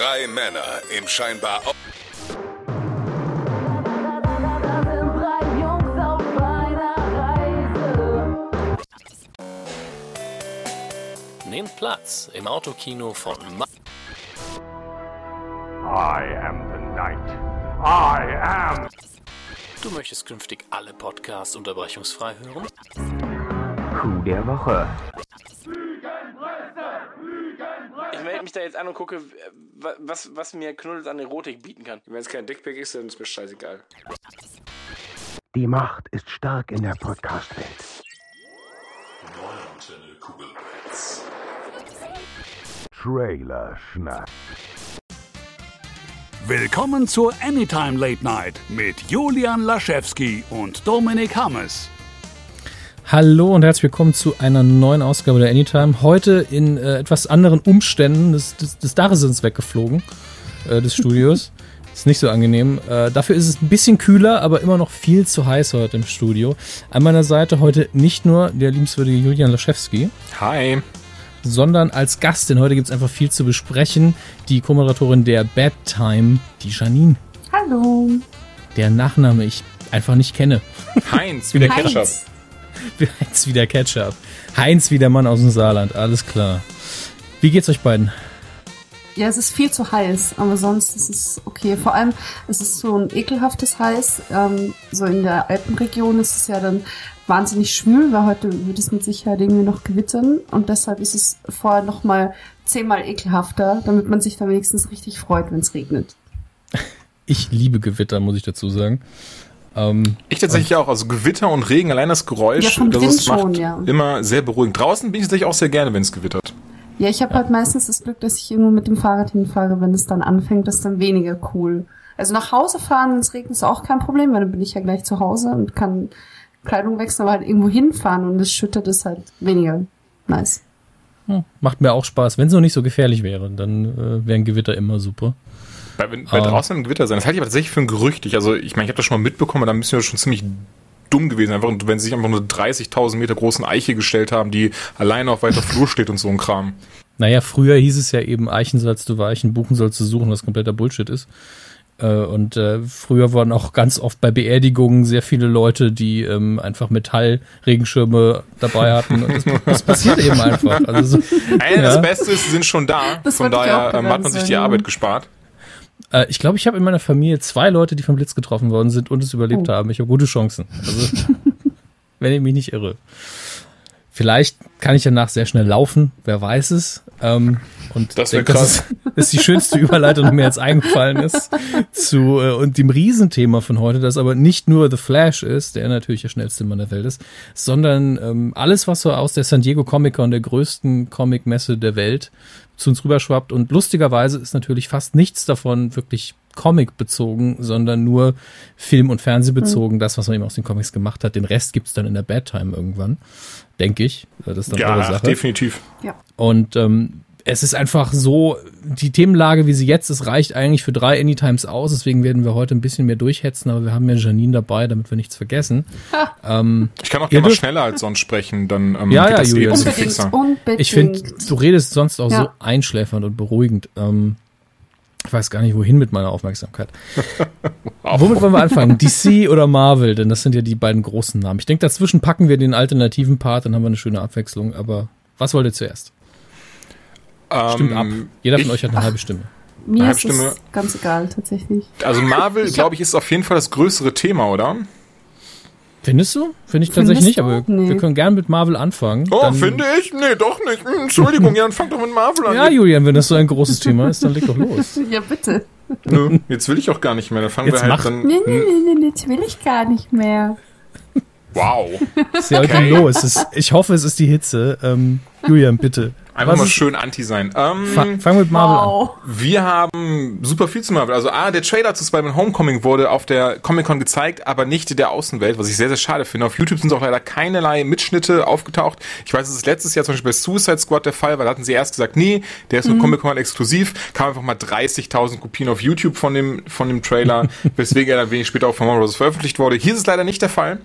Drei Männer im scheinbar Nehmt Platz im Autokino von Ma I am the night. I am. Du möchtest künftig alle Podcasts unterbrechungsfrei hören? Coup der Woche. Ich melde mich da jetzt an und gucke, was, was mir Knuddels an Erotik bieten kann. Wenn es kein Dickpick ist, dann ist mir scheißegal. Die Macht ist stark in der Podcast-Welt. Trailer Schnack. Willkommen zur Anytime Late Night mit Julian Laschewski und Dominik Hammes. Hallo und herzlich willkommen zu einer neuen Ausgabe der Anytime. Heute in äh, etwas anderen Umständen. Das, das, das Dach ist uns weggeflogen, äh, des Studios. Ist nicht so angenehm. Äh, dafür ist es ein bisschen kühler, aber immer noch viel zu heiß heute im Studio. An meiner Seite heute nicht nur der liebenswürdige Julian Laschewski, Hi. sondern als Gastin. Heute gibt es einfach viel zu besprechen. Die Co-Moderatorin der Bad Time, die Janine. Hallo. Der Nachname ich einfach nicht kenne. Heinz, wie der Heinz. Ketchup. Heinz wie der Ketchup. Heinz wie der Mann aus dem Saarland, alles klar. Wie geht's euch beiden? Ja, es ist viel zu heiß, aber sonst ist es okay. Vor allem, es ist so ein ekelhaftes Heiß. Ähm, so in der Alpenregion ist es ja dann wahnsinnig schwül, weil heute wird es mit Sicherheit irgendwie noch gewittern. Und deshalb ist es vorher noch mal zehnmal ekelhafter, damit man sich da wenigstens richtig freut, wenn es regnet. Ich liebe Gewitter, muss ich dazu sagen. Ähm, Ich tatsächlich auch. Also Gewitter und Regen, allein das Geräusch, Ja, das es macht schon, ja. immer sehr beruhigend. Draußen bin ich tatsächlich auch sehr gerne, wenn es gewittert. Ja, ich habe halt meistens das Glück, dass ich irgendwo mit dem Fahrrad hinfahre, wenn es dann anfängt, das ist dann weniger cool. Also nach Hause fahren, wenn es regnet, ist auch kein Problem, weil dann bin ich ja gleich zu Hause und kann Kleidung wechseln, aber halt irgendwo hinfahren und es schüttet, ist halt weniger nice. hm, macht mir auch Spaß. Wenn es noch nicht so gefährlich wäre, dann äh, wären Gewitter immer super. Bei, wenn, bei Ah. draußen ein Gewitter sein. Das halte ich aber tatsächlich für ein Gerücht. Ich, also, ich meine, ich habe das schon mal mitbekommen, da müssen wir schon ziemlich dumm gewesen. Einfach, wenn sie sich einfach nur 30.000 Meter großen Eiche gestellt haben, die alleine auf weiter Flur steht und so ein Kram. Naja, früher hieß es ja eben, Eichen sollst du weichen, Buchen sollst du suchen, was kompletter Bullshit ist. Äh, Und äh, früher waren auch ganz oft bei Beerdigungen sehr viele Leute, die ähm, einfach Metallregenschirme dabei hatten. Und das, das passiert eben einfach. Also so, Ey, Ja. Das Beste ist, sie sind schon da. Das Von daher ähm, hat man sich die. Arbeit gespart. Äh, ich glaube, ich habe in meiner Familie zwei Leute, die vom Blitz getroffen worden sind und es überlebt Oh. haben. Ich habe gute Chancen. Also, wenn ich mich nicht irre. Vielleicht kann ich danach sehr schnell laufen, wer weiß es. Ähm, und Das wär denke, das ist, ist die schönste Überleitung, die mir jetzt eingefallen ist, zu äh, und dem Riesenthema von heute, das aber nicht nur The Flash ist, der natürlich der schnellste Mann der Welt ist, sondern ähm, alles, was so aus der San Diego Comic Con, der größten Comic-Messe der Welt, zu uns rüberschwappt. Und lustigerweise ist natürlich fast nichts davon wirklich Comic bezogen, sondern nur Film- und Fernsehbezogen, das, was man eben aus den Comics gemacht hat. Den Rest gibt's dann in der Bad Time irgendwann, denke ich. Das ist dann Ja, Sache. definitiv. Ja. Und ähm, es ist einfach so, die Themenlage, wie sie jetzt ist, reicht eigentlich für drei Anytimes aus. Deswegen werden wir heute ein bisschen mehr durchhetzen, aber wir haben ja Janine dabei, damit wir nichts vergessen. ähm, Ich kann auch gerne mal schneller als sonst sprechen, dann ähm, Ja, geht ja, bisschen Unbedingt, fixer. unbedingt. ich finde, du redest sonst auch so Ja. einschläfernd und beruhigend. Ähm, ich weiß gar nicht, wohin mit meiner Aufmerksamkeit. Womit wollen wir anfangen? DC oder Marvel? Denn das sind ja die beiden großen Namen. Ich denke, dazwischen packen wir den alternativen Part, dann haben wir eine schöne Abwechslung. Aber was wollt ihr zuerst? Stimmt ab. Ähm, Jeder von ich- euch hat eine halbe Stimme. Mir Eine ist Halbstimme. es ganz egal, tatsächlich. Also Marvel, glaube ich, ist auf jeden Fall das größere Thema, oder? Findest du? Finde ich Findest tatsächlich nicht, du? aber wir, Nee. wir können gern mit Marvel anfangen. Oh, Dann- finde ich? Nee, doch nicht. Hm, Entschuldigung, Jan, fang doch mit Marvel an. Ja, Julian, wenn das so ein großes Thema ist, dann leg doch los. Ja, bitte. Nö, jetzt will ich auch gar nicht mehr. Dann fangen Jetzt wir halt mach. dann. Nee, nee, Hm, nee, nee, jetzt will ich gar nicht mehr. Wow. Was ist ja heute los? Es ist, ich hoffe, es ist die Hitze. Ähm, Julian, bitte. Einfach Was mal schön anti sein. Ähm, Fang, fang mit Marvel an. Wow. wir haben super viel zu Marvel. Also A, der Trailer zu Spider-Man Homecoming wurde auf der Comic-Con gezeigt, aber nicht der Außenwelt, was ich sehr, sehr schade finde. Auf YouTube sind auch leider keinerlei Mitschnitte aufgetaucht. Ich weiß, es ist letztes Jahr zum Beispiel bei Suicide Squad der Fall, weil da hatten sie erst gesagt, nee, der ist nur Comic-Con exklusiv. Kam einfach mal 30.000 Kopien auf YouTube von dem, von dem Trailer, weswegen er dann wenig später auch von Marvel veröffentlicht wurde. Hier ist es leider nicht der Fall.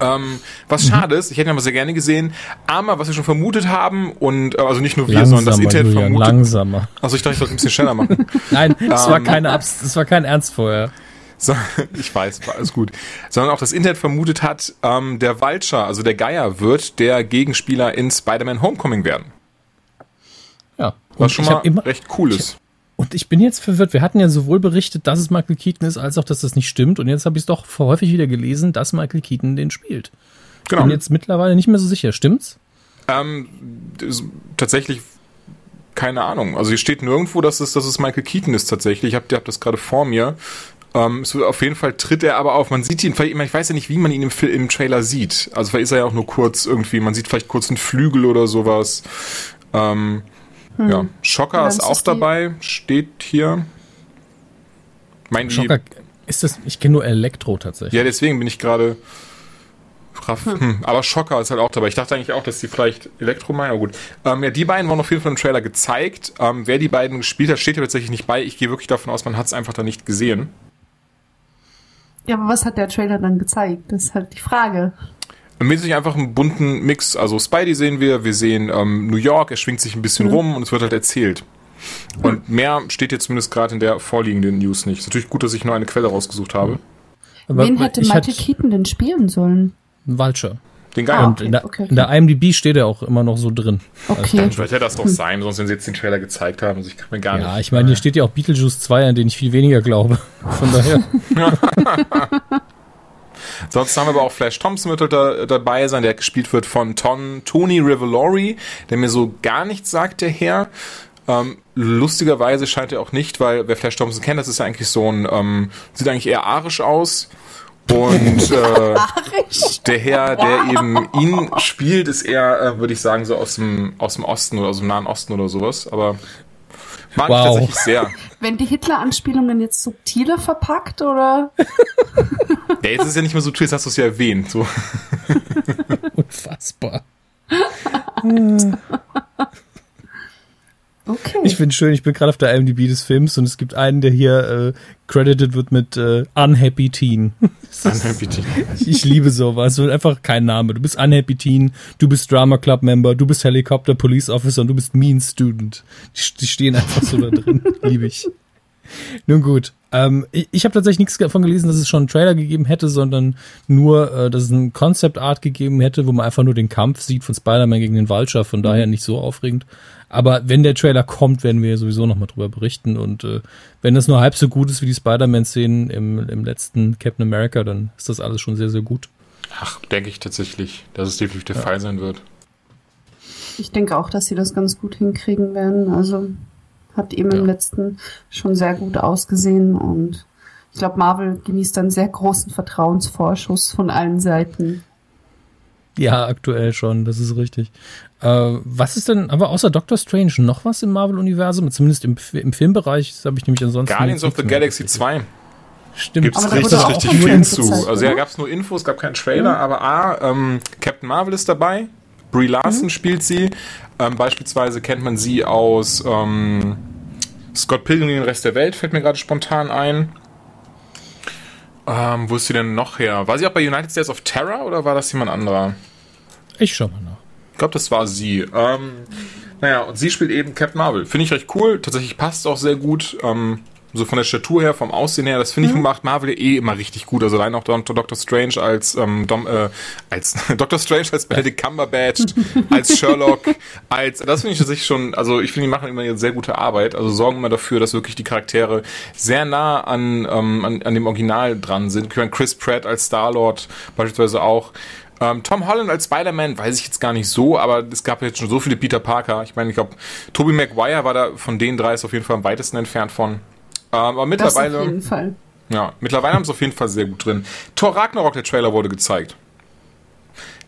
Ähm, was Mhm. schade ist, ich hätte ihn aber sehr gerne gesehen. Aber was wir schon vermutet haben und äh, also nicht nur wir, sondern das Langsamer, Internet Julian, vermutet. langsamer. Also ich dachte, ich sollte ein bisschen schneller machen. Nein, es war Ähm. keine Abs es war kein Ernst vorher. So, ich weiß, war alles gut. Sondern auch das Internet vermutet hat, ähm, der Vulture, also der Geier, wird der Gegenspieler in Spider-Man Homecoming werden. Ja. Was schon mal immer, recht cool ist. Und ich bin jetzt verwirrt. Wir hatten ja sowohl berichtet, dass es Michael Keaton ist, als auch, dass das nicht stimmt. Und jetzt habe ich es doch häufig wieder gelesen, dass Michael Keaton den spielt. Genau. Bin jetzt mittlerweile nicht mehr so sicher. Stimmt's? Ähm, tatsächlich keine Ahnung. Also hier steht nirgendwo, dass es, dass es Michael Keaton ist tatsächlich. Ich habe hab das gerade vor mir. Ähm, es wird, auf jeden Fall tritt er aber auf. Man sieht ihn, vielleicht- ich weiß ja nicht, wie man ihn im, im Trailer sieht. Also vielleicht ist er ja auch nur kurz irgendwie, man sieht vielleicht kurz einen Flügel oder sowas. Ähm, Ja, Schocker ist auch dabei, steht hier. Mein Schocker, ist das, ich kenne nur Elektro tatsächlich. Ja, deswegen bin ich gerade. Raff. Hm. Aber Schocker ist halt auch dabei. Ich dachte eigentlich auch, dass die vielleicht Elektro meinen, aber gut. Ähm, ja, die beiden wurden auf jeden Fall im Trailer gezeigt. Ähm, wer die beiden gespielt hat, steht hier tatsächlich nicht bei. Ich gehe wirklich davon aus, man hat es einfach da nicht gesehen. Ja, aber was hat der Trailer dann gezeigt? Das ist halt die Frage. Mit sich einfach einen bunten Mix. Also Spidey sehen wir, wir sehen ähm, New York, er schwingt sich ein bisschen rum und es wird halt erzählt. Und mehr steht jetzt zumindest gerade in der vorliegenden News nicht. Ist natürlich gut, dass ich nur eine Quelle rausgesucht habe. Aber Wen hätte ich Michael Keaton denn spielen sollen? Vulture. Den Geier. Ah, Und okay, in, der, okay, in der IMDb steht er auch immer noch so drin. Okay. Dann wird ja das doch sein, sonst wenn sie jetzt den Trailer gezeigt haben. Also ich kann mir gar Ja, nicht. ich meine, hier steht ja auch Beetlejuice 2, an den ich viel weniger glaube. Von daher. Sonst haben wir aber auch Flash Thompson wird da, dabei sein, der gespielt wird von Ton, Tony Rivolori, der mir so gar nichts sagt, der Herr. Ähm, lustigerweise scheint er auch nicht, weil wer Flash Thompson kennt, das ist ja eigentlich so ein, ähm, sieht eigentlich eher arisch aus. Und äh, der Herr, der eben ihn spielt, ist eher, äh, würde ich sagen, so aus dem, aus dem Osten oder aus dem Nahen Osten oder sowas. Aber mag ich Wow. tatsächlich sehr. Wenn die Hitler-Anspielungen jetzt subtiler verpackt oder? Ja, jetzt ist es ja nicht mehr so trist, hast du es ja erwähnt. So. Unfassbar. Okay. Ich finde schön, ich bin gerade auf der IMDb des Films und es gibt einen, der hier äh, credited wird mit äh, Unhappy Teen. Bitte. Ich liebe sowas. Es wird einfach kein Name. Du bist Unhappy Teen, du bist Drama Club Member, du bist Helicopter Police Officer und du bist Mean Student. Die, die stehen einfach so da drin. Liebe ich. Nun gut. Ähm, ich ich habe tatsächlich nichts davon gelesen, dass es schon einen Trailer gegeben hätte, sondern nur, äh, dass es ein Concept Art gegeben hätte, wo man einfach nur den Kampf sieht von Spider-Man gegen den Vulture. Von daher nicht so aufregend. Aber wenn der Trailer kommt, werden wir sowieso nochmal drüber berichten. Und äh, wenn das nur halb so gut ist wie die Spider-Man-Szenen im, im letzten Captain America, dann ist das alles schon sehr, sehr gut. Ach, denke ich tatsächlich, dass es definitiv der Fall sein wird. Ich denke auch, dass sie das ganz gut hinkriegen werden. Also hat eben im letzten schon sehr gut ausgesehen und ich glaube, Marvel genießt einen sehr großen Vertrauensvorschuss von allen Seiten. Ja, aktuell schon, das ist richtig. Äh, was ist denn, aber außer Doctor Strange noch was im Marvel-Universum? Zumindest im, im Filmbereich, das habe ich nämlich ansonsten. Guardians of the. Galaxy 2 Stimmt. gibt's Aber da richtig, richtig viel zu. gezeigt, Also ja, oder? gab es nur Infos, gab keinen Trailer, aber A, ähm, Captain Marvel ist dabei, Brie Larson Mhm. spielt sie, ähm, beispielsweise kennt man sie aus ähm, Scott Pilgrim und den Rest der Welt, fällt mir gerade spontan ein. Ähm, wo ist sie denn noch her? War sie auch bei United States of Terror oder war das jemand anderer? Ich schau mal nach. Ich glaube, das war sie. Ähm, naja, und sie spielt eben Captain Marvel. Finde ich recht cool. Tatsächlich passt es auch sehr gut. Ähm, so von der Statur her, vom Aussehen her, das finde ich macht Marvel eh immer richtig gut. Also rein auch Dr. Dr. Strange als ähm, Dom, äh, als Dr. Strange als Benedict Cumberbatch, als Sherlock, als das finde ich tatsächlich schon. Also ich finde, die machen immer eine sehr gute Arbeit. Also sorgen immer dafür, dass wirklich die Charaktere sehr nah an ähm, an, an dem Original dran sind. Chris Pratt als Star Lord beispielsweise auch. Ähm, Tom Holland als Spider-Man weiß ich jetzt gar nicht so, aber es gab jetzt schon so viele Peter Parker. Ich meine, ich glaube, Tobey Maguire war da von den drei ist auf jeden Fall am weitesten entfernt von. Ähm, aber Das auf mittlerweile, jeden Fall. ja, mittlerweile haben sie auf jeden Fall sehr gut drin. Thor Ragnarok, der Trailer wurde gezeigt.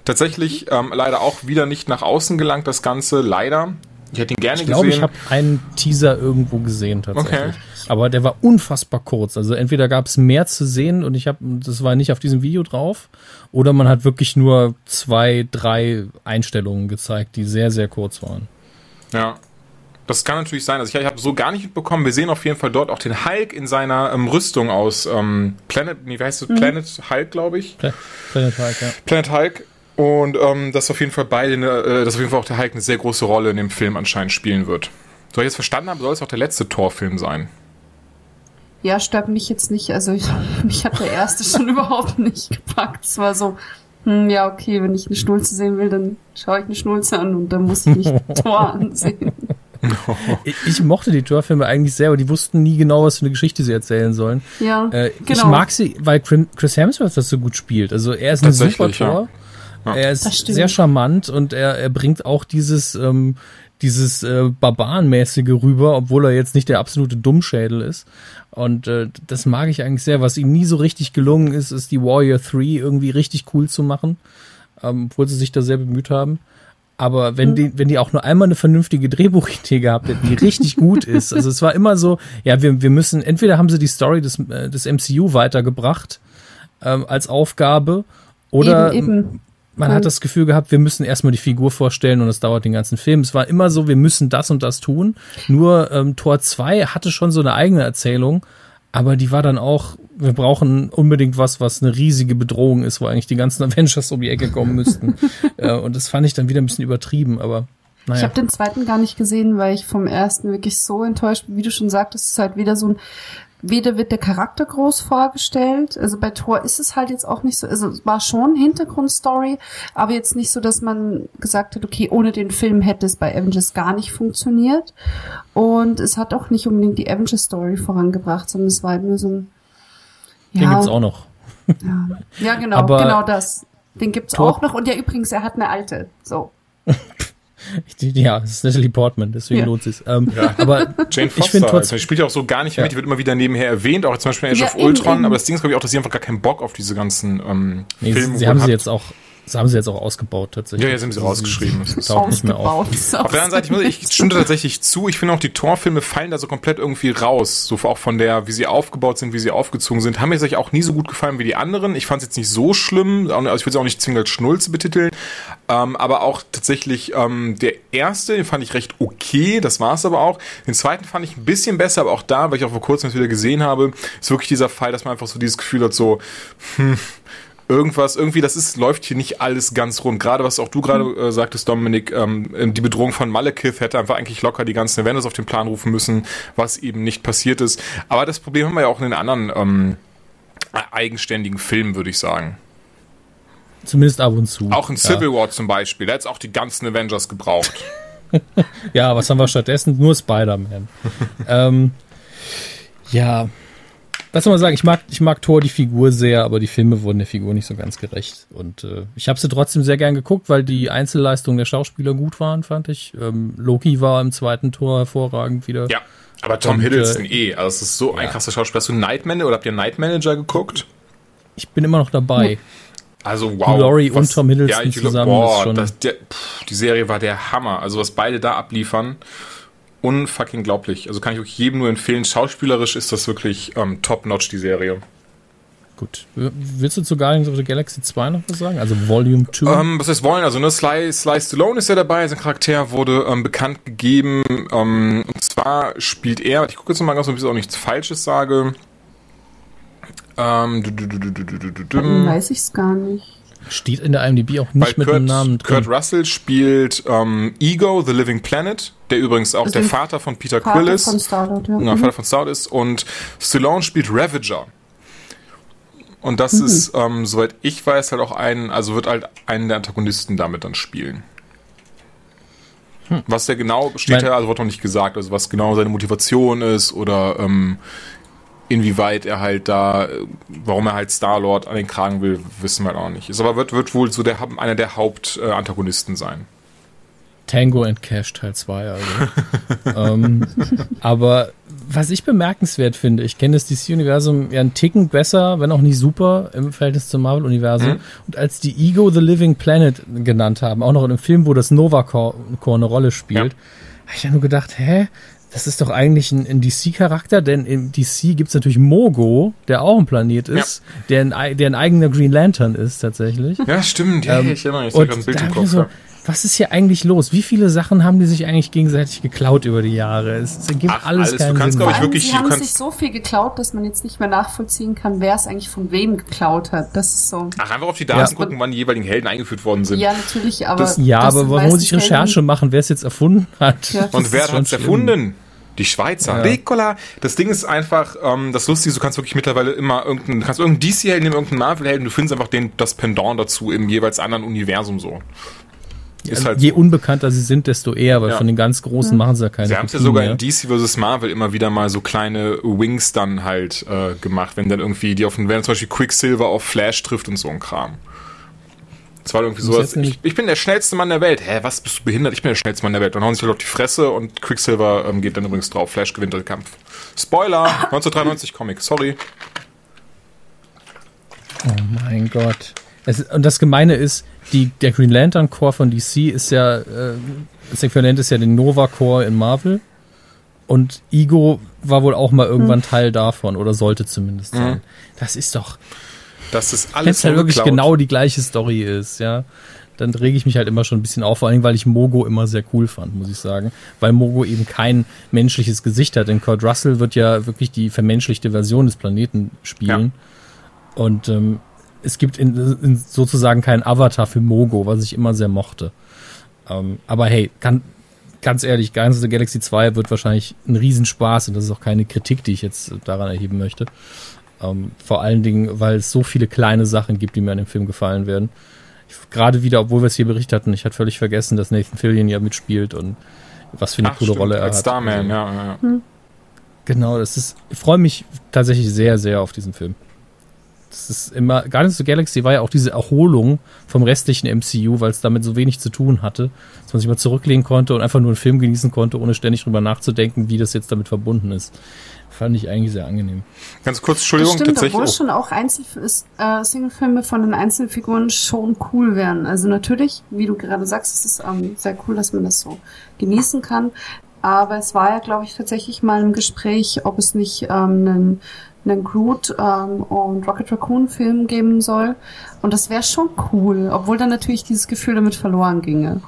Tatsächlich ähm, leider auch wieder nicht nach außen gelangt, das Ganze, leider. Ich hätte ihn gerne Ich glaube, ich gesehen. habe einen Teaser irgendwo gesehen tatsächlich. Okay. Aber der war unfassbar kurz. Also entweder gab es mehr zu sehen und ich habe, das war nicht auf diesem Video drauf, oder man hat wirklich nur zwei, drei Einstellungen gezeigt, die sehr, sehr kurz waren. Ja. Das kann natürlich sein. Also ich, ich habe so gar nicht mitbekommen. Wir sehen auf jeden Fall dort auch den Hulk in seiner ähm, Rüstung aus ähm, Planet, wie heißt es? Mhm. Planet Hulk, glaube ich. Planet Hulk, ja. Planet Hulk. Und ähm, dass auf jeden Fall beide, eine, äh, dass auf jeden Fall auch der Hulk eine sehr große Rolle in dem Film anscheinend spielen wird. So ich jetzt verstanden habe, soll es auch der letzte Torfilm sein. Ja, stört mich jetzt nicht. Also ich, mich hat der erste schon überhaupt nicht gepackt. Es war so, hm, ja, okay, wenn ich eine Schnulze sehen will, dann schaue ich eine Schnulze an und dann muss ich nicht Tor ansehen. ich, ich, mochte die Torfilme eigentlich sehr, aber die wussten nie genau, was für eine Geschichte sie erzählen sollen. Ja, äh, genau. Ich mag sie, weil Chris Hemsworth das so gut spielt. Also er ist ein super Tor. Ja. Er ist sehr charmant und er, er bringt auch dieses, ähm, dieses äh, Barbarenmäßige rüber, obwohl er jetzt nicht der absolute Dummschädel ist. Und äh, das mag ich eigentlich sehr. Was ihm nie so richtig gelungen ist, ist die Warrior 3 irgendwie richtig cool zu machen, ähm, obwohl sie sich da sehr bemüht haben. Aber wenn mhm. die, wenn die auch nur einmal eine vernünftige Drehbuchidee gehabt hätten, die richtig gut ist. Also es war immer so, ja, wir, wir müssen, entweder haben sie die Story des, äh, des MCU weitergebracht ähm, als Aufgabe oder eben, eben. Man hat das Gefühl gehabt, wir müssen erstmal die Figur vorstellen und es dauert den ganzen Film. Es war immer so, wir müssen das und das tun. Nur ähm, Tor 2 hatte schon so eine eigene Erzählung, aber die war dann auch, wir brauchen unbedingt was, was eine riesige Bedrohung ist, wo eigentlich die ganzen Avengers um die Ecke kommen müssten. äh, und das fand ich dann wieder ein bisschen übertrieben, aber naja. Ich habe den zweiten gar nicht gesehen, weil ich vom ersten wirklich so enttäuscht bin. Wie du schon sagtest, es ist halt wieder so ein weder wird der Charakter groß vorgestellt, also bei Thor ist es halt jetzt auch nicht so, also es war schon Hintergrundstory, aber jetzt nicht so, dass man gesagt hat, okay, ohne den Film hätte es bei Avengers gar nicht funktioniert und es hat auch nicht unbedingt die Avengers Story vorangebracht, sondern es war nur so ein ja, Den gibt's auch noch. Ja, ja genau, aber genau das. Den gibt's Thor auch noch und ja übrigens, er hat eine alte, so. Ja, es ist Natalie Portman, deswegen ja. lohnt es ähm, ja. Aber Jane Foster, ich finde trotzdem, also, spielt ja auch so gar nicht ja. mit, die wird immer wieder nebenher erwähnt, auch zum Beispiel in Age ja, of Ultron, eben. aber das Ding ist, glaube ich, auch, dass sie einfach gar keinen Bock auf diese ganzen ähm, nee, Filme Sie haben sie jetzt auch das haben sie jetzt auch ausgebaut tatsächlich. Ja, jetzt haben sie rausgeschrieben. Das taucht nicht mehr auf. Auf der anderen Seite, ich, muss, ich stimme tatsächlich zu. Ich finde auch, die Torfilme fallen da so komplett irgendwie raus. So auch von der, wie sie aufgebaut sind, wie sie aufgezogen sind. Haben mir tatsächlich auch nie so gut gefallen wie die anderen. Ich fand es jetzt nicht so schlimm. Also ich will es auch nicht zwingend als Schnulze betiteln. Ähm, aber auch tatsächlich ähm, der erste, den fand ich recht okay. Das war es aber auch. Den zweiten fand ich ein bisschen besser, aber auch da, weil ich auch vor kurzem wieder gesehen habe, ist wirklich dieser Fall, dass man einfach so dieses Gefühl hat, so, hm, irgendwas, irgendwie, das ist, läuft hier nicht alles ganz rund. Gerade was auch du gerade mhm. äh, sagtest, Dominik, ähm, die Bedrohung von Malekith hätte einfach eigentlich locker die ganzen Avengers auf den Plan rufen müssen, was eben nicht passiert ist. Aber das Problem haben wir ja auch in den anderen ähm, eigenständigen Filmen, würde ich sagen. Zumindest ab und zu. Auch in Civil ja. War zum Beispiel, da hätte es auch die ganzen Avengers gebraucht. ja, was haben wir stattdessen? Nur Spider-Man. ähm, ja, was soll man sagen, ich mag, ich mag Thor die Figur sehr, aber die Filme wurden der Figur nicht so ganz gerecht. Und äh, ich habe sie trotzdem sehr gern geguckt, weil die Einzelleistungen der Schauspieler gut waren, fand ich. Ähm, Loki war im zweiten Tor hervorragend wieder. Ja, aber Tom und, Hiddleston äh, eh. Also es ist so ja. ein krasser Schauspieler. Hast du Night Manager oder habt ihr Night Manager geguckt? Ich bin immer noch dabei. Also wow. Laurie und Tom Hiddleston ja, ich, zusammen. Boah, das, der, pff, die Serie war der Hammer. Also was beide da abliefern unfucking glaublich. Also kann ich euch jedem nur empfehlen. Schauspielerisch ist das wirklich ähm, top-notch, die Serie. Gut. Willst du zu Guardians of the Galaxy 2 noch was sagen? Also Volume 2? Ähm, was heißt wollen? Also ne, Sly, Sly Stallone ist ja dabei. Sein Charakter wurde ähm, bekannt gegeben. Ähm, und zwar spielt er, ich gucke jetzt mal ganz, ob ich auch nichts Falsches sage. Ähm, du, du, du, weiß ich es gar nicht. Steht in der IMDb auch nicht Weil mit Kurt, dem Namen drin. Kurt Russell spielt ähm, Ego, The Living Planet, der übrigens auch also der Vater von Peter Vater Quill ist. Von Starlord, ja. Genau, mhm. Vater von Starlord ist. Und Stallone spielt Ravager. Und das mhm. ist, ähm, soweit ich weiß, halt auch ein, also wird halt einen der Antagonisten damit dann spielen. Hm. Was der genau steht ja, also wird noch nicht gesagt, also was genau seine Motivation ist oder ähm, inwieweit er halt da, warum er halt Star-Lord an den Kragen will, wissen wir halt auch nicht. Ist aber wird, wird wohl so der, einer der Hauptantagonisten sein. Tango and Cash Teil 2, also. ähm, aber was ich bemerkenswert finde, ich kenne das DC-Universum ja einen Ticken besser, wenn auch nicht super im Verhältnis zum Marvel-Universum. Mhm. Und als die Ego the Living Planet genannt haben, auch noch in einem Film, wo das Nova Core eine Rolle spielt, ja. habe ich ja nur gedacht, hä? Das ist doch eigentlich ein, ein DC-Charakter, denn im DC gibt es natürlich Mogo, der auch ein Planet ist, ja. der, ein, der ein eigener Green Lantern ist tatsächlich. Ja, stimmt. Ja, ähm, ich erinnere mich. Ich ein Bild im Kopf. So, was ist hier eigentlich los? Wie viele Sachen haben die sich eigentlich gegenseitig geklaut über die Jahre? Es, es ergibt Ach, alles, alles. Du kannst, Sinn. ich, wirklich- sie du haben kannst- sich so viel geklaut, dass man jetzt nicht mehr nachvollziehen kann, wer es eigentlich von wem geklaut hat. Das ist so. Ach, einfach auf die Daten Ja. gucken, wann die jeweiligen Helden eingeführt worden sind. Ja, natürlich, aber. Das- ja, das aber warum muss ich Recherche Helden- machen, wer es jetzt erfunden hat? Ja. Und wer hat's schlimm. erfunden? Die Schweizer. Ja. Ricola. Das Ding ist einfach, ähm, das Lustige, ist, du kannst wirklich mittlerweile immer irgendeinen, du kannst irgendeinen DC-Helden nehmen, irgendeinen Marvel-Helden, du findest einfach den, das Pendant dazu im jeweils anderen Universum so. Ist halt Je so. unbekannter sie sind, desto eher, weil Ja. von den ganz Großen machen sie ja keine Sie haben es ja sogar mehr. in DC vs. Marvel immer wieder mal so kleine Wings dann halt äh, gemacht, wenn dann irgendwie die auf den, wenn zum Beispiel Quicksilver auf Flash trifft und so ein Kram. Das war irgendwie Muss so, jetzt ich, ich bin der schnellste Mann der Welt. Hä, was bist du behindert? Ich bin der schnellste Mann der Welt. Dann hauen sich halt auf die Fresse und Quicksilver ähm, geht dann übrigens drauf. Flash gewinnt den Kampf. Spoiler! 1993 Comic, sorry. Oh mein Gott. Es, und das Gemeine ist, die, der Green Lantern Core von DC ist ja, äh, das Äquivalent ist ja den Nova Core in Marvel. Und Ego war wohl auch mal irgendwann Teil davon oder sollte zumindest sein. Das ist doch, Das ist wenn alles es halt wirklich geklaut. genau die gleiche Story ist, ja, dann rege ich mich halt immer schon ein bisschen auf, vor allem, weil ich Mogo immer sehr cool fand, muss ich sagen. Weil Mogo eben kein menschliches Gesicht hat, denn Kurt Russell wird ja wirklich die vermenschlichte Version des Planeten spielen. Und ähm, es gibt in, in sozusagen keinen Avatar für Mogo, was ich immer sehr mochte. Ähm, aber hey, kann, ganz ehrlich, Guardians of the Galaxy 2 wird wahrscheinlich ein Riesenspaß und das ist auch keine Kritik, die ich jetzt daran erheben möchte. Ähm, vor allen Dingen, weil es so viele kleine Sachen gibt, die mir an dem Film gefallen werden. Gerade wieder, obwohl wir es hier berichtet hatten, ich hatte völlig vergessen, dass Nathan Fillion ja mitspielt und was für eine Ach, coole stimmt, Rolle er als hat. Starman, Also, ja, ja, ja. Genau, das ist, ich freue mich tatsächlich sehr, sehr auf diesen Film. Das ist immer, Guardians of the Galaxy war ja auch diese Erholung vom restlichen MCU, weil es damit so wenig zu tun hatte, dass man sich mal zurücklegen konnte und einfach nur einen Film genießen konnte, ohne ständig drüber nachzudenken, wie das jetzt damit verbunden ist. Fand ich eigentlich sehr angenehm. Ganz kurz, Das Entschuldigung, stimmt, tatsächlich. obwohl Oh. schon auch Einzel äh, Singlefilme von den Einzelfiguren schon cool wären. Also natürlich, wie du gerade sagst, es ist ähm, sehr cool, dass man das so genießen kann. Aber es war ja, glaube ich, tatsächlich mal im Gespräch, ob es nicht ähm, einen, einen Groot ähm, und Rocket Raccoon Film geben soll. Und das wäre schon cool, obwohl dann natürlich dieses Gefühl damit verloren ginge.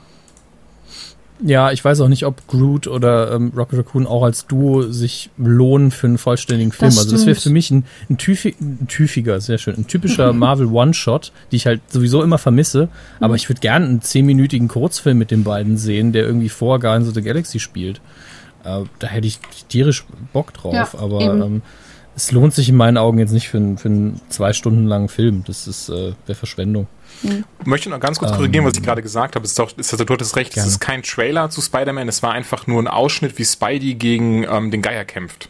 Ja, ich weiß auch nicht, ob Groot oder ähm, Rocket Raccoon auch als Duo sich lohnen für einen vollständigen Film. Das also das wäre für mich ein, ein, tyfi ein typiger, sehr schön, ein typischer Marvel One-Shot, die ich halt sowieso immer vermisse. Aber ich würde gerne einen zehnminütigen Kurzfilm mit den beiden sehen, der irgendwie vor Guardians of the Galaxy spielt. Äh, da hätte ich tierisch Bock drauf. Ja, aber ähm, es lohnt sich in meinen Augen jetzt nicht für, einen- für einen zwei Stunden langen Film. Das ist äh, wäre Verschwendung. Ich möchte noch ganz kurz korrigieren, was ich gerade gesagt habe. Es ist doch, ist, du hattest recht, es Gerne. ist kein Trailer zu Spider-Man, es war einfach nur ein Ausschnitt, wie Spidey gegen ähm, den Geier kämpft.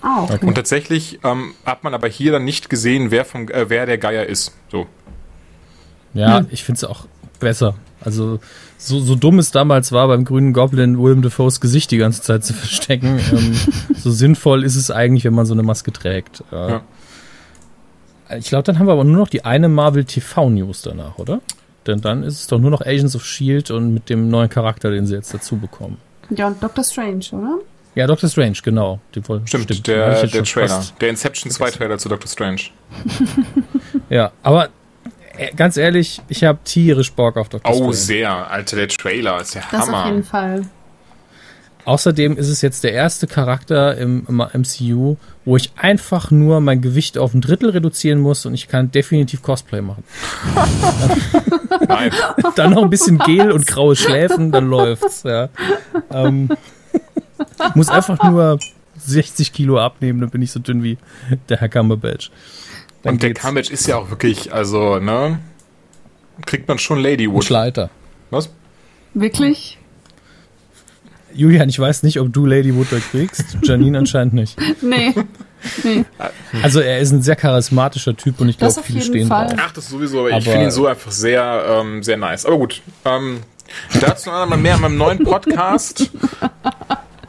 Ah, okay. Und tatsächlich ähm, hat man aber hier dann nicht gesehen, wer, vom, äh, wer der Geier ist. So. Ja, Hm. ich finde es auch besser. Also, so, so dumm es damals war, beim grünen Goblin Willem Dafoes Gesicht die ganze Zeit zu verstecken, ähm, so sinnvoll ist es eigentlich, wenn man so eine Maske trägt. Äh, Ja. Ich glaube, dann haben wir aber nur noch die eine Marvel TV News danach, oder? Denn dann ist es doch nur noch Agents of Shield und mit dem neuen Charakter, den sie jetzt dazu bekommen. Ja, und Doctor Strange, oder? Ja, Doctor Strange, genau. Stimmt, ich der, der Trailer. Der Inception 2 Trailer zu Doctor Strange. Ja, aber ganz ehrlich, ich habe tierisch Bock auf Doctor Oh, Strange. sehr. Alter, der Trailer ist der Das auf Hammer. jeden Fall. Außerdem ist es jetzt der erste Charakter im, im MCU, wo ich einfach nur mein Gewicht auf ein Drittel reduzieren muss und ich kann definitiv Cosplay machen. Nein. Dann noch ein bisschen Gel und graue Schläfen, dann läuft's. Ja. Ähm, muss einfach nur 60 Kilo abnehmen, dann bin ich so dünn wie der Herr Cumberbatch. Dann Und der. Cumberbatch ist ja auch wirklich, also, ne? Kriegt man schon Ladywood. Schleiter. Was? Wirklich? Julian, ich weiß nicht, ob du Lady Wood kriegst. Janine anscheinend nicht. Nee. nee. Also er ist ein sehr charismatischer Typ und ich glaube, viele stehen Fall. drauf. Ach, das sowieso, aber ich Aber- finde ihn so einfach sehr, ähm, sehr nice. Aber gut. Ähm, dazu noch einmal mehr in meinem neuen Podcast.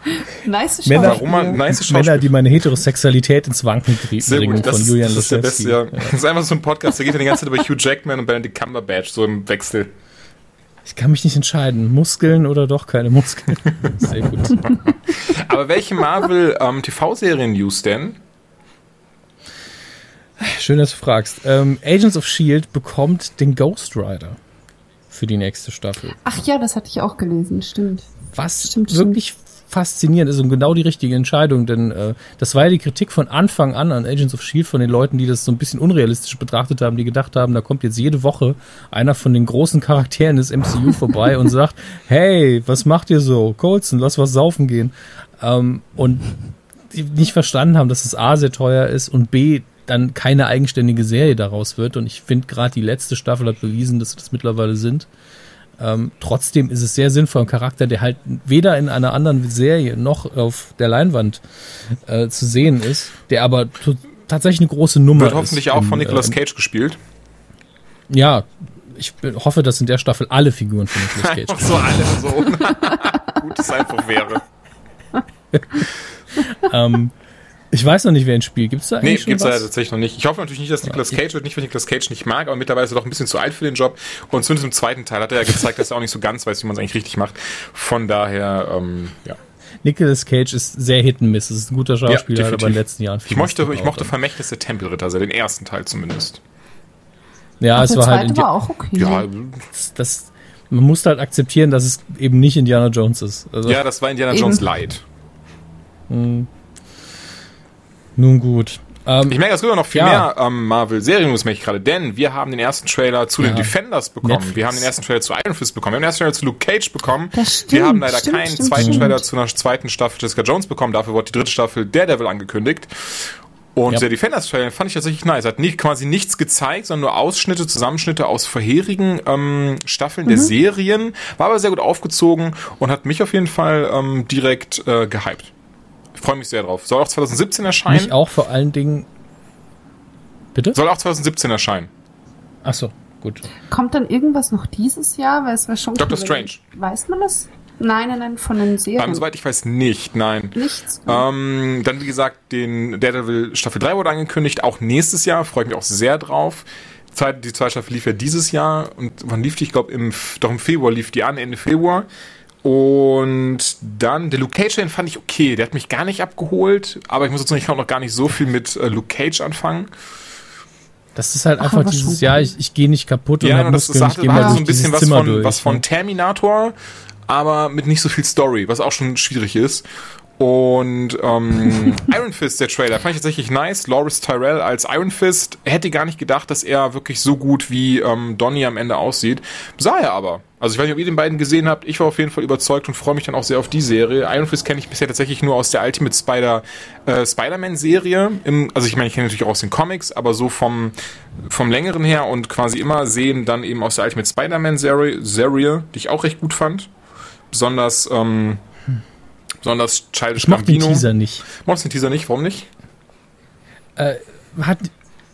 Nice Männer- Warum man nice Männer, die meine Heterosexualität ins Wanken bringen gut, das, von ist- Julian das ist der beste, ja. Das ist einfach so ein Podcast, der geht ja die ganze Zeit über Hugh Jackman und Benedict Cumberbatch, so im Wechsel. Ich kann mich nicht entscheiden, Muskeln oder doch keine Muskeln. Sehr gut. Aber welche Marvel ähm, TV-Serien-News denn? Schön, dass du fragst. Ähm, Agents of S.H.I.E.L.D. bekommt den Ghost Rider. für die nächste Staffel. Ach ja, das hatte ich auch gelesen, stimmt. Was Stimmt, wirklich faszinierend ist und genau die richtige Entscheidung, denn äh, das war ja die Kritik von Anfang an an Agents of Shield von den Leuten, die das so ein bisschen unrealistisch betrachtet haben, die gedacht haben, da kommt jetzt jede Woche einer von den großen Charakteren des MCU vorbei und sagt, hey, was macht ihr so? Colson, lass was saufen gehen. Ähm, und die nicht verstanden haben, dass es A sehr teuer ist und B dann keine eigenständige Serie daraus wird. Und ich finde gerade die letzte Staffel hat bewiesen, dass sie das mittlerweile sind. Ähm, trotzdem ist es sehr sinnvoll, ein Charakter, der halt weder in einer anderen Serie noch auf der Leinwand äh, zu sehen ist, der aber tatsächlich eine große Nummer Wird hoffentlich ist. auch im, von Nicolas äh, Cage gespielt. Ja, ich hoffe, dass in der Staffel alle Figuren von Nicolas Cage so alle so. Gut, es einfach wäre. ähm, ich weiß noch nicht, wer ins Spiel. Gibt es da Nee, eigentlich schon gibt's leider was? tatsächlich noch nicht. Ich hoffe natürlich nicht, dass Nicolas Cage wird, nicht, weil Nicolas Cage nicht mag, aber mittlerweile ist er doch ein bisschen zu alt für den Job. Und zumindest im zweiten Teil hat er ja gezeigt, dass er auch nicht so ganz weiß, wie man es eigentlich richtig macht. Von daher, ähm, ja. Nicolas Cage ist sehr hit and miss. Es ist ein guter Schauspieler, hat aber in den letzten Jahren Ich viel mochte, Mist ich mochte. Vermächtnis der Tempelritter, also den ersten Teil zumindest. Ja, Ach, es der war halt war auch okay. Ja, das, das, man musste halt akzeptieren, dass es eben nicht Indiana Jones ist. Also, ja, das war Indiana Eben. Jones Light. Nun gut. Ähm, Ich merke, es gibt auch noch viel Ja. mehr ähm, Marvel-Serien-News, merke ich gerade, denn wir haben den ersten Trailer zu den Ja. Defenders bekommen. Netflix. Wir haben den ersten Trailer zu Iron Fist bekommen. Wir haben den ersten Trailer zu Luke Cage bekommen. Das stimmt, wir haben leider stimmt, keinen stimmt, zweiten stimmt. Trailer zu einer zweiten Staffel Jessica Jones bekommen. Dafür wurde die dritte Staffel Daredevil angekündigt. Und Ja. der Defenders-Trailer fand ich tatsächlich nice. Hat nicht, quasi nichts gezeigt, sondern nur Ausschnitte, Zusammenschnitte aus vorherigen ähm, Staffeln Mhm. der Serien. War aber sehr gut aufgezogen und hat mich auf jeden Fall ähm, direkt äh, gehypt. Ich freue mich sehr drauf. Soll auch 2017 erscheinen. mich auch vor allen Dingen. Bitte? Soll auch 2017 erscheinen. Ach so, gut. Kommt dann irgendwas noch dieses Jahr? Weil es war schon Doctor Strange. Weiß man das? Nein, nein, nein, von den Serien. Ähm, soweit ich weiß, nicht, nein. Nichts. Ähm, dann, wie gesagt, den Daredevil Staffel 3 wurde angekündigt, auch nächstes Jahr, freue ich mich auch sehr drauf. Die zweite Staffel lief ja dieses Jahr und wann lief die? Ich glaube, im, doch im Februar lief die an, Ende Februar. Und dann, der Luke Cage, den fand ich okay. Der hat mich gar nicht abgeholt, aber ich muss jetzt sagen, ich kann auch noch gar nicht so viel mit äh, Luke Cage anfangen. Das ist halt Ach, einfach dieses cool. ich, ich gehe nicht kaputt und Ja, und das, das Muskeln, ich hatte, gehe mal so ein bisschen dieses was Zimmer von, durch. was von? Terminator, aber mit nicht so viel Story, was auch schon schwierig ist. Und ähm, Iron Fist, der Trailer, fand ich tatsächlich nice. Loris Tyrell als Iron Fist. Hätte gar nicht gedacht, dass er wirklich so gut wie ähm, Donnie am Ende aussieht. Sah er aber. Also ich weiß nicht, ob ihr den beiden gesehen habt. Ich war auf jeden Fall überzeugt und freue mich dann auch sehr auf die Serie. Iron Fist kenne ich bisher tatsächlich nur aus der Ultimate Spider äh, Spider-Man-Serie. Im- Also ich meine, ich kenne natürlich auch aus den Comics, aber so vom, vom längeren her und quasi immer sehen dann eben aus der Ultimate Spider-Man-Serie, Serie, die ich auch recht gut fand. Besonders, ähm, besonders Childish Ich mag den Gambino. Teaser nicht. Magst du den Teaser nicht? Warum nicht? Hat,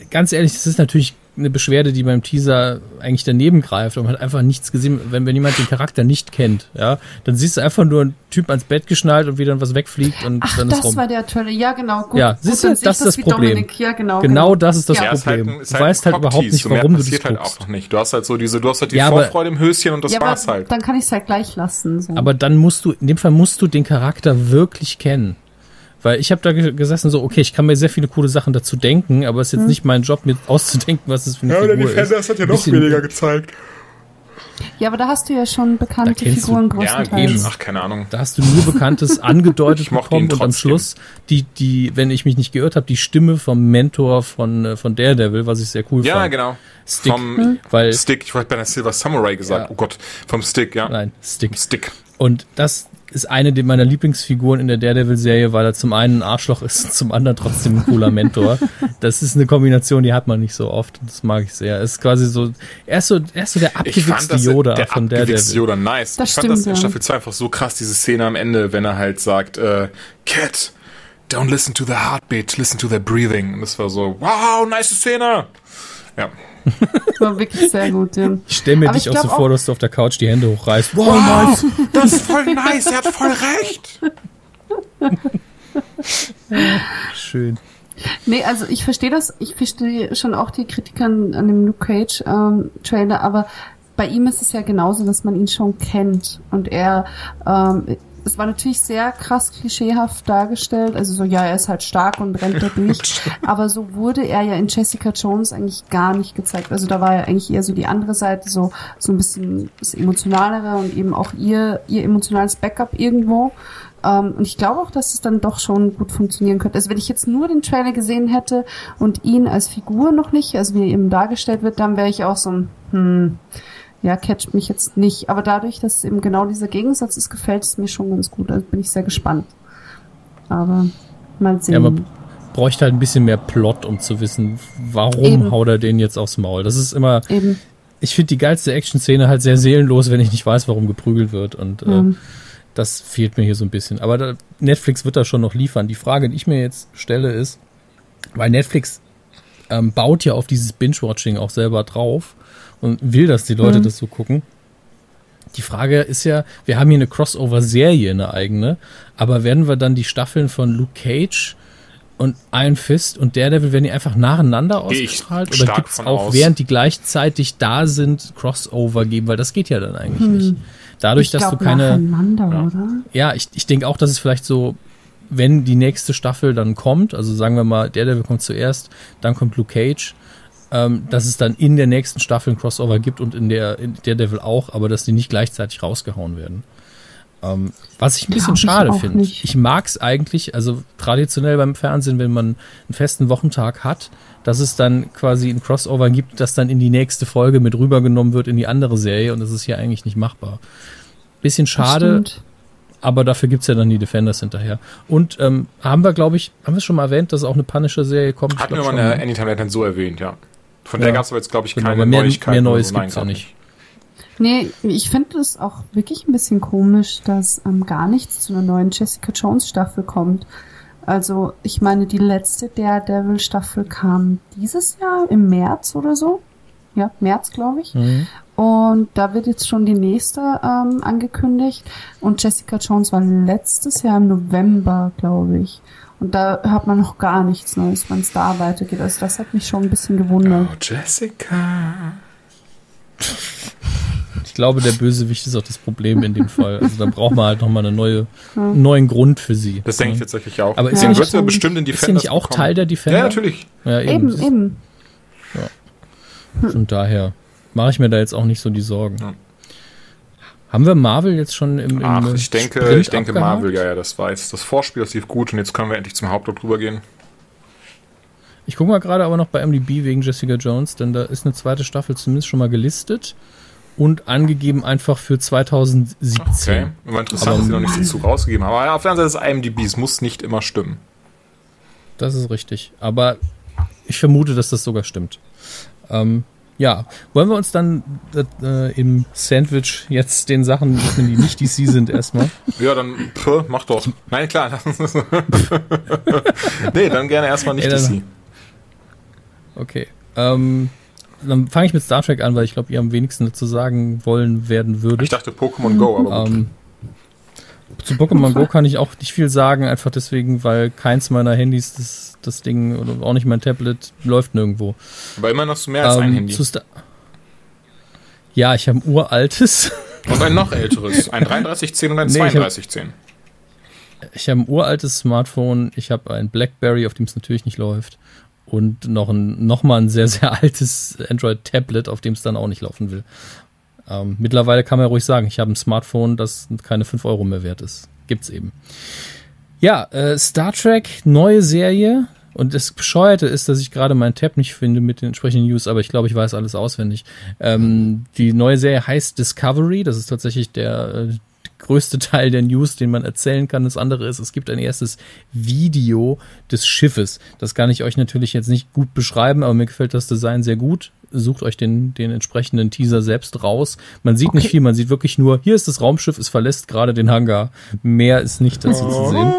ganz ehrlich, das ist natürlich eine Beschwerde, die beim Teaser eigentlich daneben greift und man hat einfach nichts gesehen. Wenn, wenn jemand den Charakter nicht kennt, ja, dann siehst du einfach nur einen Typ ans Bett geschnallt und wie dann was wegfliegt und Ach, dann ist das rum. war der Trailer. Ja, genau. Gut, Ja, gut, siehst du, dann sehe das ist das Problem. Dominik. Ja, genau. Genau das ist das Ja. Ja, ist halt, Problem. ein- ist du halt weißt halt überhaupt nicht, So warum du das passiert halt guckst. auch noch nicht. Du hast halt so diese, du hast halt die Ja, aber- Vorfreude im Höschen und das Ja, war's aber halt. dann kann ich es halt gleich lassen. So. Aber dann musst du, in dem Fall musst du den Charakter wirklich kennen. Weil ich habe da ge- gesessen so, okay, ich kann mir sehr viele coole Sachen dazu denken, aber es ist jetzt Hm. nicht mein Job, mir auszudenken, was es für eine Figur ist. hat ja noch weniger gezeigt. ja, aber da hast du ja schon bekannte Da kennst du- Figuren Ja, größtenteils. eben. Ach, keine Ahnung. Da hast du nur Bekanntes angedeutet bekommen und am. Schluss die, die, wenn ich mich nicht geirrt habe, die Stimme vom Mentor von, äh, von Daredevil, was ich sehr cool Ja, fand. genau. Stick. Vom Weil, Stick, ich wollte bei einer Silver Samurai gesagt. Ja. Oh Gott, vom Stick, ja. nein, Stick. Stick. Und das ist eine der- meiner Lieblingsfiguren in der Daredevil-Serie, weil er zum einen ein Arschloch ist und zum anderen trotzdem ein cooler Mentor. Das ist eine Kombination, die hat man nicht so oft. Das mag ich sehr. Es ist quasi so, er ist so, er ist so der Ich abgewichste fand Yoda der von Daredevil. Yoda nice. Das ich fand das in stimmt. Staffel 2 einfach so krass, diese Szene am Ende, wenn er halt sagt, äh, Cat, don't listen to the heartbeat, listen to the breathing. Und das war so, wow, nice Szene. Ja. War wirklich sehr gut. Ja. Ich stell mir Aber dich ich auch so vor, dass du auf der Couch die Hände hochreißt. Wow, Wow, das ist voll nice, er hat voll recht. schön. Nee, also ich verstehe das, ich verstehe schon auch die Kritik an, an dem Luke Cage ähm, Trailer, aber bei ihm ist es ja genauso, dass man ihn schon kennt und er ähm, es war natürlich sehr krass klischeehaft dargestellt. Also so, ja, er ist halt stark und rennt da durch. Aber so wurde er ja in Jessica Jones eigentlich gar nicht gezeigt. Also da war ja eigentlich eher so die andere Seite, so, so ein bisschen das Emotionalere und eben auch ihr, ihr emotionales Backup irgendwo. Ähm, und ich glaube auch, dass es dann doch schon gut funktionieren könnte. Also wenn ich jetzt nur den Trailer gesehen hätte und ihn als Figur noch nicht, also wie er eben dargestellt wird, dann wäre ich auch so, hm, ja, catcht mich jetzt nicht. Aber dadurch, dass eben genau dieser Gegensatz ist, gefällt es mir schon ganz gut. Also bin ich sehr gespannt. Aber mal sehen. Ja, aber bräuchte halt ein bisschen mehr Plot, um zu wissen, warum Eben. haut er den jetzt aufs Maul. Das ist immer. Eben. Ich finde die geilste Action-Szene halt sehr seelenlos, wenn ich nicht weiß, warum geprügelt wird. Und mhm. äh, das fehlt mir hier so ein bisschen. Aber da, Netflix wird da schon noch liefern. Die Frage, die ich mir jetzt stelle, ist, weil Netflix ähm, baut ja auf dieses Binge-Watching auch selber drauf und will, dass die Leute mhm. das so gucken. Die Frage ist ja, wir haben hier eine Crossover-Serie, eine eigene, aber werden wir dann die Staffeln von Luke Cage und Iron Fist und Daredevil, werden die einfach nacheinander ausgestrahlt? Oder gibt es auch, aus. während die gleichzeitig da sind, Crossover geben? Weil das geht ja dann eigentlich hm. nicht. Dadurch, ich dass glaub, du keine. Ja, ja ich, ich denke auch, dass es vielleicht so, wenn die nächste Staffel dann kommt, also sagen wir mal, Daredevil kommt zuerst, dann kommt Luke Cage, ähm, dass es dann in der nächsten Staffel ein Crossover gibt und in der in Daredevil auch, aber dass die nicht gleichzeitig rausgehauen werden. Ähm, was ich ein bisschen ja, schade finde. Ich mag es eigentlich, also traditionell beim Fernsehen, wenn man einen festen Wochentag hat, dass es dann quasi ein Crossover gibt, das dann in die nächste Folge mit rübergenommen wird in die andere Serie und das ist hier eigentlich nicht machbar. Bisschen schade, aber dafür gibt es ja dann die Defenders hinterher. Und ähm, haben wir, glaube ich, haben wir es schon mal erwähnt, dass auch eine Punisher-Serie kommt? Hatten wir mal eine Anytime dann so erwähnt, ja. Von ja. der gab es aber jetzt, glaube ich, genau, keine mehr, Neuigkeiten. Mehr Neues gibt es ja nicht. Nee, ich finde es auch wirklich ein bisschen komisch, dass ähm, gar nichts zu einer neuen Jessica Jones Staffel kommt. Also, ich meine, die letzte Daredevil Staffel kam dieses Jahr im März oder so. Ja, März, glaube ich. Mhm. Und da wird jetzt schon die nächste ähm, angekündigt. Und Jessica Jones war letztes Jahr im November, glaube ich. Und da hat man noch gar nichts Neues, wenn es da weitergeht. Also das hat mich schon ein bisschen gewundert. Oh, Jessica. Ich glaube, der Bösewicht ist auch das Problem in dem Fall. Also da braucht man halt nochmal eine neue, einen neuen Grund für sie. Das denke ich tatsächlich auch. Aber ist ja, ja nicht, bestimmt in Defenders ist sie nicht auch bekommen. Teil der Defender? Ja, natürlich. Ja, eben, eben. eben. Ja. Von daher mache ich mir da jetzt auch nicht so die Sorgen. Ja. Haben wir Marvel jetzt schon im, im Ach, ich denke, Sprint ich denke abgehakt? Marvel, ja, ja, das war jetzt das Vorspiel, das lief gut und jetzt können wir endlich zum Hauptplot drüber gehen. Ich gucke mal gerade aber noch bei MDB wegen Jessica Jones, denn da ist eine zweite Staffel zumindest schon mal gelistet und angegeben einfach für 2017. Okay, immer interessant, aber, dass sie noch nichts dazu rausgegeben haben. Aber auf der anderen Seite ist IMDb, es muss nicht immer stimmen. Das ist richtig. Aber ich vermute, dass das sogar stimmt. Ähm, ja, wollen wir uns dann äh, im Sandwich jetzt den Sachen widmen, die nicht DC sind, erstmal? Ja, dann pff, mach doch. Nein, klar. nee, dann gerne erstmal nicht ja, DC. Okay. Ähm, dann fange ich mit Star Trek an, weil ich glaube, ihr am wenigsten dazu sagen wollen werden würde. Ich dachte Pokémon Go, aber ähm, zu Pokémon Go kann ich auch nicht viel sagen, einfach deswegen, weil keins meiner Handys das, das Ding oder auch nicht mein Tablet läuft nirgendwo. Aber immer noch so mehr als ähm, ein Handy. ja, ich habe ein uraltes. Und ein noch älteres. Ein 3310 und ein nee, 3210. Ich habe hab ein uraltes Smartphone, ich habe ein Blackberry, auf dem es natürlich nicht läuft. Und noch ein noch mal ein sehr, sehr altes Android-Tablet, auf dem es dann auch nicht laufen will. Ähm, mittlerweile kann man ja ruhig sagen, ich habe ein Smartphone, das keine 5 Euro mehr wert ist. Gibt's eben. Ja, äh, Star Trek, neue Serie. Und das Bescheuerte ist, dass ich gerade meinen Tab nicht finde mit den entsprechenden News, aber ich glaube, ich weiß alles auswendig. Ähm, die neue Serie heißt Discovery. Das ist tatsächlich der äh, größte Teil der News, den man erzählen kann. Das andere ist, es gibt ein erstes Video des Schiffes. Das kann ich euch natürlich jetzt nicht gut beschreiben, aber mir gefällt das Design sehr gut sucht euch den, den entsprechenden Teaser selbst raus. Man sieht okay. nicht viel, man sieht wirklich nur, hier ist das Raumschiff, es verlässt gerade den Hangar. Mehr ist nicht dazu zu sehen.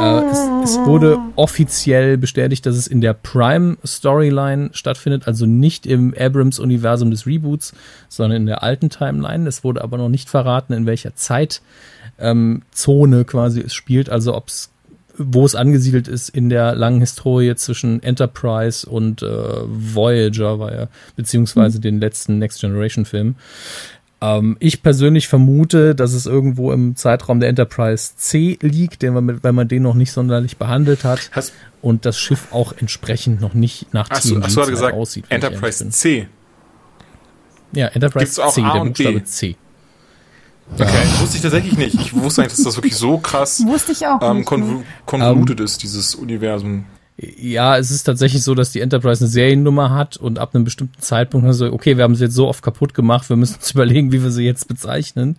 Äh, es, es, wurde offiziell bestätigt, dass es in der Prime Storyline stattfindet, also nicht im Abrams-Universum des Reboots, sondern in der alten Timeline. Es wurde aber noch nicht verraten, in welcher Zeitzone ähm, quasi es spielt, also ob es wo es angesiedelt ist in der langen Historie zwischen Enterprise und äh, Voyager, war ja, beziehungsweise mhm. den letzten Next Generation Film. Ähm, ich persönlich vermute, dass es irgendwo im Zeitraum der Enterprise C liegt, den man weil man den noch nicht sonderlich behandelt hat Hast, und das Schiff auch entsprechend noch nicht nach hast, du, hast du TNG-Zeit gesagt, aussieht. Enterprise. C? Ja, Enterprise Gibt's auch C, A der B? Buchstabe C. Okay, wusste ich tatsächlich nicht. Ich wusste eigentlich, dass das wirklich so krass Wusste ich auch ähm, nicht. konv ne? konvoluted ist, dieses Universum. Ja, es ist tatsächlich so, dass die Enterprise eine Seriennummer hat und ab einem bestimmten Zeitpunkt also, okay, wir haben sie jetzt so oft kaputt gemacht, wir müssen uns überlegen, wie wir sie jetzt bezeichnen.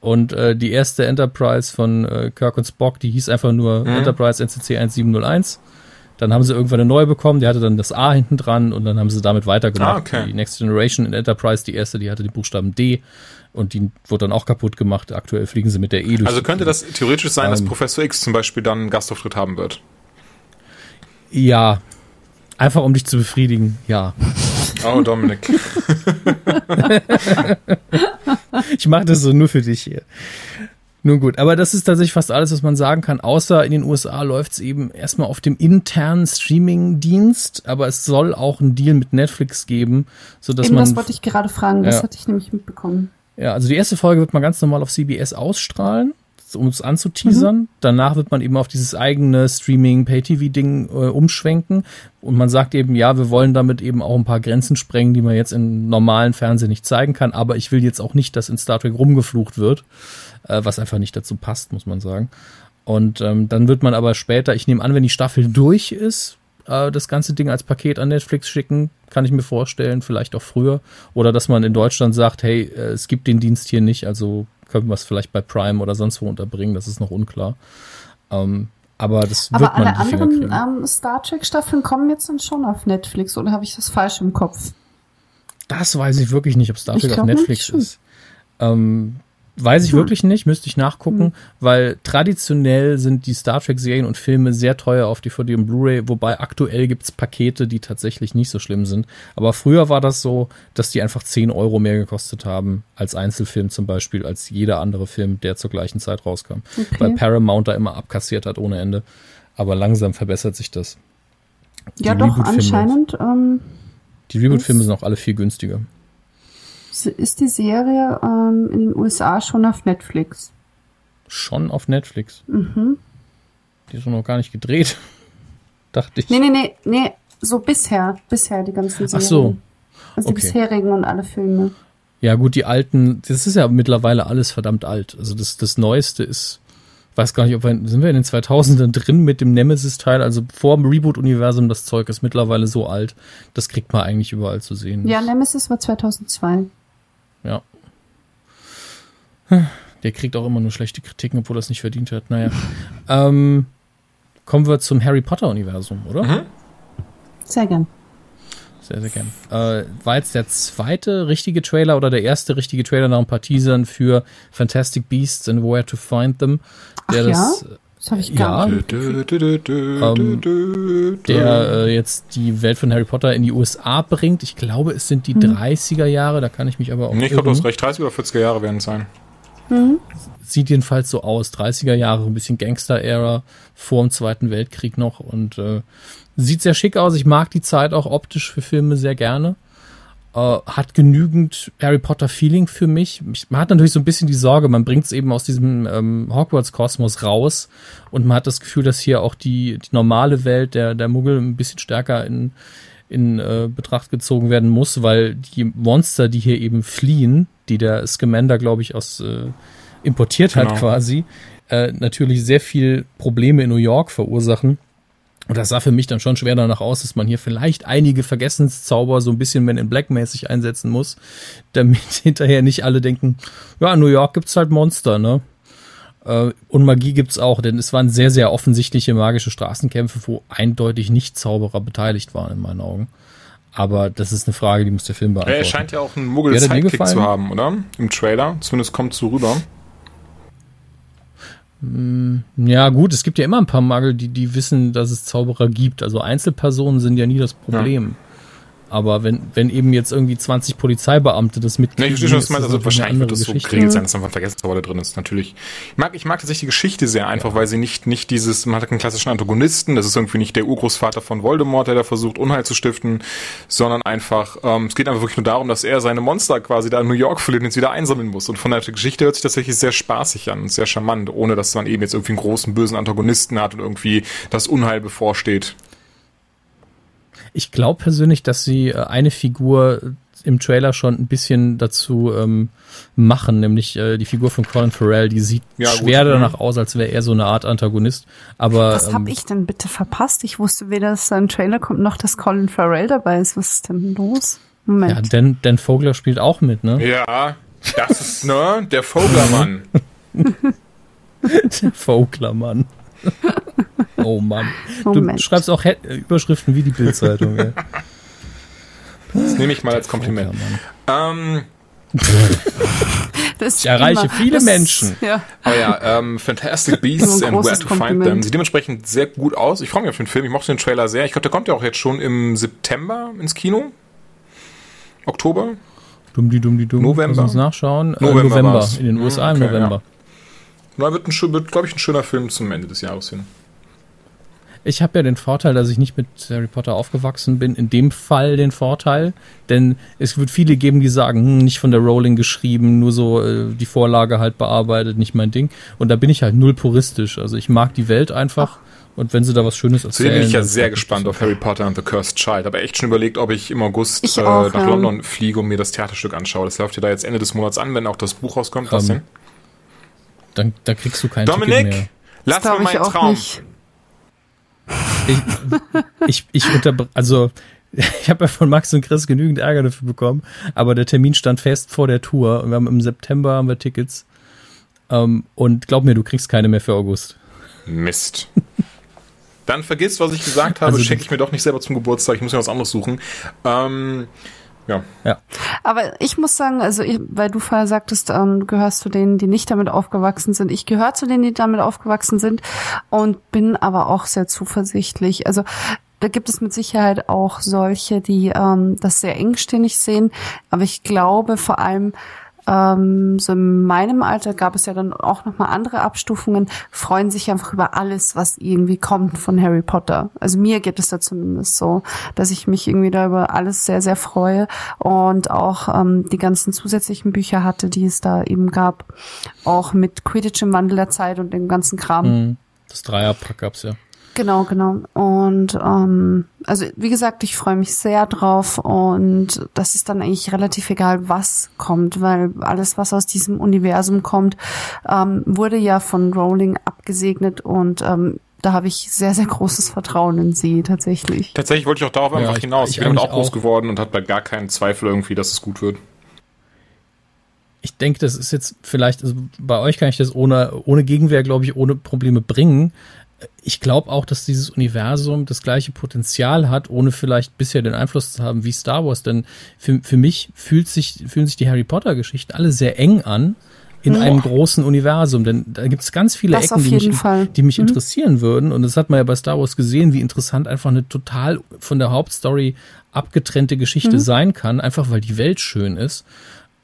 Und äh, die erste Enterprise von äh, Kirk und Spock, die hieß einfach nur Mhm. Enterprise NCC 1701. Dann haben sie irgendwann eine neue bekommen, die hatte dann das A hinten dran und dann haben sie damit weitergemacht. Ah, okay. Die Next Generation in Enterprise, die erste, die hatte den Buchstaben D und die wurde dann auch kaputt gemacht. Aktuell fliegen sie mit der E durch. Also könnte das theoretisch sein, dass Ähm. Professor X zum Beispiel dann einen Gastauftritt haben wird. Ja. Einfach um dich zu befriedigen, ja. Oh, Dominik. Ich mache das so nur für dich hier. Nun gut, aber das ist tatsächlich fast alles, was man sagen kann, außer in den USA läuft es eben erstmal auf dem internen Streaming-Dienst, aber es soll auch einen Deal mit Netflix geben, sodass Eben man das wollte ich gerade fragen, das Ja. hatte ich nämlich mitbekommen. Ja, also die erste Folge wird man ganz normal auf CBS ausstrahlen, um es anzuteasern. Danach wird man eben auf dieses eigene Streaming-Pay-TV-Ding äh, umschwenken. Und man sagt eben, ja, wir wollen damit eben auch ein paar Grenzen sprengen, die man jetzt im normalen Fernsehen nicht zeigen kann. Aber ich will jetzt auch nicht, dass in Star Trek rumgeflucht wird, äh, was einfach nicht dazu passt, muss man sagen. Und ähm, dann wird man aber später, ich nehme an, wenn die Staffel durch ist, äh, das ganze Ding als Paket an Netflix schicken, kann ich mir vorstellen, vielleicht auch früher. Oder dass man in Deutschland sagt, hey, äh, es gibt den Dienst hier nicht, also können wir es vielleicht bei Prime oder sonst wo unterbringen, das ist noch unklar. Ähm, aber das wird Aber man alle anderen ähm, Star Trek Staffeln kommen jetzt dann schon auf Netflix oder habe ich das falsch im Kopf? Das weiß ich wirklich nicht, ob Star Trek auf Netflix ist. Ähm, weiß ich Hm. wirklich nicht, müsste ich nachgucken, weil traditionell sind die Star Trek-Serien und Filme sehr teuer auf DVD und Blu-ray, wobei aktuell gibt's Pakete, die tatsächlich nicht so schlimm sind. Aber früher war das so, dass die einfach 10 Euro mehr gekostet haben als Einzelfilm zum Beispiel, als jeder andere Film, der zur gleichen Zeit rauskam. Okay. Weil Paramount da immer abkassiert hat ohne Ende. Aber langsam verbessert sich das. ja, die doch, Reboot-Filme. anscheinend ähm, Die Reboot-Filme sind auch alle viel günstiger. Ist die Serie ähm, in den USA schon auf Netflix. Schon auf Netflix. Mhm. Die ist noch gar nicht gedreht. Dachte ich. Nee, nee, nee, nee, so bisher, bisher die ganzen Serien. Ach so. Also die Okay. bisherigen und alle Filme. Ja, gut, die alten, das ist ja mittlerweile alles verdammt alt. Also das, das Neueste ist, weiß gar nicht, ob wir, sind wir in den 2000ern drin mit dem Nemesis-Teil, also vor dem Reboot-Universum, das Zeug ist mittlerweile so alt, das kriegt man eigentlich überall zu sehen. Ja, Nemesis war 2002. Ja. Der kriegt auch immer nur schlechte Kritiken, obwohl er es nicht verdient hat. Naja. ähm, kommen wir zum Harry Potter-Universum, oder? Sehr gern. Sehr, sehr gern. Äh, war jetzt der zweite richtige Trailer oder der erste richtige Trailer nach ein paar Teasern für Fantastic Beasts and Where to Find Them. Der Ach ja? das, Das habe ich Ja. gar nicht. Ähm, der äh, jetzt die Welt von Harry Potter in die USA bringt. Ich glaube, es sind die 30er Jahre, da kann ich mich aber auch Nee, ich glaube, du irren. hast recht. 30 oder 40er Jahre werden es sein. Sieht jedenfalls so aus. 30er Jahre, ein bisschen Gangster-Ära, vor dem Zweiten Weltkrieg noch und äh, sieht sehr schick aus. Ich mag die Zeit auch optisch für Filme sehr gerne. Äh, hat genügend Harry Potter-Feeling für mich. Ich- Man hat natürlich so ein bisschen die Sorge, man bringt es eben aus diesem ähm, Hogwarts-Kosmos raus und man hat das Gefühl, dass hier auch die, die normale Welt der, der Muggel ein bisschen stärker in, in äh, Betracht gezogen werden muss, weil die Monster, die hier eben fliehen, die der Scamander, glaube ich, aus äh, importiert hat Genau. quasi, äh, natürlich sehr viel Probleme in New York verursachen. Und das sah für mich dann schon schwer danach aus, dass man hier vielleicht einige Vergessenszauber so ein bisschen Men in Black mäßig einsetzen muss, damit hinterher nicht alle denken, ja, in New York gibt's halt Monster, ne? Äh, Und Magie gibt's auch, denn es waren sehr, sehr offensichtliche magische Straßenkämpfe, wo eindeutig nicht Zauberer beteiligt waren, in meinen Augen. Aber das ist eine Frage, die muss der Film beantworten. er scheint ja auch einen Muggel-Sidekick zu haben, oder? Im Trailer. Zumindest kommt so rüber. Ja, gut, es gibt ja immer ein paar Magel, die, die wissen, dass es Zauberer gibt. Also Einzelpersonen sind ja nie das Problem. Aber wenn, wenn eben jetzt irgendwie 20 Polizeibeamte das mitkriegen, Ne, ich verstehe schon, was ist du meinst. das Also wahrscheinlich wird das so geregelt sein, dass einfach ein Vergessensrolle drin ist, natürlich. Ich mag, ich mag tatsächlich die Geschichte sehr einfach, weil sie nicht, nicht dieses, man hat einen klassischen Antagonisten, das ist irgendwie nicht der Urgroßvater von Voldemort, der da versucht, Unheil zu stiften, sondern einfach, ähm, es geht einfach wirklich nur darum, dass er seine Monster quasi da in New York verliert und jetzt wieder einsammeln muss. Und von der Geschichte hört sich tatsächlich sehr spaßig an und sehr charmant, ohne dass man eben jetzt irgendwie einen großen, bösen Antagonisten hat und irgendwie das Unheil bevorsteht. Ich glaube persönlich, dass sie äh, eine Figur im Trailer schon ein bisschen dazu ähm, machen, nämlich äh, die Figur von Colin Farrell, die sieht Ja, gut. schwer Mhm. danach aus, als wäre er so eine Art Antagonist. Aber Was ähm, habe ich denn bitte verpasst? Ich wusste weder, dass da ein Trailer kommt, noch dass Colin Farrell dabei ist. Was ist denn los? ja, Moment. Dan, Dan Vogler spielt auch mit, ne? Ja, das ist, ne, der Voglermann. Der Voglermann. oh Mann. Du Moment. schreibst auch He Überschriften wie die Bildzeitung. ey. Das nehme ich mal als Kompliment. Ähm, Ich erreiche immer- viele das- Menschen. Ja. Aber ja, ähm, Fantastic Beasts and Where to Find Kompliment. Them sieht dementsprechend sehr gut aus. Ich freue mich auf den Film. Ich mochte den Trailer sehr. Ich glaube, der kommt ja auch jetzt schon im September ins Kino. Oktober. Dumm, die dumm, die dumm. November. Lass uns nachschauen. Äh, November November. war's. In den USA im Okay, November. Na, wird, ein, schön- wird glaube ich, ein schöner Film zum Ende des Jahres hin. Ich habe ja den Vorteil, dass ich nicht mit Harry Potter aufgewachsen bin. In dem Fall den Vorteil, denn es wird viele geben, die sagen, hm, nicht von der Rowling geschrieben, nur so äh, die Vorlage halt bearbeitet, nicht mein Ding. Und da bin ich halt null puristisch. Also ich mag die Welt einfach. Und wenn sie da was Schönes erzählen. Zudem bin ich ja sehr gespannt auf Harry Potter and the Cursed Child. Aber echt schon überlegt, ob ich im August Ich äh, auch, nach ja. London fliege und mir das Theaterstück anschaue. Das läuft ja da jetzt Ende des Monats an, wenn auch das Buch rauskommt. Was Ähm, denn? Dann, da kriegst du kein Ticket mehr. Dominik, lass mir meinen auch Traum. nicht. Ich, ich unter, also ich habe ja von Max und Chris genügend Ärger dafür bekommen, aber der Termin stand fest vor der Tour und wir haben im September haben wir Tickets. Ähm, und glaub mir, du kriegst keine mehr für August. Mist. Dann vergiss, was ich gesagt habe, Also schenke ich mir doch nicht selber zum Geburtstag. Ich muss mir was anderes suchen. Ähm, ja. Ja. Aber ich muss sagen, also ich, weil du vorher sagtest, ähm, du gehörst zu denen, die nicht damit aufgewachsen sind. Ich gehöre zu denen, die damit aufgewachsen sind und bin aber auch sehr zuversichtlich. Also da gibt es mit Sicherheit auch solche, die ähm, das sehr engstirnig sehen. Aber ich glaube vor allem, ähm, so in meinem Alter gab es ja dann auch nochmal andere Abstufungen, freuen sich einfach über alles, was irgendwie kommt von Harry Potter. Also mir geht es da zumindest so, dass ich mich irgendwie da über alles sehr, sehr freue und auch ähm, die ganzen zusätzlichen Bücher hatte, die es da eben gab. Auch mit Quidditch im Wandel der Zeit und dem ganzen Kram. Mhm. Das Dreierpack gab's ja. Genau, genau. Und ähm, also wie gesagt, ich freue mich sehr drauf und das ist dann eigentlich relativ egal, was kommt, weil alles, was aus diesem Universum kommt, ähm, wurde ja von Rowling abgesegnet und ähm, da habe ich sehr, sehr großes Vertrauen in sie tatsächlich. Tatsächlich wollte ich auch darauf Ja, einfach ich- hinaus. ich Ich bin auch groß auch. geworden und hat bei gar keinen Zweifel irgendwie, dass es gut wird. Ich denke, das ist jetzt vielleicht, also bei euch kann ich das ohne, ohne Gegenwehr, glaube ich, ohne Probleme bringen. Ich glaube auch, dass dieses Universum das gleiche Potenzial hat, ohne vielleicht bisher den Einfluss zu haben wie Star Wars. Denn für, für mich fühlt sich, fühlen sich die Harry Potter-Geschichten alle sehr eng an in einem großen Universum. Denn da gibt es ganz viele Das Ecken, die mich, die mich Mhm. interessieren würden. Und das hat man ja bei Star Wars gesehen, wie interessant einfach eine total von der Hauptstory abgetrennte Geschichte Mhm. sein kann, einfach weil die Welt schön ist.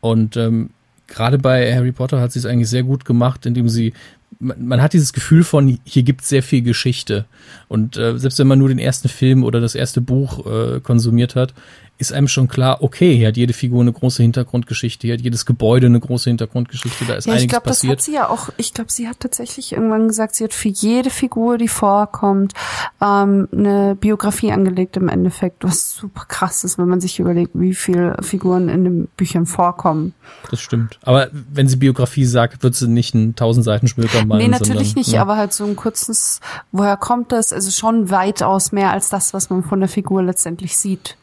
Und ähm, gerade bei Harry Potter hat sie es eigentlich sehr gut gemacht, indem sie man, hat dieses Gefühl von, hier gibt sehr viel Geschichte. Und äh, selbst wenn man nur den ersten Film oder das erste Buch äh, konsumiert hat, ist einem schon klar, okay, hier hat jede Figur eine große Hintergrundgeschichte, hier hat jedes Gebäude eine große Hintergrundgeschichte, da ist Ja, ich einiges glaube, das passiert. hat sie ja auch, ich glaube, sie hat tatsächlich irgendwann gesagt, sie hat für jede Figur, die vorkommt, ähm, eine Biografie angelegt im Endeffekt, was super krass ist, wenn man sich überlegt, wie viele Figuren in den Büchern vorkommen. Das stimmt. Aber wenn sie Biografie sagt, wird sie nicht einen tausend Seiten Schmöker malen. nee, natürlich sondern, nicht, ne? aber halt so ein kurzes, woher kommt das? Also schon weitaus mehr als das, was man von der Figur letztendlich sieht.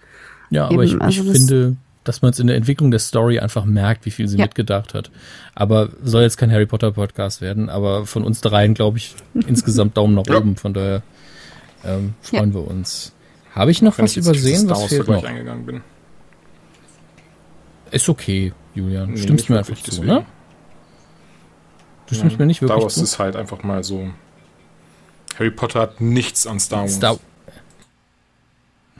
Ja, aber Eben, ich, also ich das- finde, dass man es in der Entwicklung der Story einfach merkt, wie viel sie Ja. mitgedacht hat. Aber soll jetzt kein Harry Potter Podcast werden, aber von uns dreien, glaube ich, insgesamt Daumen nach Ja. oben. Von daher ähm, freuen wir uns. Habe ich noch Wenn was ich jetzt nicht übersehen? Star Was fehlt noch? eingegangen bin. Ist okay, Julian. Nee, Stimmst nicht mir einfach wirklich, zu, deswegen. ne? Du stimmst mir nicht Star wirklich Wars zu? ist halt einfach mal so. Harry Potter hat nichts an Star Wars. Star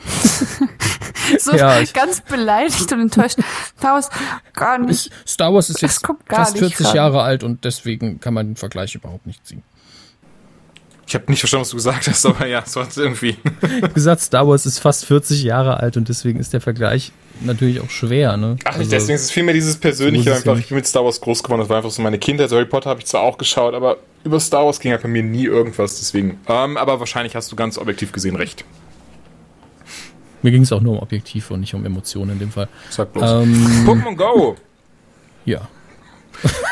so Ja, ich- ganz beleidigt und enttäuscht. Star Wars gar nicht. Star Wars ist jetzt fast nicht 40 ran. Jahre alt und deswegen kann man den Vergleich überhaupt nicht ziehen. Ich habe nicht verstanden, was du gesagt hast, aber ja, es war irgendwie. Ich hab gesagt, Star Wars ist fast 40 Jahre alt und deswegen ist der Vergleich natürlich auch schwer. Ne? Ach, Also, deswegen ist es vielmehr dieses Persönliche so ist ja einfach. Ich bin mit Star Wars groß geworden, das war einfach so meine Kindheit. Harry Potter habe ich zwar auch geschaut, aber über Star Wars ging halt bei mir nie irgendwas, deswegen. Ähm, aber wahrscheinlich hast du ganz objektiv gesehen recht. Mir ging es auch nur um Objektiv und nicht um Emotionen in dem Fall. Sag bloß. Ähm, Pokémon Go ja.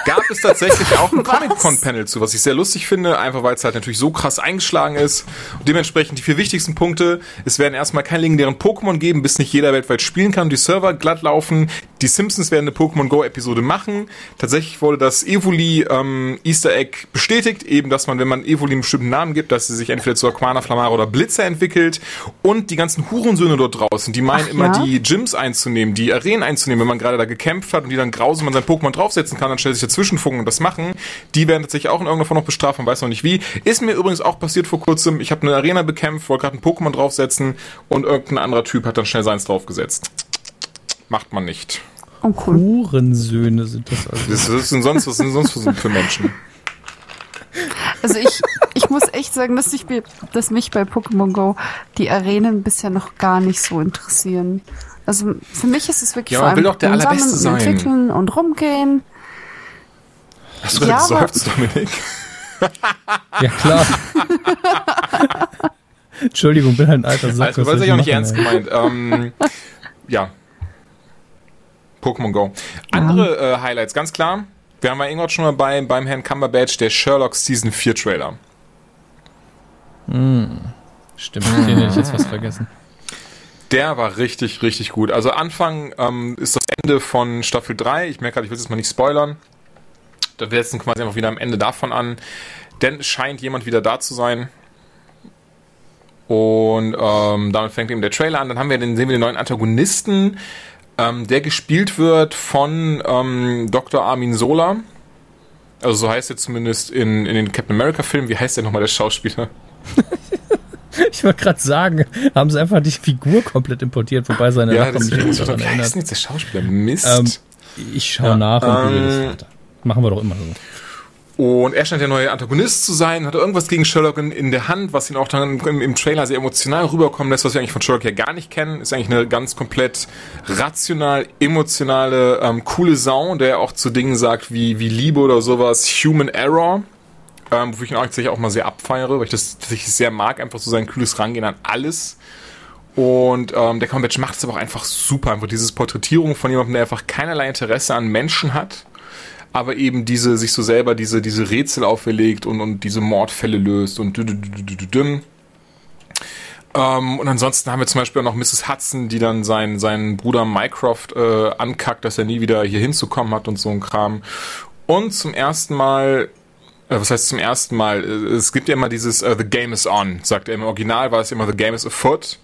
Gab es tatsächlich auch ein Comic-Con-Panel zu, was ich sehr lustig finde, einfach weil es halt natürlich so krass eingeschlagen ist. Und dementsprechend die vier wichtigsten Punkte. Es werden erstmal keine legendären Pokémon geben, bis nicht jeder weltweit spielen kann und die Server glatt laufen. Die Simpsons werden eine Pokémon Go-Episode machen. Tatsächlich wurde das Evoli ähm, Easter Egg bestätigt, eben, dass man, wenn man Evoli einen bestimmten Namen gibt, dass sie sich entweder zu Aquana, Flamara oder Blitzer entwickelt. Und die ganzen Hurensöhne dort draußen, die meinen Ach immer, ja? die Gyms einzunehmen, die Arenen einzunehmen, wenn man gerade da gekämpft hat und die dann grausam man sein Pokémon draufsetzen kann, dann stellt sich dazwischenfunken und das machen. Die werden tatsächlich auch in irgendeiner Form noch bestraft, man weiß noch nicht wie. Ist mir übrigens auch passiert vor kurzem. Ich habe eine Arena bekämpft, wollte gerade ein Pokémon draufsetzen und irgendein anderer Typ hat dann schnell seins draufgesetzt. Macht man nicht. Oh, cool. Hurensöhne sind das also. Das, sind sonst, was sind sonst für, Menschen? Also ich, ich muss echt sagen, dass, ich, mir- dass mich bei Pokémon Go die Arenen bisher noch gar nicht so interessieren. Also für mich ist es wirklich Ja, vor man will allem doch der Allerbeste sein. entwickeln und rumgehen. Hast du Ja, geseufzt, Dominik? Ja, klar. Entschuldigung, bin halt ein alter Sack. Also, es ich ja auch nicht ernst gemeint. Ähm, ja. Pokémon Go. Andere äh, Highlights, ganz klar. Wir haben ja irgendwann schon mal bei, beim Herrn Cumberbatch der Sherlock Season 4 Trailer. Stimmt, den hätte ich jetzt was vergessen. Der war richtig, richtig gut. Also Anfang ähm, ist das Ende von Staffel 3. Ich merke gerade, ich will es jetzt mal nicht spoilern. Da wir setzen quasi einfach wieder am Ende davon an. Denn scheint jemand wieder da zu sein. Und ähm, damit fängt eben der Trailer an. Dann haben wir den, sehen wir den neuen Antagonisten, ähm, der gespielt wird von ähm, Dr. Armin Sola. Also so heißt er zumindest in, in den Captain America Filmen. Wie heißt der nochmal, der Schauspieler? Ich wollte gerade sagen, haben sie einfach die Figur komplett importiert, wobei seine Ja, Nachkommen nicht Wie heißt denn jetzt der Schauspieler? Mist. Ähm, ich schaue Ja, nach und google das ähm, weiter. Machen wir doch immer so. Und er scheint der neue Antagonist zu sein, hat irgendwas gegen Sherlock in, in der Hand, was ihn auch dann im, im Trailer sehr emotional rüberkommen lässt, was wir eigentlich von Sherlock ja gar nicht kennen. Ist eigentlich eine ganz komplett rational, emotionale, ähm, coole Sau, der auch zu Dingen sagt wie, wie Liebe oder sowas, Human Error. Ähm, wo ich ihn auch auch mal sehr abfeiere, weil ich das tatsächlich sehr mag, einfach so sein kühles Rangehen an alles. Und ähm, der Cumberbatch macht es aber auch einfach super. Einfach dieses Porträtierung von jemandem, der einfach keinerlei Interesse an Menschen hat, aber eben diese, sich so selber diese, diese Rätsel auferlegt und, und diese Mordfälle löst und dü- dü- dü- dü- dü- düm. Ähm, und ansonsten haben wir zum Beispiel auch noch Mrs. Hudson, die dann seinen, seinen Bruder Mycroft äh, ankackt, dass er nie wieder hier hinzukommen hat und so ein Kram. Und zum ersten Mal äh, was heißt zum ersten Mal? Äh, Es gibt ja immer dieses äh, The Game is on, sagt er. Im Original war es immer The Game is afoot.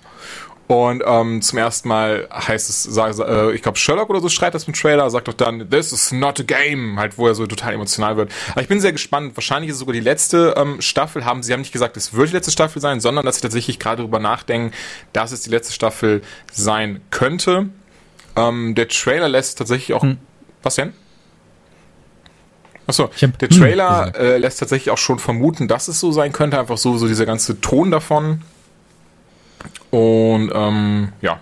Und ähm, zum ersten Mal heißt es, sag, äh, ich glaube Sherlock oder so schreit das im Trailer, sagt doch dann, this is not a game, halt, wo er so total emotional wird. Aber ich bin sehr gespannt. Wahrscheinlich ist es sogar die letzte ähm, Staffel. Haben sie haben nicht gesagt, es wird die letzte Staffel sein, sondern dass sie tatsächlich gerade darüber nachdenken, dass es die letzte Staffel sein könnte. Ähm, der Trailer lässt tatsächlich auch. Was denn? Achso, hab der hm Trailer gesagt. äh, lässt tatsächlich auch schon vermuten, dass es so sein könnte. Einfach so, so dieser ganze Ton davon. Und ähm, ja,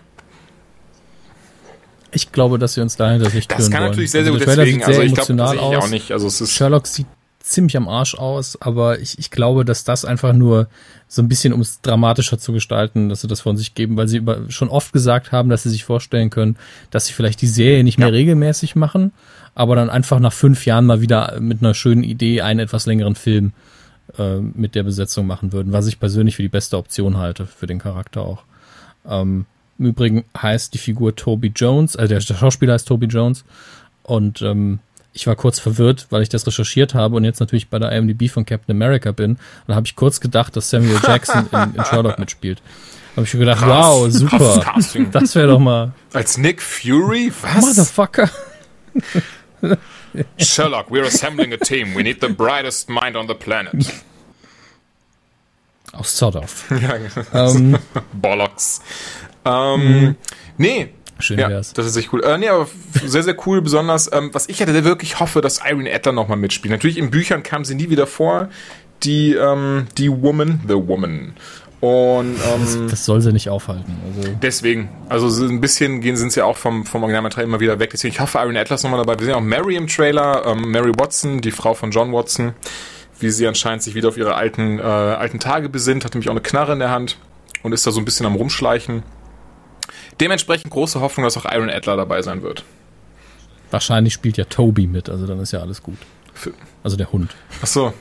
Ich glaube, dass wir uns dahinter nicht das kann wollen. natürlich sehr, sehr Also gut deswegen. sieht sehr Also ich glaube emotional tatsächlich aus. auch nicht. Also es ist Sherlock sieht ziemlich am Arsch aus, aber ich, ich glaube, dass das einfach nur so ein bisschen, um es dramatischer zu gestalten, dass sie das von sich geben, weil sie über, schon oft gesagt haben, dass sie sich vorstellen können, dass sie vielleicht die Serie nicht mehr Ja. regelmäßig machen, aber dann einfach nach fünf Jahren mal wieder mit einer schönen Idee einen etwas längeren Film äh, mit der Besetzung machen würden, was ich persönlich für die beste Option halte, für den Charakter auch. Ähm, Im Übrigen heißt die Figur Toby Jones, also der Schauspieler heißt Toby Jones und ähm, ich war kurz verwirrt, weil ich das recherchiert habe und jetzt natürlich bei der IMDb von Captain America bin. Und da habe ich kurz gedacht, dass Samuel Jackson in, in Sherlock mitspielt. Da habe ich mir gedacht, Krass. wow, super. Das wäre doch mal als Nick Fury? Was? Motherfucker. Sherlock, we're assembling a team. We need the brightest mind on the planet. Auch sort of. ja, ähm, Bollocks. Ähm, Nee. Schön ja, wär's. das ist echt cool. Äh, nee, aber sehr, sehr cool. Besonders, ähm, was ich ja wirklich hoffe, dass Irene Adler nochmal mitspielt. Natürlich in Büchern kam sie nie wieder vor. Die, ähm, die Woman, The Woman. Und ähm, Das soll sie nicht aufhalten. Also, deswegen, also so ein bisschen gehen sind sie ja auch vom, vom Originalmaterial immer wieder weg. Deswegen, ich hoffe, Irene Adler ist nochmal dabei. Wir sehen auch Mary im Trailer, ähm, Mary Watson, die Frau von John Watson, wie sie anscheinend sich wieder auf ihre alten, äh, alten Tage besinnt, hat nämlich auch eine Knarre in der Hand und ist da so ein bisschen am Rumschleichen. Dementsprechend große Hoffnung, dass auch Irene Adler dabei sein wird. wahrscheinlich spielt ja Toby mit, also dann ist ja alles gut. Also der Hund. Ach so.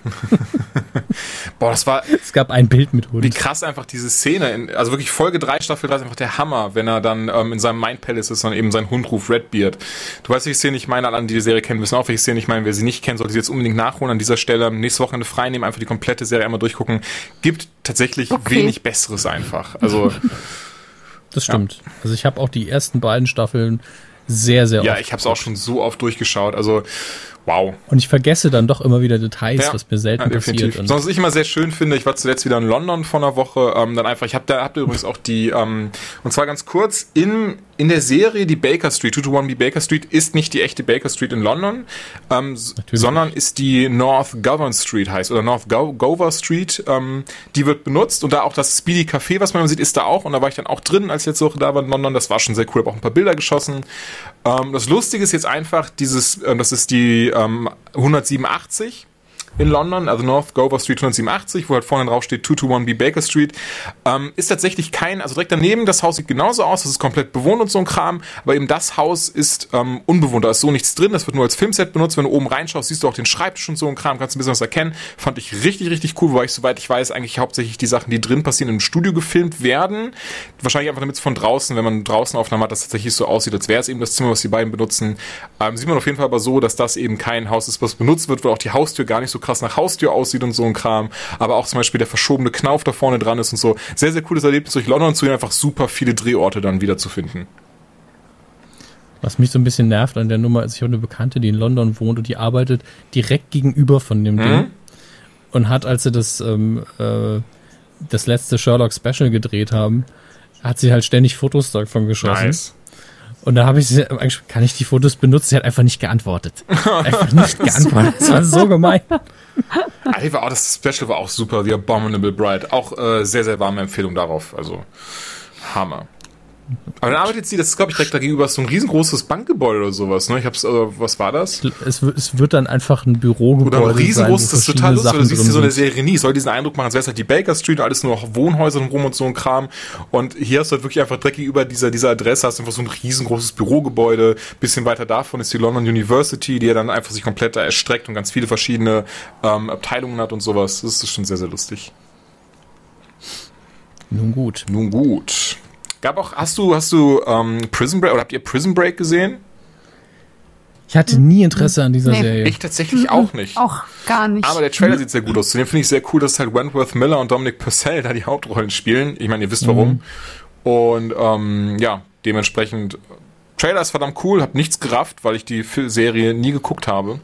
Boah, das war Es gab ein Bild mit Hund. wie krass einfach diese Szene. In, also wirklich Folge 3, Staffel 3 ist einfach der Hammer, wenn er dann ähm, in seinem Mind Palace ist und eben seinen Hund ruft Redbeard. Du weißt, welche Szene ich meine, alle, an die die Serie kennen, wissen auch, welche Szene ich meine. Wer sie nicht kennt, sollte sie jetzt unbedingt nachholen. An dieser Stelle nächste Wochenende frei nehmen, einfach die komplette Serie einmal durchgucken. Gibt tatsächlich Okay. wenig Besseres einfach. Also Das stimmt. Also ich habe auch die ersten beiden Staffeln sehr, sehr ja, oft. ich habe es auch schon so oft durchgeschaut. Also wow. Und ich vergesse dann doch immer wieder Details, Ja, was mir selten ja, passiert. Und Sonst was ich immer sehr schön finde, ich war zuletzt wieder in London vor einer Woche, ähm, dann einfach, ich habe da habt ihr übrigens auch die, ähm, und zwar ganz kurz, in, in der Serie die Baker Street, 221B Baker Street, ist nicht die echte Baker Street in London, ähm, sondern ist die North Govan Street heißt, oder North Go Gover Street, ähm, die wird benutzt und da auch das Speedy Café, was man sieht, ist da auch und da war ich dann auch drin, als ich letzte Woche da war in London, das war schon sehr cool, habe auch ein paar Bilder geschossen. Ähm, das Lustige ist jetzt einfach, dieses, äh, das ist die ähm, 187 in London, also North Gover Street 187, wo halt vorne drauf steht 221B Baker Street, ähm, ist tatsächlich kein, also direkt daneben, das Haus sieht genauso aus, das ist komplett bewohnt und so ein Kram, aber eben das Haus ist ähm, unbewohnt, da ist so nichts drin, das wird nur als Filmset benutzt, wenn du oben reinschaust, siehst du auch den Schreibtisch und so ein Kram, kannst ein bisschen was erkennen, fand ich richtig, richtig cool, wobei ich, soweit ich weiß, eigentlich hauptsächlich die Sachen, die drin passieren, im Studio gefilmt werden, wahrscheinlich einfach damit es von draußen, wenn man draußen Aufnahmen hat, das tatsächlich so aussieht, als wäre es eben das Zimmer, was die beiden benutzen, ähm, sieht man auf jeden Fall aber so, dass das eben kein Haus ist, was benutzt wird, weil auch die Haustür gar nicht so krass nach Haustür aussieht und so ein Kram, aber auch zum Beispiel der verschobene Knauf da vorne dran ist und so. Sehr, sehr cooles Erlebnis durch London zu gehen, einfach super viele Drehorte dann wieder zu finden. was mich so ein bisschen nervt an der Nummer ist, ich habe eine Bekannte, die in London wohnt und die arbeitet direkt gegenüber von dem Ding und hat, als sie das, ähm, äh, das letzte Sherlock Special gedreht haben, hat sie halt ständig Fotos davon geschossen. Nice. Und da habe ich sie, eigentlich, kann ich die Fotos benutzen? Sie hat einfach nicht geantwortet. Einfach nicht geantwortet. Das war so gemein. War auch, das Special war auch super, The Abominable Bride. Auch äh, sehr, sehr warme Empfehlung darauf. Also, Hammer. Aber dann arbeitet sie, das ist, glaube ich, direkt da gegenüber so ein riesengroßes Bankgebäude oder sowas. Ne? Ich hab's, äh, was war das? Es, wird- es wird dann einfach ein Bürogebäude Oder ein riesengroßes, sein, das ist total lustig. Du siehst dir so eine. Serie nie. Soll diesen Eindruck machen, als wäre es halt die Baker Street, alles nur noch Wohnhäuser rum und so ein Kram. Und hier hast du halt wirklich einfach direkt gegenüber dieser, dieser Adresse, hast du einfach so ein riesengroßes Bürogebäude. Bisschen weiter davon ist die London University, die ja dann einfach sich komplett da erstreckt und ganz viele verschiedene ähm, Abteilungen hat und sowas. Das ist schon sehr, sehr lustig. Nun gut. Nun gut. Gab auch, hast du, hast du ähm, Prison Break oder habt ihr Prison Break gesehen? Ich hatte nie Interesse an dieser Nee. Serie. Ich tatsächlich auch nicht. Auch gar nicht. Aber der Trailer sieht sehr gut aus. Zudem finde ich sehr cool, dass halt Wentworth Miller und Dominic Purcell da die Hauptrollen spielen. Ich meine, ihr wisst warum. Und ähm, ja, dementsprechend. Trailer ist verdammt cool, hab nichts gerafft, weil ich die Serie nie geguckt habe.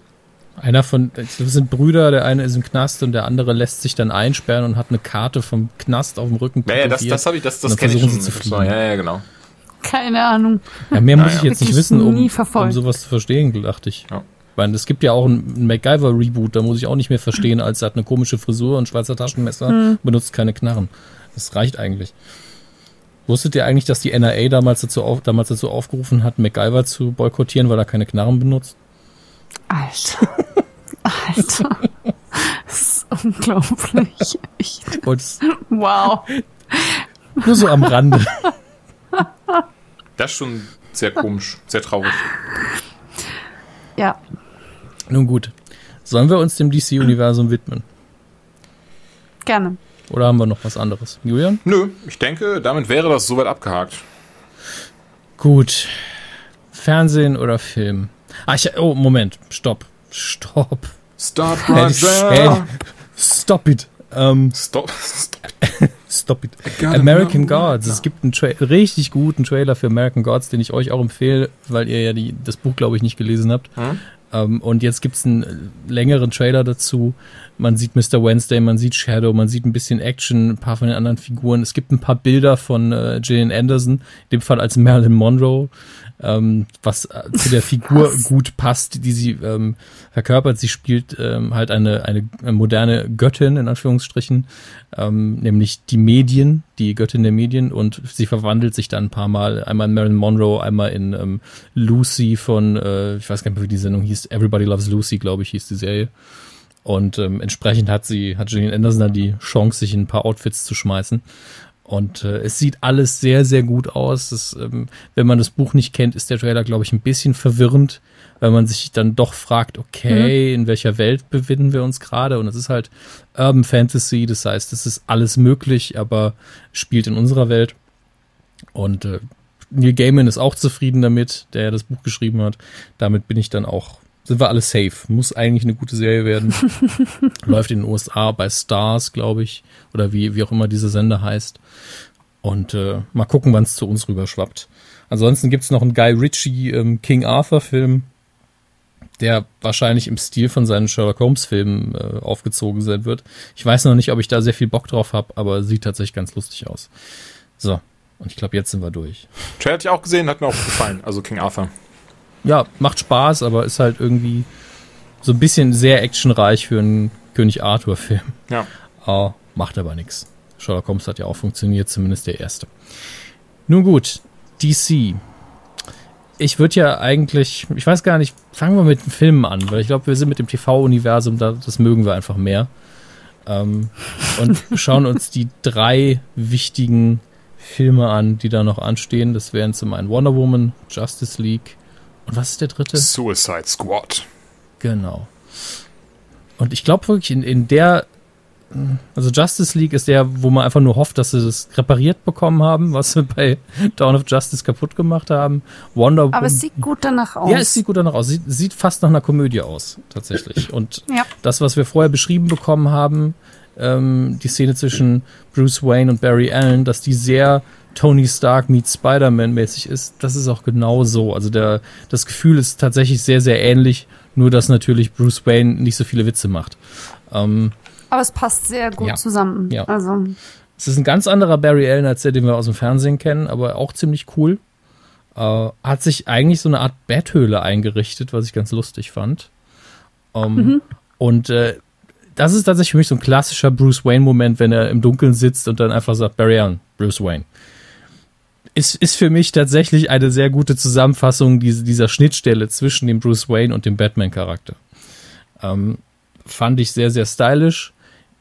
Einer von, das sind Brüder, der eine ist im Knast und der andere lässt sich dann einsperren und hat eine Karte vom Knast auf dem Rücken. Ja, ja, das, das habe ich, das, das kenne ich schon. zu So, fliehen. ja, ja, genau. Keine Ahnung. Ja, mehr muss Naja. ich jetzt nicht wissen, um, um sowas zu verstehen, dachte ich. Ja. Ich meine, es gibt ja auch einen MacGyver-Reboot, da muss ich auch nicht mehr verstehen, als er hat eine komische Frisur und Schweizer Taschenmesser, benutzt keine Knarren. Das reicht eigentlich. Wusstet ihr eigentlich, dass die NRA damals dazu, auf, damals dazu aufgerufen hat, MacGyver zu boykottieren, weil er keine Knarren benutzt? Alter. Alter. Das ist unglaublich. Ich, wow. nur so am Rande. Das ist schon sehr komisch, sehr traurig. Ja. Nun gut. Sollen wir uns dem DC-Universum widmen? Gerne. Oder haben wir noch was anderes? Julian? Nö, ich denke, damit wäre das soweit abgehakt. Gut. Fernsehen oder Film? Ah, ich, oh, Moment. Stopp. Stopp. Stop right there. Stop it. Ähm, Stop. Stop. stop it. American. Gods. Es gibt einen Tra richtig guten Trailer für American Gods, den ich euch auch empfehle, weil ihr ja die, das Buch, glaube ich, nicht gelesen habt. Hm? Ähm, und jetzt gibt's einen äh, längeren Trailer dazu. Man sieht Mr. Wednesday, man sieht Shadow, man sieht ein bisschen Action, ein paar von den anderen Figuren. Es gibt ein paar Bilder von äh, Gillian Anderson, in dem Fall als Marilyn Monroe, ähm, was äh, zu der Figur Was? gut passt, die sie ähm, verkörpert. Sie spielt ähm, halt eine, eine moderne Göttin, in Anführungsstrichen, ähm, nämlich die Medien, die Göttin der Medien und sie verwandelt sich dann ein paar Mal, einmal in Marilyn Monroe, einmal in ähm, Lucy von, äh, ich weiß gar nicht mehr, wie die Sendung hieß, Everybody Loves Lucy, glaube ich, hieß die Serie. Und ähm, entsprechend hat sie, hat Gillian Anderson dann die Chance, sich in ein paar Outfits zu schmeißen. Und äh, es sieht alles sehr, sehr gut aus. Das, ähm, wenn man das Buch nicht kennt, ist der Trailer, glaube ich, ein bisschen verwirrend, weil man sich dann doch fragt, okay, in welcher Welt befinden wir uns gerade? Und es ist halt Urban Fantasy, das heißt, es ist alles möglich, aber spielt in unserer Welt. Und äh, Neil Gaiman ist auch zufrieden damit, der das Buch geschrieben hat. Damit bin ich dann auch, sind wir alle safe. Muss eigentlich eine gute Serie werden. Läuft in den USA bei Stars, glaube ich, oder wie, wie auch immer dieser Sender heißt. Und äh, mal gucken, wann es zu uns rüberschwappt. Ansonsten gibt's noch einen Guy Ritchie ähm, King Arthur Film, der wahrscheinlich im Stil von seinen Sherlock Holmes Filmen äh, aufgezogen sein wird. Ich weiß noch nicht, ob ich da sehr viel Bock drauf habe, aber sieht tatsächlich ganz lustig aus. So, und ich glaube, jetzt sind wir durch. Trailer hatte ich auch gesehen, hat mir auch gefallen. Also King Arthur. Ja, macht Spaß, aber ist halt irgendwie so ein bisschen sehr actionreich für einen König Arthur Film. Ja. Oh, macht aber nichts. Sherlock Holmes hat ja auch funktioniert, zumindest der erste. Nun gut, DC. Ich würde ja eigentlich, ich weiß gar nicht, fangen wir mit den Filmen an, weil ich glaube, wir sind mit dem TV-Universum, da, das mögen wir einfach mehr. Ähm, und schauen uns die drei wichtigen Filme an, die da noch anstehen. Das wären zum einen Wonder Woman, Justice League und was ist der dritte? Suicide Squad. Genau. Und ich glaube wirklich, in, in der, also Justice League ist der, wo man einfach nur hofft, dass sie das repariert bekommen haben, was sie bei Dawn of Justice kaputt gemacht haben. Wonder Aber es sieht gut danach aus. ja, es sieht gut danach aus. Sieht, sieht fast nach einer Komödie aus, tatsächlich. Und Ja. das, was wir vorher beschrieben bekommen haben, ähm, die Szene zwischen Bruce Wayne und Barry Allen, dass die sehr Tony Stark meets Spider-Man mäßig ist, das ist auch genau so. Also der, das Gefühl ist tatsächlich sehr, sehr ähnlich, nur dass natürlich Bruce Wayne nicht so viele Witze macht. Ähm, Aber es passt sehr gut Ja. zusammen. Ja. Also, es ist ein ganz anderer Barry Allen als der, den wir aus dem Fernsehen kennen, aber auch ziemlich cool. Äh, hat sich eigentlich so eine Art Betthöhle eingerichtet, was ich ganz lustig fand. Ähm, Und äh, das ist tatsächlich für mich so ein klassischer Bruce Wayne-Moment, wenn er im Dunkeln sitzt und dann einfach sagt, Barry Allen, Bruce Wayne. Ist, ist für mich tatsächlich eine sehr gute Zusammenfassung diese, dieser Schnittstelle zwischen dem Bruce Wayne und dem Batman-Charakter. Ähm, fand ich sehr, sehr stylisch.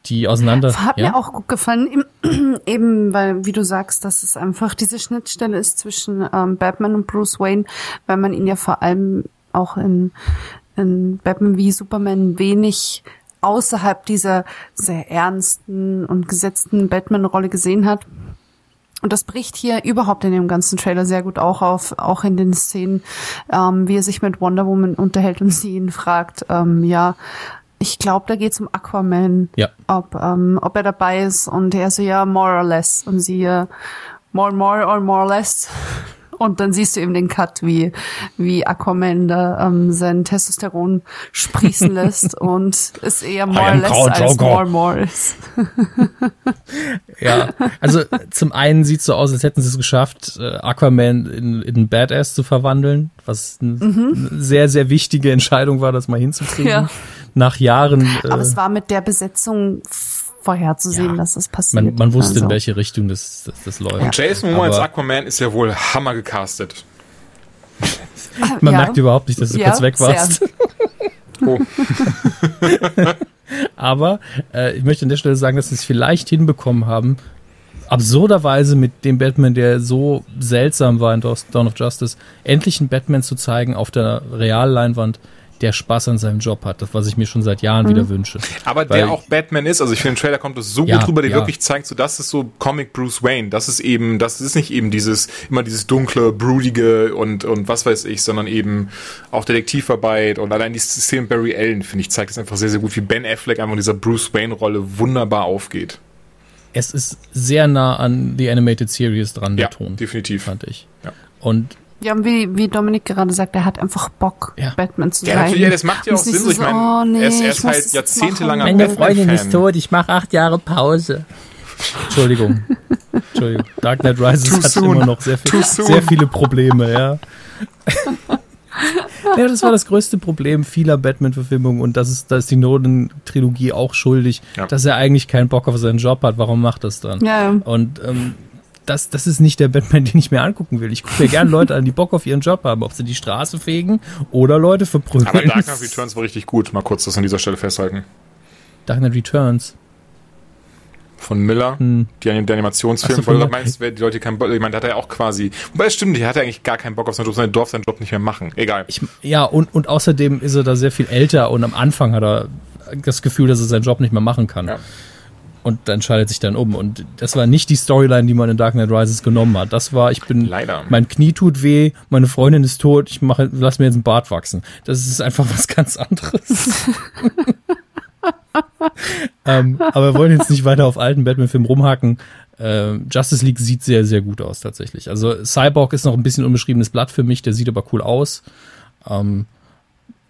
Die auseinander. hat ja? mir auch gut gefallen, eben, weil, wie du sagst, dass es einfach diese Schnittstelle ist zwischen ähm, Batman und Bruce Wayne, weil man ihn ja vor allem auch in, in Batman wie Superman wenig außerhalb dieser sehr ernsten und gesetzten Batman-Rolle gesehen hat. Und das bricht hier überhaupt in dem ganzen Trailer sehr gut auch auf, auch in den Szenen, ähm, wie er sich mit Wonder Woman unterhält und sie ihn fragt, ähm, ja, ich glaube, da geht's um Aquaman, Ja. ob, ähm, ob er dabei ist und er so, ja, more or less. Und sie, äh, more, more or more or less. Und dann siehst du eben den Cut, wie, wie Aquaman da ähm, sein Testosteron sprießen lässt und es eher more less als Joker. more more ist. Ja, also zum einen sieht so aus, als hätten sie es geschafft, äh, Aquaman in, in einen Badass zu verwandeln, was eine eine sehr, sehr wichtige Entscheidung war, das mal hinzukriegen. Mhm. Ja. Nach Jahren. Äh, Aber es war mit der Besetzung vorherzusehen, Ja. dass das passiert. man, man wusste, in Also, welche Richtung das, das, das läuft. Und Jason Momoa als Aquaman ist ja wohl hammer gecastet. Man ja. merkt überhaupt nicht, dass du Ja, kurz weg warst. Oh. Aber äh, ich möchte an der Stelle sagen, dass sie es vielleicht hinbekommen haben, absurderweise mit dem Batman, der so seltsam war in Dawn of Justice, endlich einen Batman zu zeigen auf der Realleinwand, der Spaß an seinem Job hat, das was ich mir schon seit Jahren Mhm. wieder wünsche. Aber Weil- der auch Batman ist, also ich finde, im Trailer kommt es so Ja, gut rüber, der ja. wirklich zeigt, so das ist so Comic Bruce Wayne. Das ist eben, das ist nicht eben dieses, immer dieses dunkle, brodige und, und was weiß ich, sondern eben auch Detektivarbeit und allein die Szene Barry Allen, finde ich, zeigt es einfach sehr, sehr gut, wie Ben Affleck einfach in dieser Bruce Wayne-Rolle wunderbar aufgeht. Es ist sehr nah an die Animated Series dran, der Ja, Ton. definitiv. Fand ich. Ja. Und Ja, und wie, wie Dominik gerade sagt, er hat einfach Bock, Ja. Batman zu Ja, sein. natürlich, ja, das macht ja auch Ist nicht Sinn. so ich meine, oh, nee, er ist, er ist muss halt das jahrzehntelanger machen. Batman-Fan. tot, ich mache acht Jahre Pause. Entschuldigung. Entschuldigung. Dark Knight Rises Too hat soon. immer noch sehr, viel, sehr viele Probleme, ja. ja, das war das größte Problem vieler Batman-Verfilmungen und das ist, da ist die Nolan-Trilogie auch schuldig, Ja. dass er eigentlich keinen Bock auf seinen Job hat. Warum macht das dann? Ja, ja. Und ähm, das, das ist nicht der Batman, den ich mir angucken will. Ich gucke mir gerne Leute an, die Bock auf ihren Job haben, ob sie die Straße fegen oder Leute verprügeln. Aber Dark Knight Returns war richtig gut. Mal kurz das an dieser Stelle festhalten. Dark Knight Returns. Von Miller, Hm. die, der Animationsfilm, so, weil du von- meinst, die Leute keinen Bock, ich meine, da hat er auch quasi, wobei es stimmt, der hatte eigentlich gar keinen Bock auf seinen Job, sondern durfte seinen Job nicht mehr machen. Egal. Ich, ja, und, und außerdem ist er da sehr viel älter und am Anfang hat er das Gefühl, dass er seinen Job nicht mehr machen kann. Ja. Und dann schaltet sich dann um. Und das war nicht die Storyline, die man in Dark Knight Rises genommen hat. Das war, ich bin, Leider. mein Knie tut weh, meine Freundin ist tot, ich mache, lass mir jetzt einen Bart wachsen. Das ist einfach was ganz anderes. ähm, aber wir wollen jetzt nicht weiter auf alten Batman-Filmen rumhaken. Ähm, Justice League sieht sehr, sehr gut aus tatsächlich. Also Cyborg ist noch ein bisschen unbeschriebenes Blatt für mich, der sieht aber cool aus. Ähm,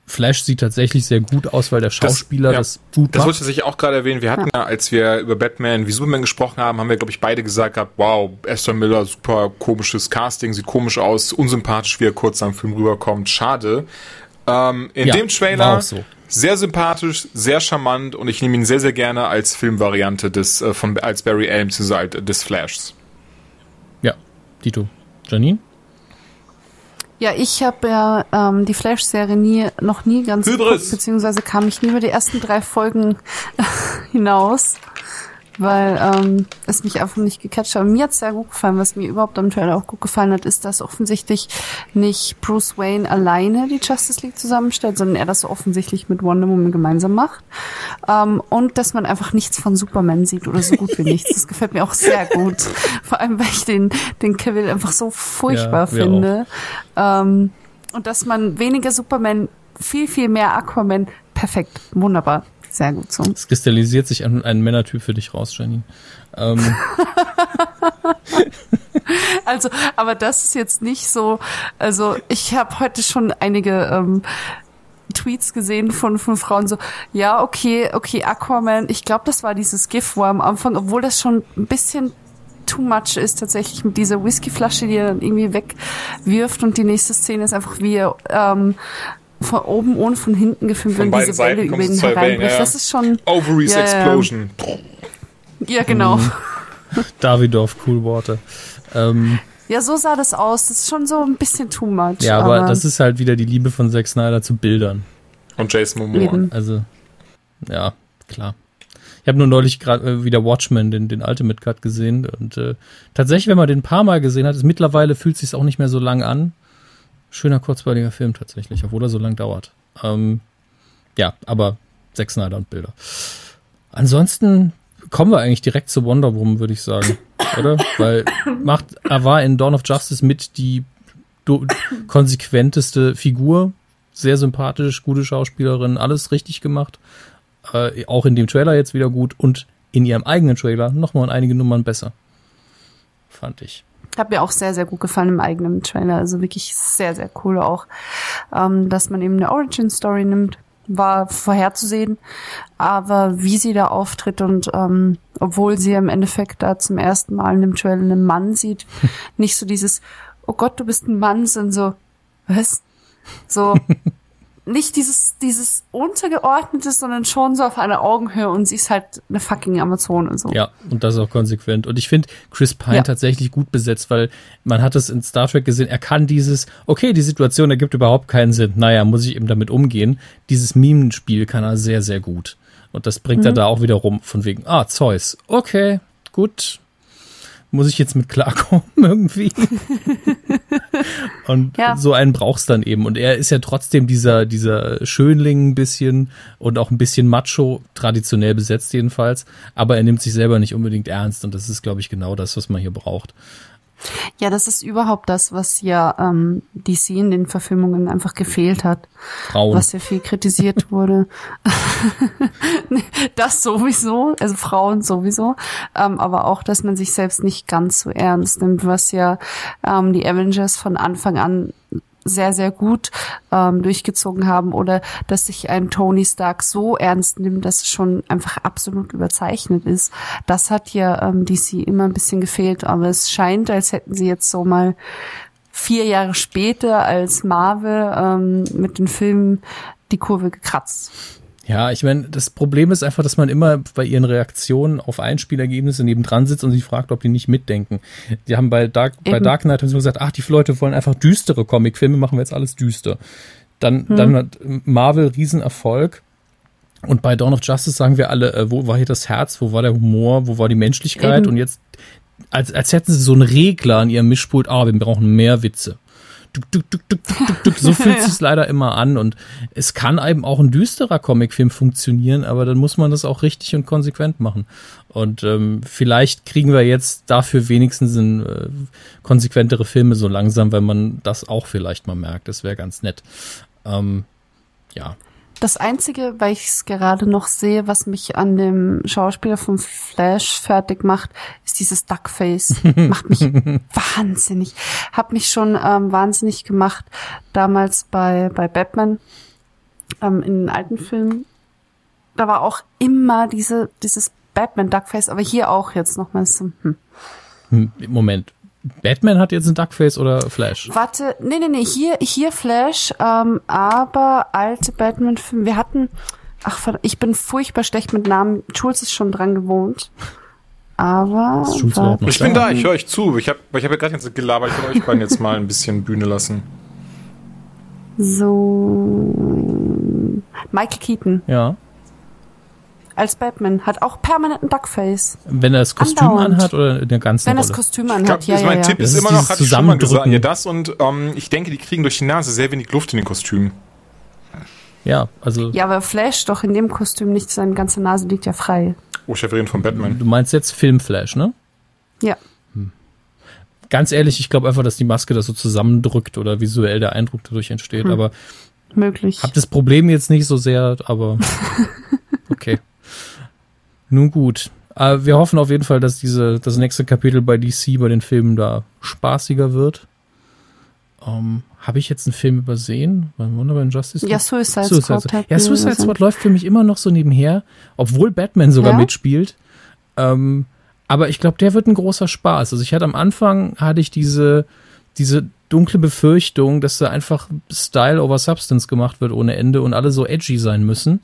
Flash sieht tatsächlich sehr gut aus, weil der Schauspieler das, ja, gut Das wollte ich tatsächlich auch gerade erwähnen. Wir hatten ja, als wir über Batman wie Superman gesprochen haben, haben wir, glaube ich, beide gesagt gehabt, wow, Aston Miller, super komisches Casting, sieht komisch aus, unsympathisch, wie er kurz am Film rüberkommt. Schade. Ähm, in Ja, dem war Trailer so. sehr sympathisch, sehr charmant und ich nehme ihn sehr, sehr gerne als Filmvariante des, äh, von, als Barry Allen, beziehungsweise des Flashs. Ja, Dito. Janine? Ja, ich habe ja ähm, die Flash-Serie nie, noch nie ganz Hybris. geguckt, beziehungsweise kam ich nie über die ersten drei Folgen hinaus, weil ähm, es mich einfach nicht gecatcht hat. Und mir hat's sehr gut gefallen, was mir überhaupt am Trailer auch gut gefallen hat, ist, dass offensichtlich nicht Bruce Wayne alleine die Justice League zusammenstellt, sondern er das so offensichtlich mit Wonder Woman gemeinsam macht. Ähm, und dass man einfach nichts von Superman sieht oder so gut wie nichts. Das gefällt mir auch sehr gut. Vor allem, weil ich den, den Cavill einfach so furchtbar Ja, finde. Ähm, und dass man weniger Superman, viel, viel mehr Aquaman, perfekt, wunderbar, sehr gut so. Es kristallisiert sich ein, ein Männertyp für dich raus, Janine. Ähm, Also, aber das ist jetzt nicht so, also ich habe heute schon einige ähm, Tweets gesehen von, von Frauen so, ja, okay, okay, Aquaman, ich glaube, das war dieses GIF, wo am Anfang, obwohl das schon ein bisschen too much ist tatsächlich mit dieser Whiskyflasche, die er dann irgendwie wegwirft und die nächste Szene ist einfach wie er ähm, von oben ohne von hinten gefilmt Von beiden diese Welle Seiten über kommen ihn hereinbricht. ja, ja. Das ist schon, Ovaries Ja. Explosion. ja genau. Davidoff, Coolwater. Ähm, Ja, so sah das aus. Das ist schon so ein bisschen too much. ja, aber, das ist halt wieder die Liebe von Zack Snyder zu Bildern. Und Jason Momoa. Eben. Also, ja, klar. Ich habe nur neulich gerade äh, wieder Watchmen, den, den Ultimate Cut gesehen. Und äh, tatsächlich, wenn man den ein paar Mal gesehen hat, ist mittlerweile fühlt es sich auch nicht mehr so lang an. Schöner, kurzweiliger Film tatsächlich, obwohl er so lang dauert. Ähm, ja, aber Zack Snyder und Bilder. Ansonsten kommen wir eigentlich direkt zu Wonder Woman, würde ich sagen. Oder? Weil macht, er war in Dawn of Justice mit die konsequenteste Figur. Sehr sympathisch, gute Schauspielerin, alles richtig gemacht. Äh, auch in dem Trailer jetzt wieder gut und in ihrem eigenen Trailer nochmal in einige Nummern besser. Fand ich. Hat mir auch sehr, sehr gut gefallen im eigenen Trailer. Also wirklich sehr, sehr cool auch, ähm, dass man eben eine Origin-Story nimmt. War vorherzusehen, aber wie sie da auftritt und ähm, obwohl sie im Endeffekt da zum ersten Mal in dem Trailer einen Mann sieht, nicht so dieses, oh Gott, du bist ein Mann, sondern so, was? So, nicht dieses, dieses Untergeordnete, sondern schon so auf einer Augenhöhe und sie ist halt eine fucking Amazone und so. Ja, und das auch konsequent. Und ich finde Chris Pine Ja. tatsächlich gut besetzt, weil man hat es in Star Trek gesehen, er kann dieses, okay, die Situation ergibt überhaupt keinen Sinn, naja, muss ich eben damit umgehen. Dieses Mimenspiel kann er sehr, sehr gut. Und das bringt er da auch wieder rum, von wegen, ah, Zeus, okay, gut, muss ich jetzt mit klarkommen irgendwie. und Ja. so einen brauchst dann eben. Und er ist ja trotzdem dieser, dieser Schönling ein bisschen und auch ein bisschen macho, traditionell besetzt jedenfalls. Aber er nimmt sich selber nicht unbedingt ernst. Und das ist, glaube ich, genau das, was man hier braucht. Ja, das ist überhaupt das, was ja ähm, DC in den Verfilmungen einfach gefehlt hat. Frauen. Was ja viel kritisiert wurde. das sowieso, also Frauen sowieso, ähm, aber auch, dass man sich selbst nicht ganz so ernst nimmt, was ja ähm, die Avengers von Anfang an sehr, sehr gut ähm, durchgezogen haben oder dass sich ein Tony Stark so ernst nimmt, dass es schon einfach absolut überzeichnet ist. Das hat ja ähm, DC immer ein bisschen gefehlt, aber es scheint, als hätten sie jetzt so mal vier Jahre später als Marvel ähm, mit den Filmen die Kurve gekratzt. Ja, ich meine, das Problem ist einfach, dass man immer bei ihren Reaktionen auf Einspielergebnisse nebendran sitzt und sich fragt, ob die nicht mitdenken. Die haben bei Dark, bei Dark Knight haben sie gesagt, ach, die Leute wollen einfach düstere Comicfilme, machen wir jetzt alles düster. Dann, hm. dann hat Marvel Riesenerfolg. Und bei Dawn of Justice sagen wir alle, äh, wo war hier das Herz, wo war der Humor, wo war die Menschlichkeit? Eben. Und jetzt, als, als hätten sie so einen Regler an ihrem Mischpult, ah, wir brauchen mehr Witze. Duck, duck, duck, duck, duck, duck. So fühlt sich leider immer an und es kann eben auch ein düsterer Comicfilm funktionieren, aber dann muss man das auch richtig und konsequent machen. Und ähm, vielleicht kriegen wir jetzt dafür wenigstens ein, äh, konsequentere Filme so langsam, wenn man das auch vielleicht mal merkt. Das wäre ganz nett. Ähm, ja. Das Einzige, weil ich es gerade noch sehe, was mich an dem Schauspieler vom Flash fertig macht, ist dieses Duckface. macht mich wahnsinnig. Hat mich schon ähm, wahnsinnig gemacht damals bei, bei Batman ähm, in den alten Filmen. Da war auch immer diese, dieses Batman-Duckface, aber hier auch jetzt nochmal so. Hm. hm. Moment, Batman hat jetzt ein Duckface oder Flash? Warte, nee, nee, nee, hier, hier Flash, ähm, aber alte Batman-Filme. Wir hatten, ach, ich bin furchtbar schlecht mit Namen. Jules ist schon dran gewohnt. Aber. Ich bin da, ich höre euch zu. Ich habe ich hab ja gerade jetzt gelabert, ich will euch beiden jetzt mal ein bisschen Bühne lassen. So. Michael Keaton. Ja als Batman. Hat auch permanent ein Duckface. Wenn er das Kostüm Andauernd. anhat oder in der ganzen Wenn er das Kostüm anhat, glaub, ja, Mein ja, Tipp ja. ist, ist immer noch, hat ich schon mal gesagt, ja, das und ähm, ich denke, die kriegen durch die Nase sehr wenig Luft in den Kostümen. Ja, also. Ja, aber Flash doch in dem Kostüm nicht, seine ganze Nase liegt ja frei. Oh, Chefin von Batman. Du meinst jetzt Filmflash, ne? Ja. Hm. Ganz ehrlich, ich glaube einfach, dass die Maske das so zusammendrückt oder visuell der Eindruck dadurch entsteht, hm. aber. Möglich. Hab das Problem jetzt nicht so sehr, aber. okay. Nun gut. Aber wir hoffen auf jeden Fall, dass diese, das nächste Kapitel bei DC, bei den Filmen da spaßiger wird. Um, Habe ich jetzt einen Film übersehen? Wunderbar Justice Ja, Suicide, Suicide Squad. Ja, Suicide Squad läuft für mich immer noch so nebenher, obwohl Batman sogar ja? mitspielt. Ähm, aber ich glaube, der wird ein großer Spaß. Also ich hatte am Anfang hatte ich diese diese dunkle Befürchtung, dass da einfach Style over Substance gemacht wird ohne Ende und alle so edgy sein müssen.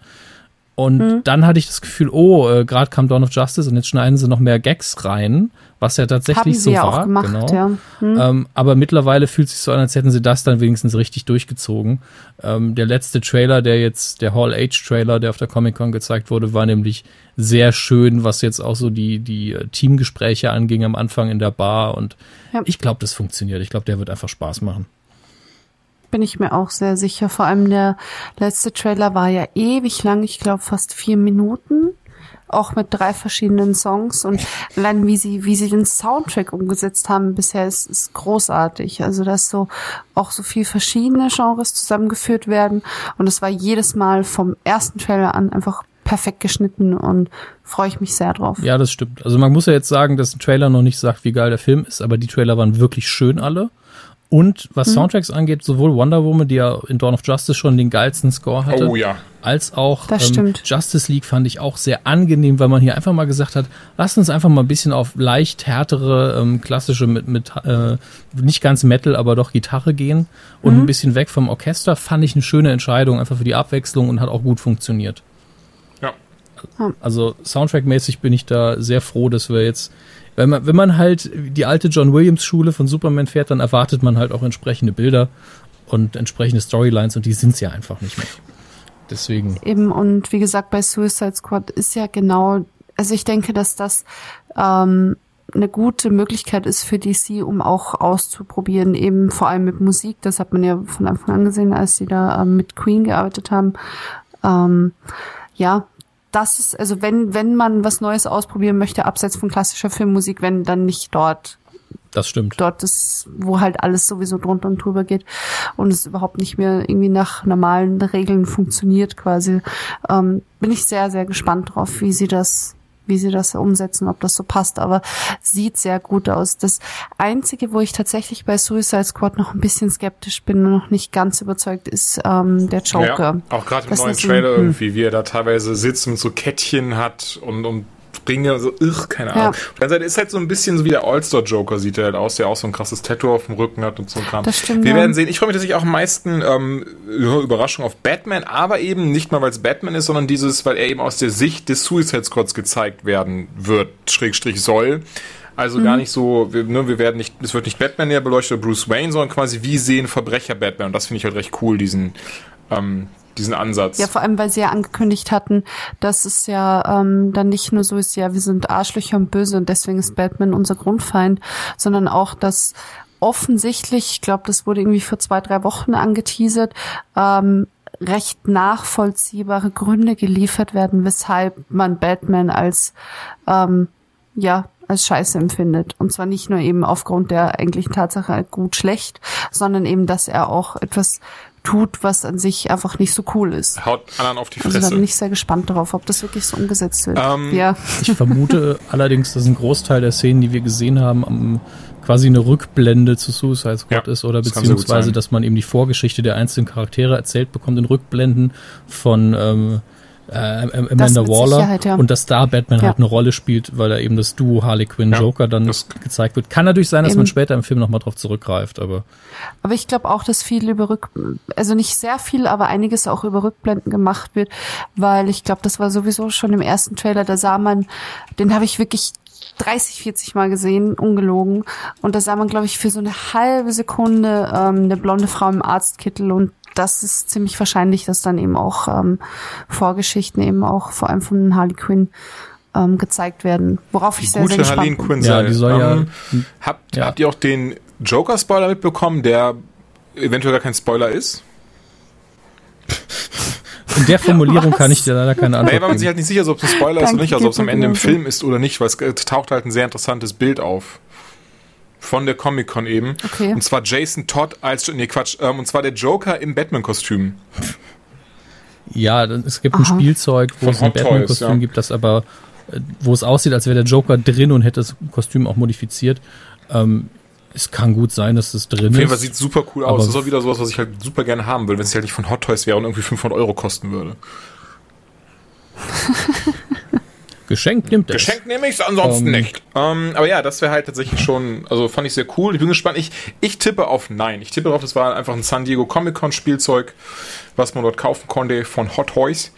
Und mhm. dann hatte ich das Gefühl, oh, äh, gerade kam Dawn of Justice und jetzt schneiden sie noch mehr Gags rein, was ja tatsächlich so ja war. Auch gemacht, genau. Ja. Mhm. Ähm, aber mittlerweile fühlt es sich so an, als hätten sie das dann wenigstens richtig durchgezogen. Ähm, der letzte Trailer, der jetzt, der Hall Age Trailer, der auf der Comic Con gezeigt wurde, war nämlich sehr schön, was jetzt auch so die, die äh, Teamgespräche anging am Anfang in der Bar. Und ja. ich glaube, das funktioniert. Ich glaube, der wird einfach Spaß machen bin ich mir auch sehr sicher. Vor allem der letzte Trailer war ja ewig lang, ich glaube fast vier Minuten. Auch mit drei verschiedenen Songs und allein wie sie, wie sie den Soundtrack umgesetzt haben bisher ist, ist großartig. Also, dass so auch so viel verschiedene Genres zusammengeführt werden und es war jedes Mal vom ersten Trailer an einfach perfekt geschnitten und freue ich mich sehr drauf. Ja, das stimmt. Also man muss ja jetzt sagen, dass ein Trailer noch nicht sagt, wie geil der Film ist, aber die Trailer waren wirklich schön alle. Und was mhm. Soundtracks angeht, sowohl Wonder Woman, die ja in Dawn of Justice schon den geilsten Score hatte, oh, ja. als auch ähm, Justice League fand ich auch sehr angenehm, weil man hier einfach mal gesagt hat, lasst uns einfach mal ein bisschen auf leicht härtere, ähm, klassische mit, mit äh, nicht ganz Metal, aber doch Gitarre gehen und mhm. ein bisschen weg vom Orchester. Fand ich eine schöne Entscheidung, einfach für die Abwechslung und hat auch gut funktioniert. Ja. Also Soundtrack-mäßig bin ich da sehr froh, dass wir jetzt wenn man, wenn man halt die alte John Williams Schule von Superman fährt, dann erwartet man halt auch entsprechende Bilder und entsprechende Storylines und die sind es ja einfach nicht mehr. Deswegen. Eben, und wie gesagt, bei Suicide Squad ist ja genau, also ich denke, dass das ähm, eine gute Möglichkeit ist für DC, um auch auszuprobieren, eben vor allem mit Musik. Das hat man ja von Anfang an gesehen, als sie da ähm, mit Queen gearbeitet haben. Ähm, ja, das ist, also wenn, wenn man was Neues ausprobieren möchte, abseits von klassischer Filmmusik, wenn dann nicht dort Das stimmt. dort ist, wo halt alles sowieso drunter und drüber geht und es überhaupt nicht mehr irgendwie nach normalen Regeln funktioniert quasi. Ähm, bin ich sehr, sehr gespannt drauf, wie sie das wie sie das umsetzen, ob das so passt, aber sieht sehr gut aus. Das Einzige, wo ich tatsächlich bei Suicide Squad noch ein bisschen skeptisch bin und noch nicht ganz überzeugt, ist ähm, der Joker. Ja, auch gerade im Das neuen Trailer hm. irgendwie, wie er da teilweise sitzt und so Kettchen hat und, und Ringe, so, ugh, keine Ja. Ahnung. Auf der anderen Seite ist halt so ein bisschen so wie der All-Star-Joker sieht er halt aus, der auch so ein krasses Tattoo auf dem Rücken hat und so ein Kram. Das stimmt, Wir ja. werden sehen. Ich freue mich tatsächlich auch am meisten, ähm, ja, Überraschung auf Batman, aber eben nicht mal, weil es Batman ist, sondern dieses, weil er eben aus der Sicht des Suicide Squads gezeigt werden wird, Schrägstrich soll. Also Mhm. gar nicht so, wir, ne, wir werden nicht, es wird nicht Batman näher beleuchtet oder Bruce Wayne, sondern quasi wie sehen Verbrecher Batman. Und das finde ich halt recht cool, diesen, ähm, diesen Ansatz. Ja, vor allem, weil sie ja angekündigt hatten, dass es ja ähm, dann nicht nur so ist, ja, wir sind Arschlöcher und böse und deswegen ist Batman unser Grundfeind, sondern auch, dass offensichtlich, ich glaube, das wurde irgendwie vor zwei, drei Wochen angeteasert, ähm, recht nachvollziehbare Gründe geliefert werden, weshalb man Batman als ähm, ja als Scheiße empfindet. Und zwar nicht nur eben aufgrund der eigentlichen Tatsache gut schlecht, sondern eben, dass er auch etwas tut, was an sich einfach nicht so cool ist. Haut anderen auf die Also da Fresse. bin ich sehr gespannt darauf, ob das wirklich so umgesetzt wird. Ähm, ja. Ich vermute allerdings, dass ein Großteil der Szenen, die wir gesehen haben, am, quasi eine Rückblende zu Suicide Squad Ja, ist oder beziehungsweise, dass man eben die Vorgeschichte der einzelnen Charaktere erzählt bekommt in Rückblenden von ähm, äh, Amanda Waller ja. und dass da Batman Ja. halt eine Rolle spielt, weil da eben das Duo Harley Quinn Ja, Joker dann gezeigt wird. Kann natürlich sein, dass Eben. man später im Film nochmal drauf zurückgreift, aber Aber ich glaube auch, dass viel über Rück, also nicht sehr viel, aber einiges auch über Rückblenden gemacht wird, weil ich glaube, das war sowieso schon im ersten Trailer, da sah man, den habe ich wirklich 30, 40 Mal gesehen, ungelogen. Und da sah man, glaube ich, für so eine halbe Sekunde ähm, eine blonde Frau im Arztkittel und das ist ziemlich wahrscheinlich, dass dann eben auch ähm, Vorgeschichten eben auch vor allem von Harley Quinn ähm, gezeigt werden, worauf ich sehr, sehr gute gespannt Harleen bin. Quinn Ja, sei. die soll ähm, ja- Habt, Ja. habt ihr auch den Joker-Spoiler mitbekommen, der eventuell gar kein Spoiler ist? in der Formulierung kann ich dir leider keine Nee, Antwort weil man sich geben. halt nicht sicher ist, ob es ein Spoiler ist oder nicht, also ob es am Ende im. Film ist oder nicht, weil es äh, taucht halt ein sehr interessantes Bild auf. Von der Comic-Con eben. Okay. Und zwar Jason Todd als, nee Quatsch, ähm, und zwar der Joker im Batman-Kostüm. Ja, es gibt ein Aha. Spielzeug, wo Von es ein Batman-Kostüm ja. gibt, das aber, äh, wo es aussieht, als wäre der Joker drin und hätte das Kostüm auch modifiziert. Ähm, es kann gut sein, dass es drin Auf jeden Fall ist. sieht super cool aus. Das ist auch wieder sowas, was ich halt super gerne haben würde, wenn es halt nicht von Hot Toys wäre und irgendwie 500 Euro kosten würde. Geschenkt nimmt es. Geschenkt nehme ich ansonsten Ähm. nicht. Ähm, aber ja, das wäre halt tatsächlich schon, also fand ich sehr cool. Ich bin gespannt. Ich, ich tippe auf Nein. Ich tippe darauf, das war einfach ein San Diego Comic Con Spielzeug, was man dort kaufen konnte von Hot Toys.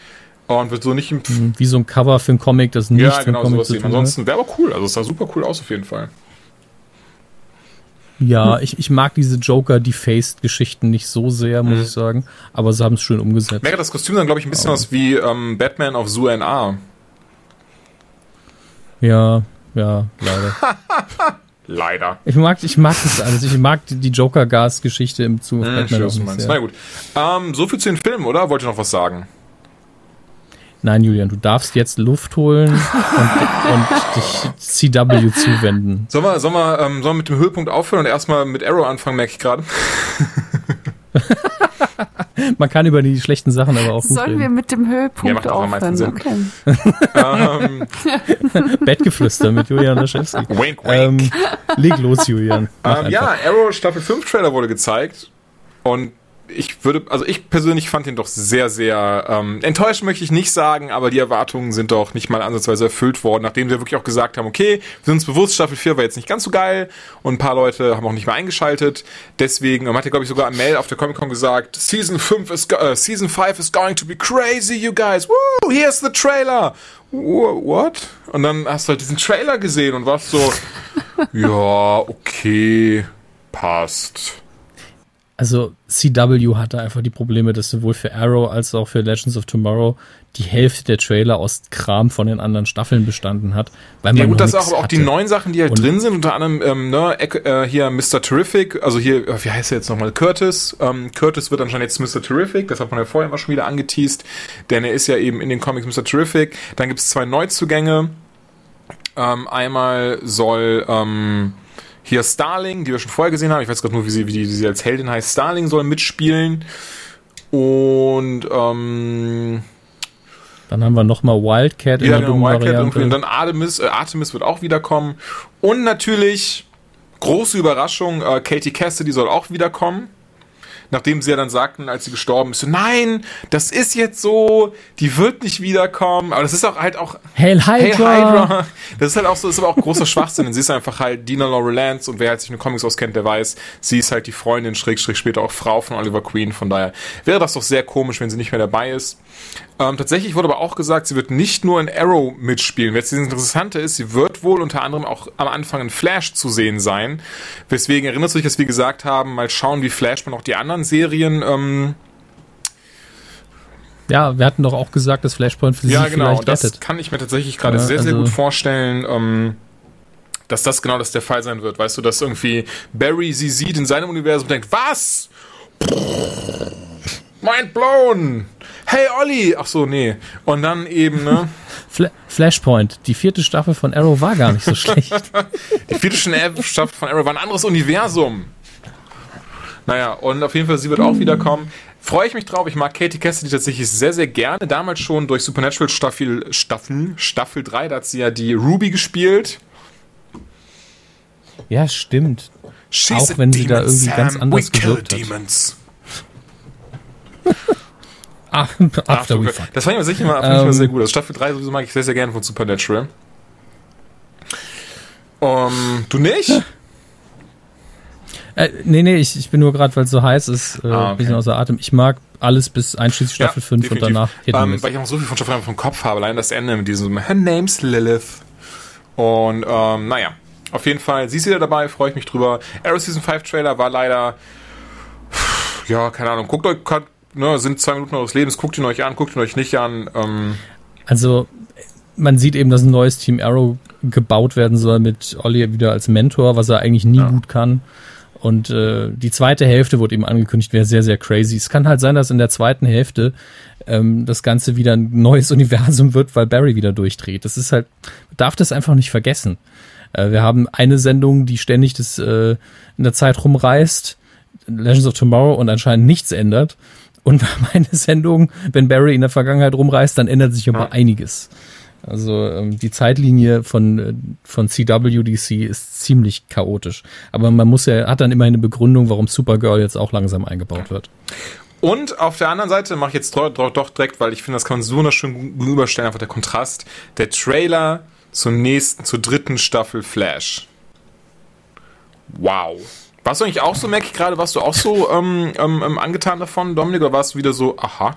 Und wird so nicht im. Wie so ein Cover für einen Comic, das nicht ja, genau, Comic sowas hat. Ansonsten wäre aber cool. Also es sah super cool aus auf jeden Fall. Ja, ich, ich mag diese Joker-Defaced-Geschichten nicht so sehr, muss Mhm. ich sagen. Aber sie haben es schön umgesetzt. Wäre das Kostüm dann, glaube ich, ein bisschen was wie ähm, Batman auf Zoo NA. Ja, ja, leider. Leider. Ich mag, ich mag das alles. Ich mag die, Joker-Gas-Geschichte im Zug Hm, ich weiß, meinst. Na gut. Ähm, so viel zu den Filmen, oder? Wollt ihr noch was sagen? Nein, Julian, du darfst jetzt Luft holen und, und dich CW zuwenden. Sollen wir, sollen, wir, ähm, sollen wir mit dem Höhepunkt aufhören und erstmal mit Arrow anfangen, merke ich gerade. Man kann über die schlechten Sachen aber auch gut Sollen wir reden. mit dem Höhepunkt Ja, aufhören? Sinn. Okay. ähm, Bettgeflüster mit Julian Laschewski. wink, wink. Ähm, leg los, Julian. Ähm, ja, Arrow Staffel 5 Trailer wurde gezeigt und ich würde, also ich persönlich fand den doch sehr, sehr ähm, enttäuscht möchte ich nicht sagen, aber die Erwartungen sind doch nicht mal ansatzweise erfüllt worden, nachdem wir wirklich auch gesagt haben, okay, wir sind uns bewusst, Staffel 4 war jetzt nicht ganz so geil und ein paar Leute haben auch nicht mehr eingeschaltet. Deswegen ähm, hat er, glaube ich, sogar am Mail auf der Comic Con gesagt, Season 5 is äh, Season 5 is going to be crazy, you guys. Woo, here's the trailer. Wha- What? Und dann hast du halt diesen Trailer gesehen und warst so, ja, okay, passt. Also CW hatte einfach die Probleme, dass sowohl für Arrow als auch für Legends of Tomorrow die Hälfte der Trailer aus Kram von den anderen Staffeln bestanden hat. Weil man Ja gut, das auch, aber auch die neuen Sachen, die halt Und- drin sind, unter anderem ähm, ne, äh, hier Mr. Terrific, also hier, äh, wie heißt er jetzt nochmal, Curtis. Ähm, Curtis wird anscheinend jetzt Mr. Terrific, das hat man ja vorher immer schon wieder angeteased, denn er ist ja eben in den Comics Mr. Terrific. Dann gibt es zwei Neuzugänge. Ähm, einmal soll ähm, Hier Starling, die wir schon vorher gesehen haben. Ich weiß gerade nur, wie sie, wie, die, wie sie als Heldin heißt. Starling soll mitspielen. Und ähm, Dann haben wir nochmal Wildcat in ja, der genau, Wildcat. Variante. Und dann Artemis, äh, Artemis wird auch wiederkommen. Und natürlich, große Überraschung, äh, Katie Cassidy soll auch wiederkommen. Nachdem sie ja dann sagten, als sie gestorben ist, nein, das ist jetzt so, die wird nicht wiederkommen. Aber das ist auch halt auch Hail Hydra! Hydra. Das ist halt auch so, das ist aber auch großer Schwachsinn. denn sie ist einfach halt Dina Laurel Lance und wer halt sich in den Comics auskennt, der weiß, sie ist halt die Freundin, Schrägstrich später auch Frau von Oliver Queen. Von daher wäre das doch sehr komisch, wenn sie nicht mehr dabei ist. Ähm, tatsächlich wurde aber auch gesagt, sie wird nicht nur in Arrow mitspielen. Jetzt das Interessante ist, sie wird wohl unter anderem auch am Anfang in Flash zu sehen sein. Weswegen erinnert sich, dass wir gesagt haben, mal schauen, wie Flashman auch die anderen Serien ähm, Ja, wir hatten doch auch gesagt, dass Flashpoint für Ja, sie genau. vielleicht Das rettet. kann ich mir tatsächlich gerade Ja, sehr, sehr also- gut vorstellen, ähm, dass das genau das der Fall sein wird. Weißt du, dass irgendwie Barry sie sieht in seinem Universum und denkt, was? Mind blown! Hey Olli! Ach so, nee. Und dann eben, ne? Fla Flashpoint, die vierte Staffel von Arrow war gar nicht so schlecht. Die vierte Staffel von Arrow war ein anderes Universum. Naja, und auf jeden Fall, sie wird auch wiederkommen. Freue ich mich drauf. Ich mag Katie Cassidy tatsächlich sehr, sehr gerne. Damals schon durch Supernatural Staffel, Staffel, Staffel 3, da hat sie ja die Ruby gespielt. ja, stimmt. She's Auch wenn sie da irgendwie ganz Sam. anders We gewirkt hat. demons. Ah, after we fuck. Das fand ich aber sicher mal, fand ich mal Ähm. sehr gut. Also Staffel 3 sowieso mag ich sehr, sehr gerne von Supernatural. Um, du nicht? Äh, nee, nee, ich, ich bin nur gerade, weil es so heiß ist, äh, Ah, ein bisschen okay. außer Atem. Ich mag alles bis einschließlich Staffel 5 und definitiv. danach Hit and ähm. Weil ich noch so viel von Staffel 3 vom Kopf habe. Allein das Ende mit diesem Her name's Lilith. Und ähm, naja, auf jeden Fall, sie ist wieder dabei, freue ich mich drüber. Arrow Season 5 Trailer war leider, ja, keine Ahnung, guckt euch, ne, sind zwei Minuten eures Lebens, guckt ihn euch an, guckt ihn euch nicht an. Ähm, Also, man sieht eben, dass ein neues Team Arrow gebaut werden soll mit Olli wieder als Mentor, was er eigentlich nie gut kann. Und äh, die zweite Hälfte wurde eben angekündigt, wäre sehr, sehr crazy. Es kann halt sein, dass in der zweiten Hälfte ähm, das Ganze wieder ein neues Universum wird, weil Barry wieder durchdreht. Das ist halt, man darf das einfach nicht vergessen. Äh, wir haben eine Sendung, die ständig das äh, in der Zeit rumreist, Legends of Tomorrow und anscheinend nichts ändert. Und wir haben eine Sendung, wenn Barry in der Vergangenheit rumreist, dann ändert sich aber einiges. Also ähm, die Zeitlinie von, äh, von CWDC ist ziemlich chaotisch. Aber man muss ja, hat dann immerhin eine Begründung, warum Supergirl jetzt auch langsam eingebaut wird. Und auf der anderen Seite mache ich jetzt doch, doch, doch direkt, weil ich finde, das kann man so wunderschön gegenüberstellen, einfach der Kontrast. Der Trailer zur nächsten, zur dritten Staffel Flash. Wow. Warst du eigentlich auch so, merke ich gerade, warst du auch so ähm, ähm, ähm, angetan davon, Dominik, oder warst du wieder so, aha,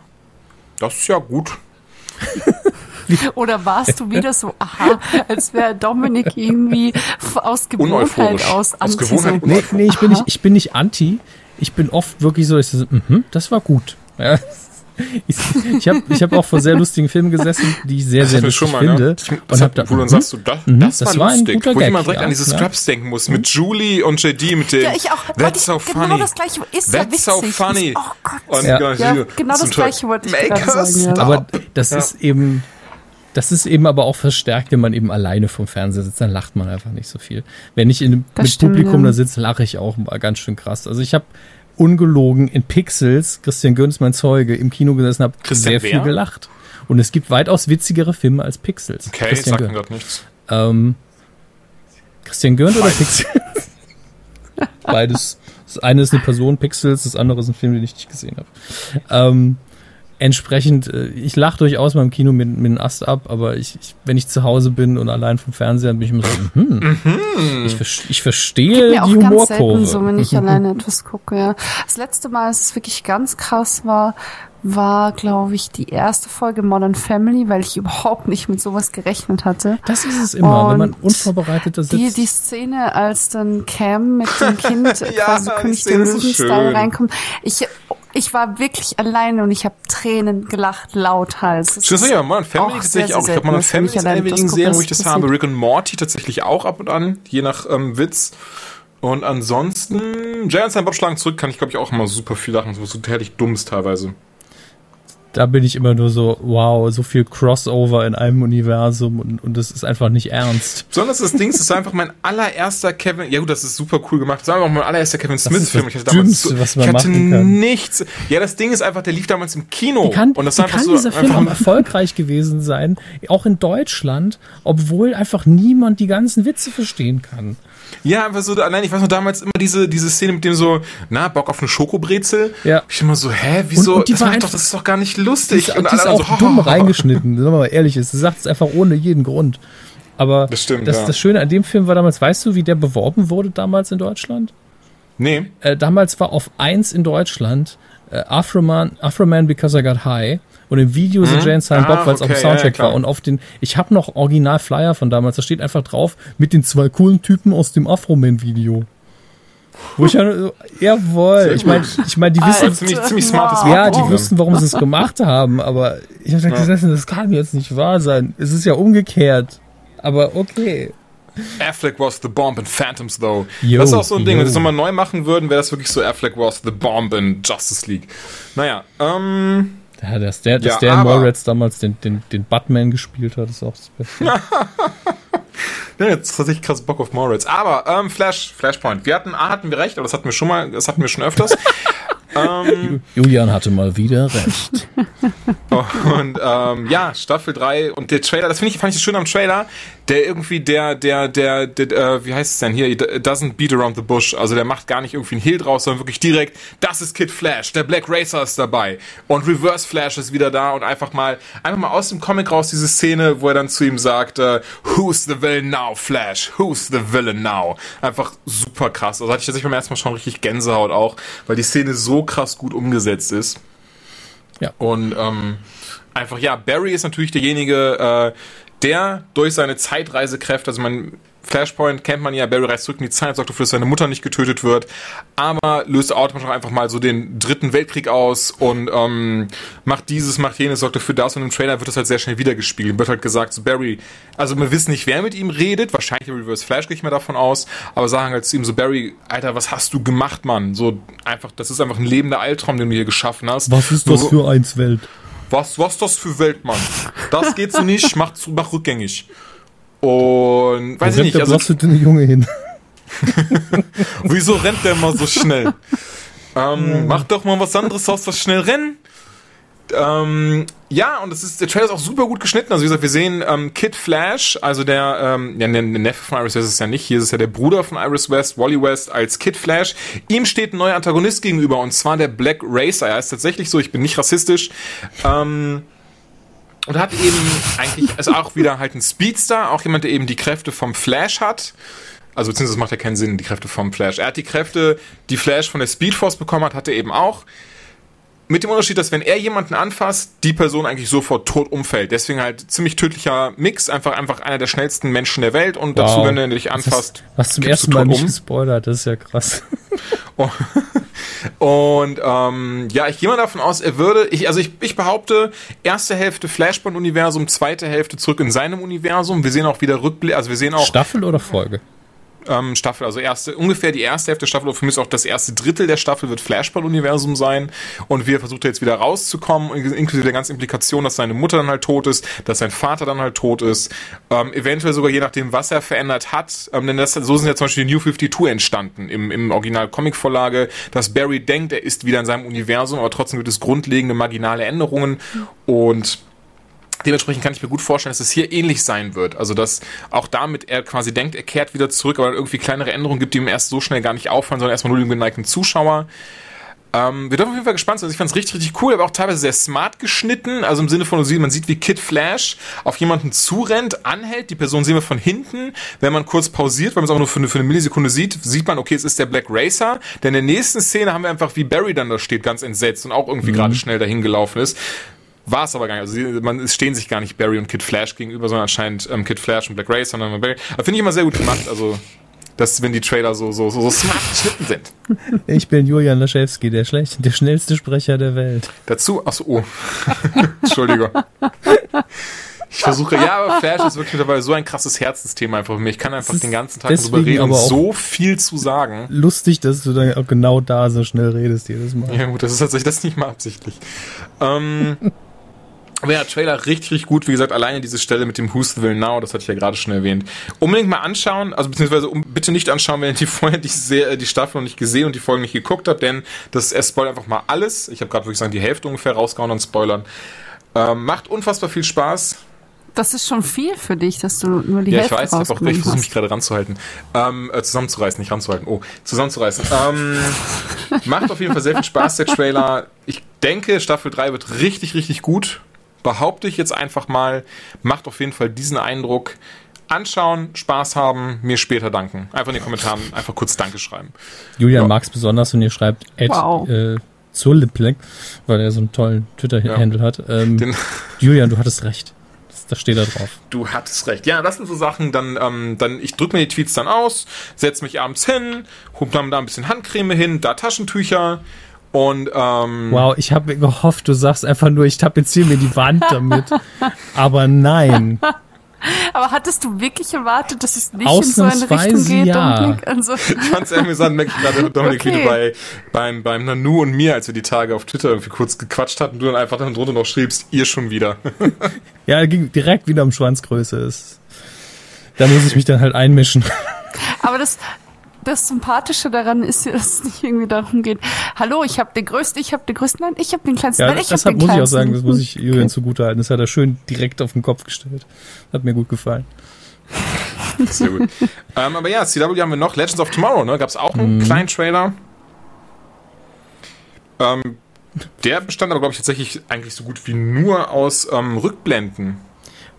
das ist ja gut. Oder warst du wieder so, aha, als wäre Dominik irgendwie aus Gewohnheit aus Aus anti Gewohnheit so, Nee, nee, ich bin nicht, ich bin nicht anti. Ich bin oft wirklich so, ich so, mhm, das war gut. Ja. Ich, ich habe ich hab auch vor sehr lustigen Filmen gesessen, die ich sehr, sehr hatten wir lustig finde. ne? Ich, und das hab hat, da, wo du dann mhm, sagst, du, das, mhm, das, das war war ein lustig. guter wo ich Gag, mal direkt ja, an diese ja. Scrubs denken muss, mit Julie und JD mit dem Ja, ich auch. Wollte That's so genau funny. das Gleiche. Ist ja That's so witzig. funny. Ist- oh Gott. Und Ja. genau, Ja, so- genau das Gleiche wollte ich sagen, ja. Aber das ist eben, das ist eben aber auch verstärkt, wenn man eben alleine vom Fernseher sitzt, dann lacht man einfach nicht so viel. Wenn ich in, Das mit stimmt, Publikum ja. da sitze, lache ich auch mal ganz schön krass. Also ich habe ungelogen in Pixels, Christian Gönz, mein Zeuge, im Kino gesessen, habe sehr viel wer? gelacht. Und es gibt weitaus witzigere Filme als Pixels. Okay, Christian sagt mir gerade nichts. Ähm, Christian Gönz oder Pixels? Beides. Das eine ist eine Person, Pixels, das andere ist ein Film, den ich nicht gesehen habe. Ähm, entsprechend, äh, ich lache durchaus mal im Kino mit, mit dem Ast ab, aber ich, ich, wenn ich zu Hause bin und allein vom Fernseher, bin ich immer so, hm, ich, ver- ich verstehe mir auch die ganz selten Humorkurve. so, wenn ich alleine etwas gucke. Ja. Das letzte Mal, als es wirklich ganz krass war, war, glaube ich, die erste Folge Modern Family, weil ich überhaupt nicht mit sowas gerechnet hatte. das ist es immer, wenn man Und unvorbereitet da Die, sitzt. die Szene, als dann Cam mit dem Kind Ja, quasi König der Löwen-Style reinkommt. Ich, ich war wirklich alleine und ich habe Tränen gelacht, lauthals. Das ist ja Modern Family auch tatsächlich auch. Ich glaube, Modern selten, dass Family ich ist eine alleine der wenigen das Serien, gucke, wo ich das habe. Rick und Morty tatsächlich auch ab und an, je nach ähm, Witz. Und ansonsten, Giants Bob schlagen zurück, kann ich glaube ich auch immer super viel lachen. So, so herrlich dummes teilweise. Da bin ich immer nur so, wow, so viel Crossover in einem Universum und, und das ist einfach nicht ernst. Besonders das Ding ist einfach mein allererster Kevin, ja gut, das ist super cool gemacht, das war auch mein allererster Kevin Smith-Film. Ich hatte, Dümmste, so, was man ich hatte nichts. Ja, das Ding ist einfach, der lief damals im Kino. Wie kann, und das war einfach kann so, dieser Film erfolgreich gewesen sein, auch in Deutschland, obwohl einfach niemand die ganzen Witze verstehen kann? Ja, einfach so, nein, ich weiß noch damals immer diese, diese Szene mit dem so, na, Bock auf eine Schokobrezel. Ja. Ich immer so, hä, wieso? Und, und die das, war macht einfach, doch, das ist doch gar nicht lustig. Die, und die ist auch so, dumm reingeschnitten, wenn man mal ehrlich ist. Du sagst es einfach ohne jeden Grund. Aber Das stimmt, das, ja. das Schöne an dem Film war damals, weißt du, wie der beworben wurde damals in Deutschland? Nee. Äh, damals war auf 1 in Deutschland äh, Afroman, Afroman Because I Got High und im Video The Jane Silent Ah, Bob, weil es auf okay, dem Soundtrack ja, war und auf den, ich habe noch Original Flyer von damals, da steht einfach drauf, mit den zwei coolen Typen aus dem Afroman Video. Wo ich ja, so, jawohl, ich meine, ich mein, die wissen, ziemlich, ziemlich smartes ja, Marketing. die wussten, warum sie es gemacht haben, aber ich habe gesessen, das kann jetzt nicht wahr sein. Es ist ja umgekehrt. Aber okay. Affleck was the bomb in Phantoms, though. Yo, das ist auch so ein Ding. yo. Wenn sie es nochmal neu machen würden, wäre das wirklich so Affleck was the bomb in Justice League. Naja, ähm, Ja, dass der, dass Ja, der Moritz damals den, den, den Batman gespielt hat, ist auch das Beste. ja, jetzt hatte ich krass Bock auf Moritz. Aber, ähm, Flash, Flashpoint. Wir hatten, A, hatten wir recht, aber das hatten wir schon mal, das hatten wir schon öfters. ähm, Julian hatte mal wieder recht. Und ähm, ja, Staffel 3 und der Trailer, das finde ich, fand ich schön am Trailer, der irgendwie, der, der, der, der äh, wie heißt es denn hier, doesn't beat around the bush, also der macht gar nicht irgendwie einen Heal draus, sondern wirklich direkt, das ist Kid Flash, der Black Racer ist dabei. Und Reverse Flash ist wieder da und einfach mal, einfach mal aus dem Comic raus diese Szene, wo er dann zu ihm sagt, äh, who's the villain now, Flash, who's the villain now? Einfach super krass, also hatte ich tatsächlich beim ersten Mal schon richtig Gänsehaut auch, weil die Szene so krass gut umgesetzt ist. Ja. Und ähm, einfach, ja, Barry ist natürlich derjenige, äh, der durch seine Zeitreisekräfte, also man Flashpoint kennt man ja, Barry reist zurück in die Zeit, sorgt dafür, dass seine Mutter nicht getötet wird, aber löst automatisch auch einfach mal so den dritten Weltkrieg aus und ähm, macht dieses, macht jenes, sorgt dafür das und im Trailer wird das halt sehr schnell wiedergespiegelt. Wird halt gesagt, so Barry, also wir wissen nicht, wer mit ihm redet, wahrscheinlich der Reverse Flash, gehe ich mal davon aus, aber sagen halt zu ihm so, Barry, Alter, was hast du gemacht, Mann? So einfach, das ist einfach ein lebender Albtraum, den du hier geschaffen hast. Was ist das für eins Welt? was, was das für Welt, Mann? Das geht so nicht, mach, mach rückgängig. Und weiß ich Wo rennt nicht, also blasse dünne Junge hin? wieso rennt der immer so schnell? Ähm, Mach doch mal was anderes aus, was schnell rennen. Ähm, ja, und das ist, der Trailer ist auch super gut geschnitten. Also wie gesagt, wir sehen ähm, Kid Flash, also der, ähm, ja, der Neffe von Iris West ist es ja nicht, hier ist es ja der Bruder von Iris West, Wally West als Kid Flash. Ihm steht ein neuer Antagonist gegenüber und zwar der Black Racer. Er ist tatsächlich so, ich bin nicht rassistisch. Ähm, und hat eben eigentlich, also auch wieder halt ein Speedster, auch jemand, der eben die Kräfte vom Flash hat. Also beziehungsweise macht ja keinen Sinn, die Kräfte vom Flash. Er hat die Kräfte, die Flash von der Speedforce bekommen hat, hat er eben auch. Mit dem Unterschied, dass wenn er jemanden anfasst, die Person eigentlich sofort tot umfällt. Deswegen halt ziemlich tödlicher Mix, einfach einfach einer der schnellsten Menschen der Welt und dazu, Wow. wenn er dich anfasst, Was zum ersten Mal nicht um. gespoilert, das ist ja krass. Und ähm, ja, ich gehe mal davon aus, er würde, ich, also ich, ich behaupte, erste Hälfte Flashpoint-Universum, zweite Hälfte zurück in seinem Universum. Wir sehen auch wieder Rückblick, also wir sehen auch Staffel oder Folge? Ähm, Staffel, also erste, ungefähr die erste Hälfte der Staffel, oder für mich ist auch das erste Drittel der Staffel wird Flashpoint-Universum sein. Und wie er versucht jetzt wieder rauszukommen, inklusive der ganzen Implikation, dass seine Mutter dann halt tot ist, dass sein Vater dann halt tot ist, ähm, eventuell sogar je nachdem, was er verändert hat, ähm, denn das, so sind ja zum Beispiel die New 52 entstanden im, im Original-Comic-Vorlage, dass Barry denkt, er ist wieder in seinem Universum, aber trotzdem gibt es grundlegende marginale Änderungen. Und Dementsprechend kann ich mir gut vorstellen, dass es hier ähnlich sein wird. Also, dass auch damit er quasi denkt, er kehrt wieder zurück, aber irgendwie kleinere Änderungen gibt, die ihm erst so schnell gar nicht auffallen, sondern erstmal nur dem geneigten Zuschauer. Ähm, wir dürfen auf jeden Fall gespannt sein. Also ich fand es richtig, richtig cool, aber auch teilweise sehr smart geschnitten. Also im Sinne von, man sieht, wie Kid Flash auf jemanden zurennt, anhält. Die Person sehen wir von hinten. Wenn man kurz pausiert, weil man es auch nur für eine, für eine Millisekunde sieht, sieht man, okay, es ist der Black Racer. Denn in der nächsten Szene haben wir einfach, wie Barry dann da steht, ganz entsetzt und auch irgendwie gerade schnell dahin gelaufen ist. War es aber gar nicht. Also sie, man, es stehen sich gar nicht Barry und Kid Flash gegenüber, sondern anscheinend ähm, Kid Flash und Black Racer, sondern Barry. Aber finde ich immer sehr gut gemacht. Also dass wenn die Trailer so so so, so smart geschnitten sind. Ich bin Julian Laschewski, der schlecht, der schnellste Sprecher der Welt. Dazu, achso, oh. Entschuldigung. Ich versuche, ja, aber Flash ist wirklich mittlerweile so ein krasses Herzensthema einfach für mich. Ich kann einfach den ganzen Tag deswegen reden und so viel zu sagen. Lustig, dass du dann auch genau da so schnell redest jedes Mal. Ja gut, das ist tatsächlich das nicht mal absichtlich. Ähm, aber ja, Trailer richtig, richtig gut. Wie gesagt, alleine diese Stelle mit dem Who's the Will Now, das hatte ich ja gerade schon erwähnt. Unbedingt mal anschauen, also beziehungsweise um, bitte nicht anschauen, wenn ihr die vorher die, Se- die Staffel noch nicht gesehen und die Folgen nicht geguckt habt, denn das er spoilert einfach mal alles. Ich habe gerade wirklich sagen, die Hälfte ungefähr rausgehauen an Spoilern. Ähm, macht unfassbar viel Spaß. Das ist schon viel für dich, dass du nur die Ja, ich Hälfte weiß, ich, hab auch, ich versuche mich gerade ranzuhalten. Ähm, äh, zusammenzureißen, nicht ranzuhalten. Oh, zusammenzureißen. Ähm, macht auf jeden Fall sehr viel Spaß, der Trailer. Ich denke, Staffel 3 wird richtig, richtig gut. Behaupte ich jetzt einfach mal. Macht auf jeden Fall diesen Eindruck. Anschauen, Spaß haben, mir später danken. Einfach in den Kommentaren einfach kurz Danke schreiben. Julian Ja. mag's besonders und ihr schreibt Ed Wow. äh, Zulliplek, weil er so einen tollen Twitter-Handle hat. Ähm, Julian, du hattest recht. Das, das steht da drauf. du hattest recht. Ja, das sind so Sachen, dann, ähm, dann ich drücke mir die Tweets dann aus, setze mich abends hin, hub dann da ein bisschen Handcreme hin, da Taschentücher und ähm, Wow, ich habe gehofft, du sagst einfach nur, ich tapeziere mir die Wand damit. Aber nein. Aber hattest du wirklich erwartet, dass es nicht in so eine Richtung Ausnahmsweise geht, ja. Dominik? Also, Ich fand's sehr amüsant, merke ich gerade Dominik, wie Okay. du bei, beim, beim Nanu und mir, als wir die Tage auf Twitter irgendwie kurz gequatscht hatten, du dann einfach dann drunter noch schriebst, ihr schon wieder. Ja, ging direkt wieder um Schwanzgröße ist. Da muss ich mich dann halt einmischen. aber das, das Sympathische daran ist ja, dass es nicht irgendwie darum geht, hallo, ich habe den größten, ich habe den größten, nein, ich habe den kleinsten, Ja, nein, ich habe deshalb den muss ich auch kleinsten. sagen, das muss ich Julian Okay. zugutehalten. Das hat er schön direkt auf den Kopf gestellt. Hat mir gut gefallen. Sehr gut. ähm, aber ja, CW haben wir noch, Legends of Tomorrow, ne? Gab's auch einen kleinen Trailer. Ähm, der bestand aber, glaube ich, tatsächlich eigentlich so gut wie nur aus ähm, Rückblenden.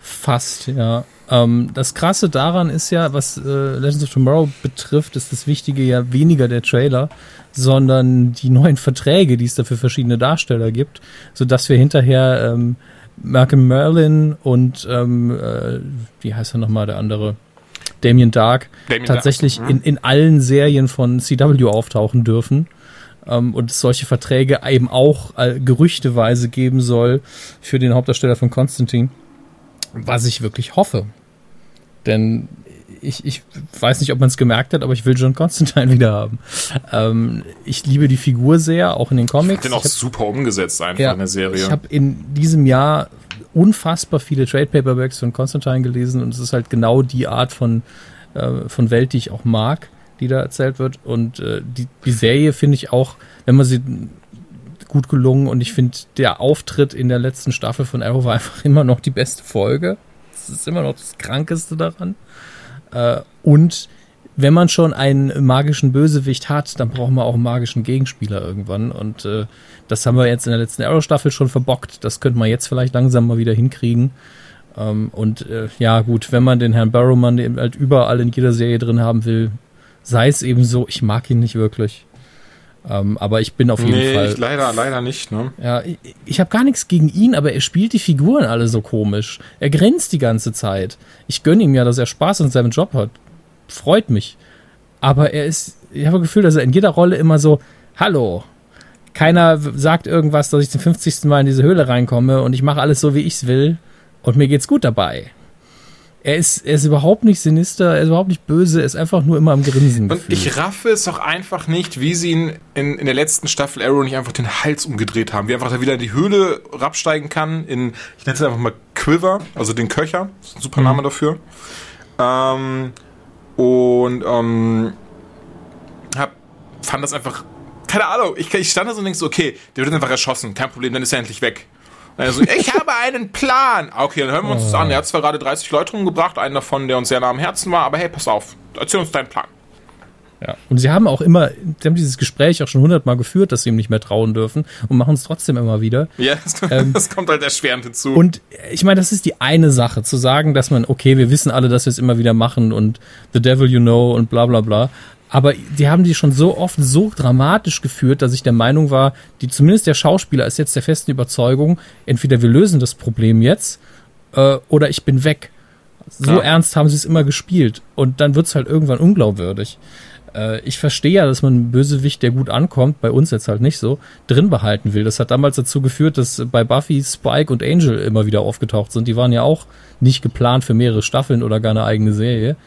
Fast, ja. Ähm, das Krasse daran ist ja, was äh, Legends of Tomorrow betrifft, ist das Wichtige ja weniger der Trailer, sondern die neuen Verträge, die es da für verschiedene Darsteller gibt, sodass wir hinterher ähm, Malcolm Merlin und ähm, äh, wie heißt er nochmal, der andere? Damien Dark Damien tatsächlich Dark, in, in allen Serien von CW auftauchen dürfen. Ähm, und es solche Verträge eben auch äh, gerüchteweise geben soll für den Hauptdarsteller von Konstantin. Was ich wirklich hoffe. Denn ich, ich weiß nicht, ob man es gemerkt hat, aber ich will John Constantine wieder haben. Ähm, ich liebe die Figur sehr, auch in den Comics. Den auch Ich hab- super umgesetzt einfach ja, in der Serie. Ich habe in diesem Jahr unfassbar viele Trade Paperbacks von Constantine gelesen und es ist halt genau die Art von, äh, von Welt, die ich auch mag, die da erzählt wird. Und äh, die, die Serie finde ich auch, wenn man sie gut gelungen und ich finde, der Auftritt in der letzten Staffel von Arrow war einfach immer noch die beste Folge. Das ist immer noch das Krankeste daran. Äh, und wenn man schon einen magischen Bösewicht hat, dann braucht man auch einen magischen Gegenspieler irgendwann. Und äh, das haben wir jetzt in der letzten Arrow-Staffel schon verbockt. Das könnte man jetzt vielleicht langsam mal wieder hinkriegen. Ähm, und äh, ja, gut, wenn man den Herrn Barrowman eben halt überall in jeder Serie drin haben will, sei es eben so, ich mag ihn nicht wirklich. Ähm, aber ich bin auf jeden nee, Fall. ich leider, leider nicht, ne? Ja, ich, ich habe gar nichts gegen ihn, aber er spielt die Figuren alle so komisch. Er grinst die ganze Zeit. Ich gönne ihm ja, dass er Spaß an seinem Job hat. Freut mich. Aber er ist, ich habe das Gefühl, dass er in jeder Rolle immer so, hallo. Keiner sagt irgendwas, dass ich zum 50. Mal in diese Höhle reinkomme und ich mache alles so, wie ich's will und mir geht's gut dabei. Er ist, er ist überhaupt nicht sinister, er ist überhaupt nicht böse, er ist einfach nur immer am Grinsen. Und gefühlt. ich raffe es doch einfach nicht, wie sie ihn in, in der letzten Staffel Arrow nicht einfach den Hals umgedreht haben. Wie einfach da wieder in die Höhle rabsteigen kann, in, ich nenne es einfach mal Quiver, also den Köcher. Das ist ein super Name dafür. Ähm, und ähm, hab, fand das einfach, keine Ahnung, ich, ich stand da so und denk so, okay, der wird einfach erschossen, kein Problem, dann ist er endlich weg. Also, ich habe einen Plan. Okay, dann hören wir uns das an. Er hat zwar gerade 30 Leute umgebracht, einen davon, der uns sehr nah am Herzen war, aber hey, pass auf, erzähl uns deinen Plan. Ja. Und sie haben auch immer, sie haben dieses Gespräch auch schon hundertmal geführt, dass sie ihm nicht mehr trauen dürfen und machen es trotzdem immer wieder. Ja, das, Ähm, das kommt halt erschwerend hinzu. Und ich meine, das ist die eine Sache, zu sagen, dass man, okay, wir wissen alle, dass wir es immer wieder machen und the devil you know und bla bla bla. Aber die haben die schon so oft so dramatisch geführt, dass ich der Meinung war, die zumindest der Schauspieler ist jetzt der festen Überzeugung, entweder wir lösen das Problem jetzt äh, oder ich bin weg. So Ja. ernst haben sie es immer gespielt und dann wird es halt irgendwann unglaubwürdig. Äh, ich verstehe ja, dass man einen Bösewicht, der gut ankommt, bei uns jetzt halt nicht so, drin behalten will. Das hat damals dazu geführt, dass bei Buffy Spike und Angel immer wieder aufgetaucht sind. Die waren ja auch nicht geplant für mehrere Staffeln oder gar eine eigene Serie.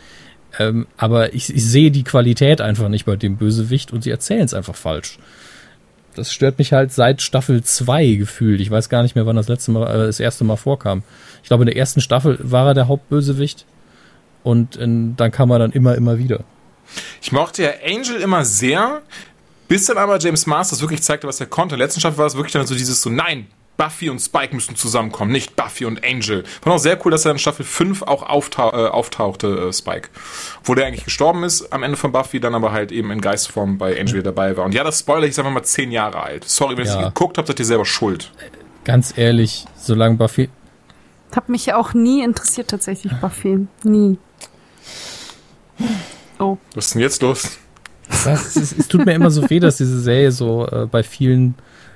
Ähm, aber ich, ich sehe die Qualität einfach nicht bei dem Bösewicht und sie erzählen es einfach falsch. Das stört mich halt seit Staffel 2 gefühlt. Ich weiß gar nicht mehr, wann das letzte Mal, äh, das erste Mal vorkam. Ich glaube, in der ersten Staffel war er der Hauptbösewicht und in, dann kam er dann immer, immer wieder. Ich mochte ja Angel immer sehr, bis dann aber James Masters wirklich zeigte, was er konnte. In der letzten Staffel war es wirklich dann so dieses so, nein, Buffy und Spike müssen zusammenkommen, nicht Buffy und Angel. Fand auch sehr cool, dass er in Staffel 5 auch auftau äh, auftauchte, äh, Spike. Wo der eigentlich gestorben ist am Ende von Buffy, dann aber halt eben in Geistform bei Angel dabei war. Und ja, das Spoiler, ich sag mal zehn Jahre alt. Sorry, wenn ihr Ja. es nicht geguckt habt, seid ihr selber schuld. Ganz ehrlich, solange Buffy. Hat mich ja auch nie interessiert tatsächlich Buffy. Nie. Oh. Was ist denn jetzt los? Das, es, es tut mir immer so weh, dass diese Serie so äh, bei vielen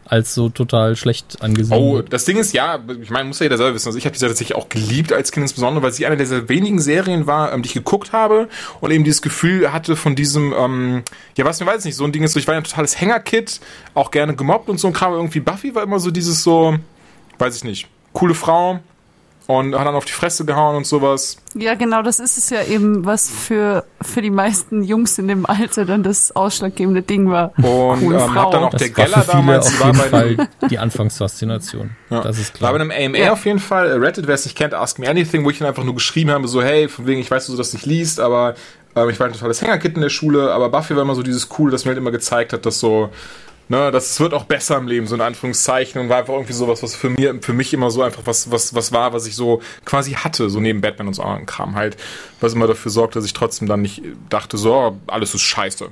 als so total schlecht angesehen Oh, wird. das Ding ist, ja, ich meine, muss ja jeder selber wissen. Also ich habe die Serie tatsächlich auch geliebt als Kind insbesondere, weil sie eine dieser wenigen Serien war, ähm, die ich geguckt habe und eben dieses Gefühl hatte von diesem, ähm, ja, was mir weiß nicht, so ein Ding ist so, ich war ja ein totales Hängerkid, auch gerne gemobbt und so ein Kram. Irgendwie Buffy war immer so dieses so, weiß ich nicht, coole Frau und hat dann auf die Fresse gehauen und sowas. Ja, genau, das ist es ja eben, was für, für die meisten Jungs in dem Alter dann das ausschlaggebende Ding war. Und Coole ähm, hat dann auch Das der war Geller damals, auf war jeden bei Fall die Anfangsfaszination. Ja. Das ist War klar. bei einem AMR Ja. auf jeden Fall. Äh, Reddit, wer es nicht kennt, Ask Me Anything, wo ich dann einfach nur geschrieben habe, so, hey, von wegen, ich weiß, dass du das nicht liest, aber ähm, ich war ein totales Hängerkid in der Schule, aber Buffy war immer so dieses Cool, das mir halt immer gezeigt hat, dass so, ne, dass es wird auch besser im Leben, so in Anführungszeichen, und war einfach irgendwie sowas, was für mir, für mich immer so einfach was, was, was war, was ich so quasi hatte, so neben Batman und so anderen Kram halt, was immer dafür sorgt, dass ich trotzdem dann nicht dachte, so, alles ist scheiße.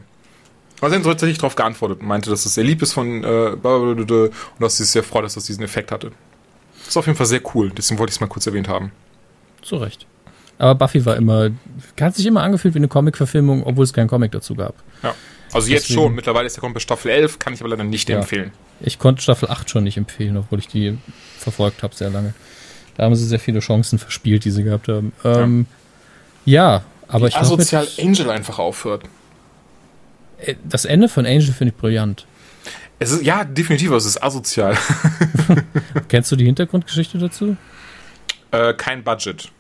Also er hat tatsächlich darauf geantwortet und meinte, dass es sehr lieb ist von äh, und dass sie sich sehr freut, dass das diesen Effekt hatte. Das ist auf jeden Fall sehr cool, deswegen wollte ich es mal kurz erwähnt haben. Zu Recht. Aber Buffy war immer, hat sich immer angefühlt wie eine Comic-Verfilmung, obwohl es keinen Comic dazu gab. Ja. Also jetzt Deswegen- schon, mittlerweile ist der bei Staffel 11, kann ich aber leider nicht Ja. empfehlen. Ich konnte Staffel 8 schon nicht empfehlen, obwohl ich die verfolgt habe sehr lange. Da haben sie sehr viele Chancen verspielt, die sie gehabt haben. Ähm, ja. aber ich glaube, Asozial Angel einfach aufhört. das Ende von Angel finde ich brillant. Es ist, ja, definitiv, es ist asozial. Kennst du die Hintergrundgeschichte dazu? äh, kein Budget.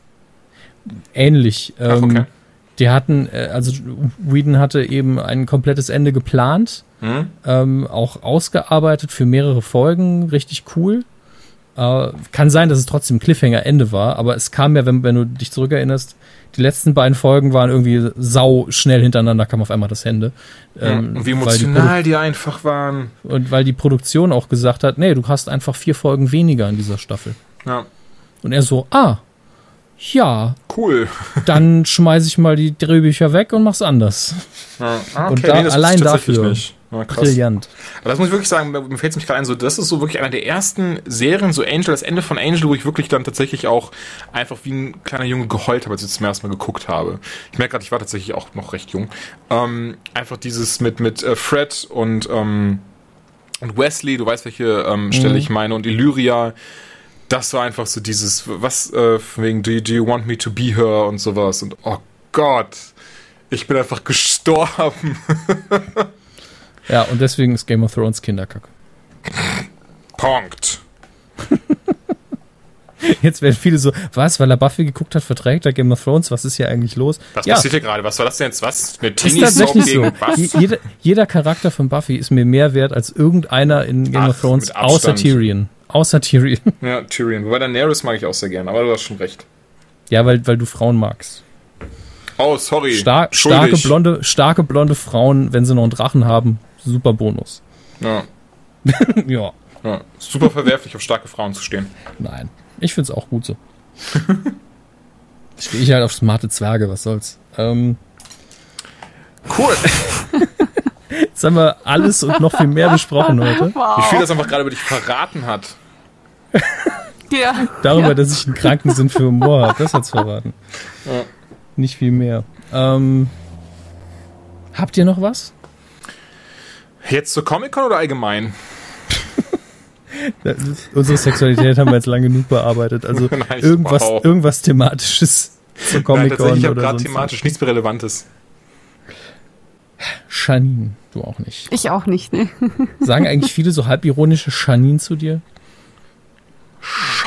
Ähnlich. Ach, Ähm, okay. Die hatten, äh, also Whedon hatte eben ein komplettes Ende geplant, Hm? ähm, auch ausgearbeitet für mehrere Folgen, richtig cool. Äh, kann sein, dass es trotzdem Cliffhanger-Ende war, aber es kam ja, wenn, wenn du dich zurückerinnerst, die letzten beiden Folgen waren irgendwie sau schnell hintereinander, kam auf einmal das Ende. Ähm, und wie weil die emotional die, einfach waren. Und weil die Produktion auch gesagt hat, nee, du hast einfach vier Folgen weniger in dieser Staffel. Ja, Und er so, ah, ja, cool. dann schmeiß ich mal die Drehbücher weg und mach's anders. Ja, ah, Und da- das allein dafür. Ja. Brillant. Aber das muss ich wirklich sagen, mir fällt es mich gerade ein, so, das ist so wirklich einer der ersten Serien, so Angel, das Ende von Angel, wo ich wirklich dann tatsächlich auch einfach wie ein kleiner Junge geheult habe, als ich zum ersten Mal geguckt habe. Ich merke gerade, ich war tatsächlich auch noch recht jung. Ähm, einfach dieses mit, mit äh, Fred und, ähm, und Wesley, du weißt, welche ähm, Stelle ich meine, und Illyria, das war einfach so dieses, was, äh, wegen, do you, do you want me to be her und sowas und oh Gott, ich bin einfach gestorben. Ja, und deswegen ist Game of Thrones Kinderkacke. Punkt. Jetzt werden viele so, was, weil er Buffy geguckt hat, verträgt er Game of Thrones? Was ist hier eigentlich los? Was ja, passiert hier gerade? Was war das denn jetzt? Was? Eine ist Teenie-Soap tatsächlich so. gegen was? Je- Jeder, jeder Charakter von Buffy ist mir mehr wert als irgendeiner in Game Ach, of Thrones, außer Tyrion. Außer Tyrion. Ja, Tyrion. Wobei Daenerys mag ich auch sehr gerne, aber du hast schon recht. ja, weil, weil du Frauen magst. Oh, sorry. Star Schuldig. starke, blonde, starke blonde Frauen, wenn sie noch einen Drachen haben, super Bonus. Ja, ja, ja. Super verwerflich, auf starke Frauen zu stehen. nein. Ich find's auch gut so. Stehe ich halt auf smarte Zwerge, was soll's. Ähm, Cool. Jetzt haben wir alles und noch viel mehr besprochen heute. Wie viel das einfach gerade über dich verraten hat. Ja. Darüber, ja. dass ich einen kranken Sinn für Humor habe, das hat's verraten. Ja. Nicht viel mehr. Ähm, habt ihr noch was? Jetzt zur Comic-Con oder allgemein? Ist- Unsere Sexualität haben wir jetzt lang genug bearbeitet. Also Nein, irgendwas, wow. irgendwas thematisches zur Nein, Comic-Con tatsächlich, ich habe gerade thematisch nichts mehr Relevantes. Janine, du auch nicht. Ich auch nicht, ne? Sagen eigentlich viele so halbironische Janine zu dir?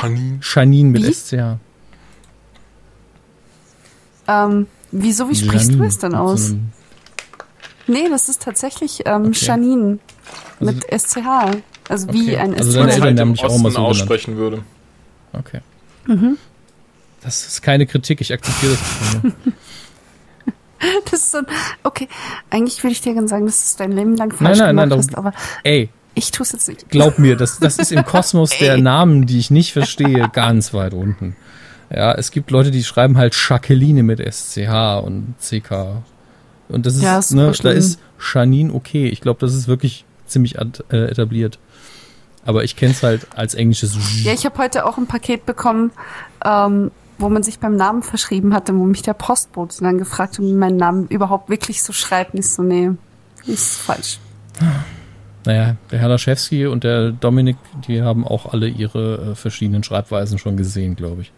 Janine. Janine mit Wie? SCH. Ähm, wieso, wie sprichst du Janine es denn so aus? einem- Nee, das ist tatsächlich ähm, Okay. Janine mit SCH. Also wie Okay. ein Also SCH. deine Wenn Eltern ich haben im auch so genannt. aussprechen würde. Okay. Mhm. Das ist keine Kritik, ich akzeptiere das. Das ist so ein, okay, eigentlich würde ich dir gerne sagen, dass es dein Leben lang Nein, falsch nein, nein, gemacht darum- hast, aber Ey, ich tue es jetzt nicht. glaub mir, das, das ist im Kosmos der Namen, die ich nicht verstehe, ganz weit unten. Ja, es gibt Leute, die schreiben halt Jacqueline mit SCH und CK. Und das ist, Ja, ist ne, da ist Janine okay. Ich glaube, das ist wirklich ziemlich ad, äh, etabliert. Aber ich kenne es halt als englisches. Ja, ich habe heute auch ein Paket bekommen, ähm, wo man sich beim Namen verschrieben hatte, wo mich der Postbote dann gefragt hat, ob man meinen Namen überhaupt wirklich so schreibt. Nicht so, nee, ist falsch. Naja, der Herr Laschewski und der Dominik, die haben auch alle ihre äh, verschiedenen Schreibweisen schon gesehen, glaube ich.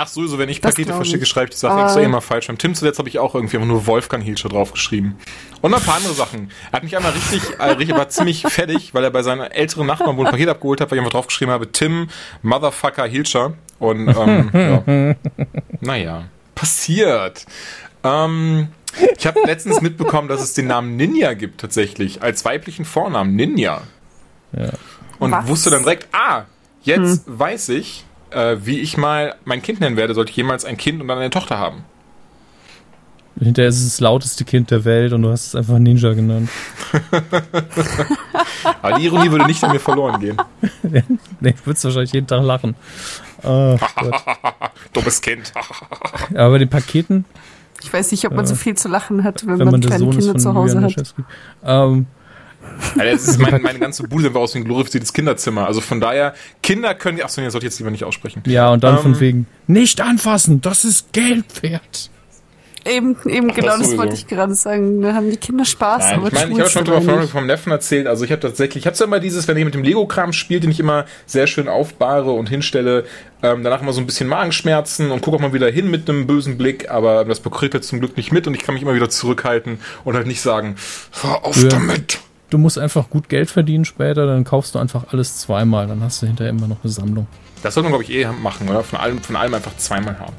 Ach sowieso, wenn ich Das Pakete verschicke, ich. schreibe ich die Sachen Äh. extra immer falsch. Beim Tim zuletzt habe ich auch irgendwie einfach nur Wolfgang Hilscher draufgeschrieben. Und ein paar andere Sachen. Er hat mich einmal richtig, äh, richtig war ziemlich fertig, weil er bei seinen älteren Nachbarn wohl ein Paket abgeholt hat, weil ich einfach draufgeschrieben habe, Tim Motherfucker Hilscher. Und ähm, ja. naja, passiert. Ähm, ich habe letztens mitbekommen, dass es den Namen Ninja gibt tatsächlich, als weiblichen Vornamen. Ninja. Ja. Und Was? wusste dann direkt, ah, jetzt weiß ich, äh, wie ich mal mein Kind nennen werde, sollte ich jemals ein Kind und dann eine Tochter haben. Hinterher ist es das lauteste Kind der Welt und du hast es einfach Ninja genannt. Aber die Ironie würde nicht an mir verloren gehen. Nee, du würdest wahrscheinlich jeden Tag lachen. Gott. Dummes Kind. Aber bei den Paketen, Ich weiß nicht, ob man so viel zu lachen hat, wenn, wenn man man kleine Sohn Kinder zu Hause Julian hat. Ähm, Alter, das ist mein, meine ganze Bude einfach aus wie ein glorifiziertes Kinderzimmer. Also von daher, Kinder können, achso, nee, das sollte ich jetzt lieber nicht aussprechen. ja, und dann Ähm, von wegen, nicht anfassen, das ist Geld wert. Eben, eben genau, das sowieso. wollte ich gerade sagen. Da haben die Kinder Spaß, Nein, aber ich meine, ich habe es schon drüber von vom Neffen erzählt. Also ich habe tatsächlich, ich habe ja immer dieses, wenn ich mit dem Lego-Kram spiele, den ich immer sehr schön aufbahre und hinstelle, ähm, danach immer so ein bisschen Magenschmerzen und gucke auch mal wieder hin mit einem bösen Blick, aber das bekriegt jetzt zum Glück nicht mit und ich kann mich immer wieder zurückhalten und halt nicht sagen, hör auf Ja. damit. Du musst einfach gut Geld verdienen später, dann kaufst du einfach alles zweimal, dann hast du hinterher immer noch eine Sammlung. Das sollte man, glaube ich, eh machen, oder? Von allem, von allem einfach zweimal haben.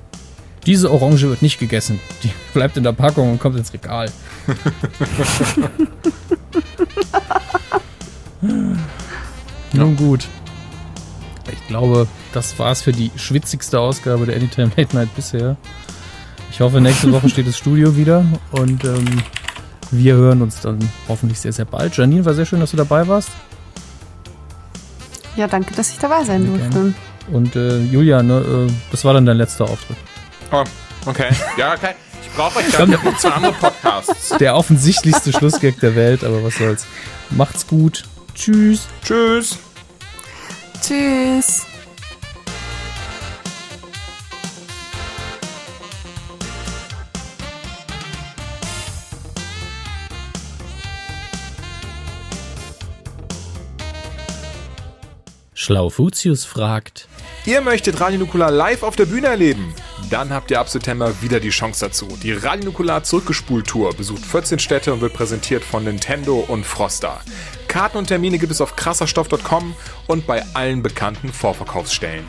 Diese Orange wird nicht gegessen. Die bleibt in der Packung und kommt ins Regal. Nun gut. Ich glaube, das war's für die schwitzigste Ausgabe der Anytime Late Night bisher. Ich hoffe, nächste Woche steht das Studio wieder und ähm, wir hören uns dann hoffentlich sehr, sehr bald. Janine, war sehr schön, dass du dabei warst. Ja, danke, dass ich dabei sein durfte. Und äh, Julia, ne, äh, das war dann dein letzter Auftritt. Oh, okay. Ja, okay. Ich brauche euch gar nicht. Ich habe noch zwei andere Podcasts. Der offensichtlichste Schlussgag der Welt, aber was soll's. Macht's gut. Tschüss. Tschüss. Tschüss. Schlaufutius fragt. Ihr möchtet Radio Nukular live auf der Bühne erleben? Dann habt ihr ab September wieder die Chance dazu. Die Radio Nukular Zurückgespult-Tour besucht 14 Städte und wird präsentiert von Nintendo und Froster. Karten und Termine gibt es auf krasserstoff.com und bei allen bekannten Vorverkaufsstellen.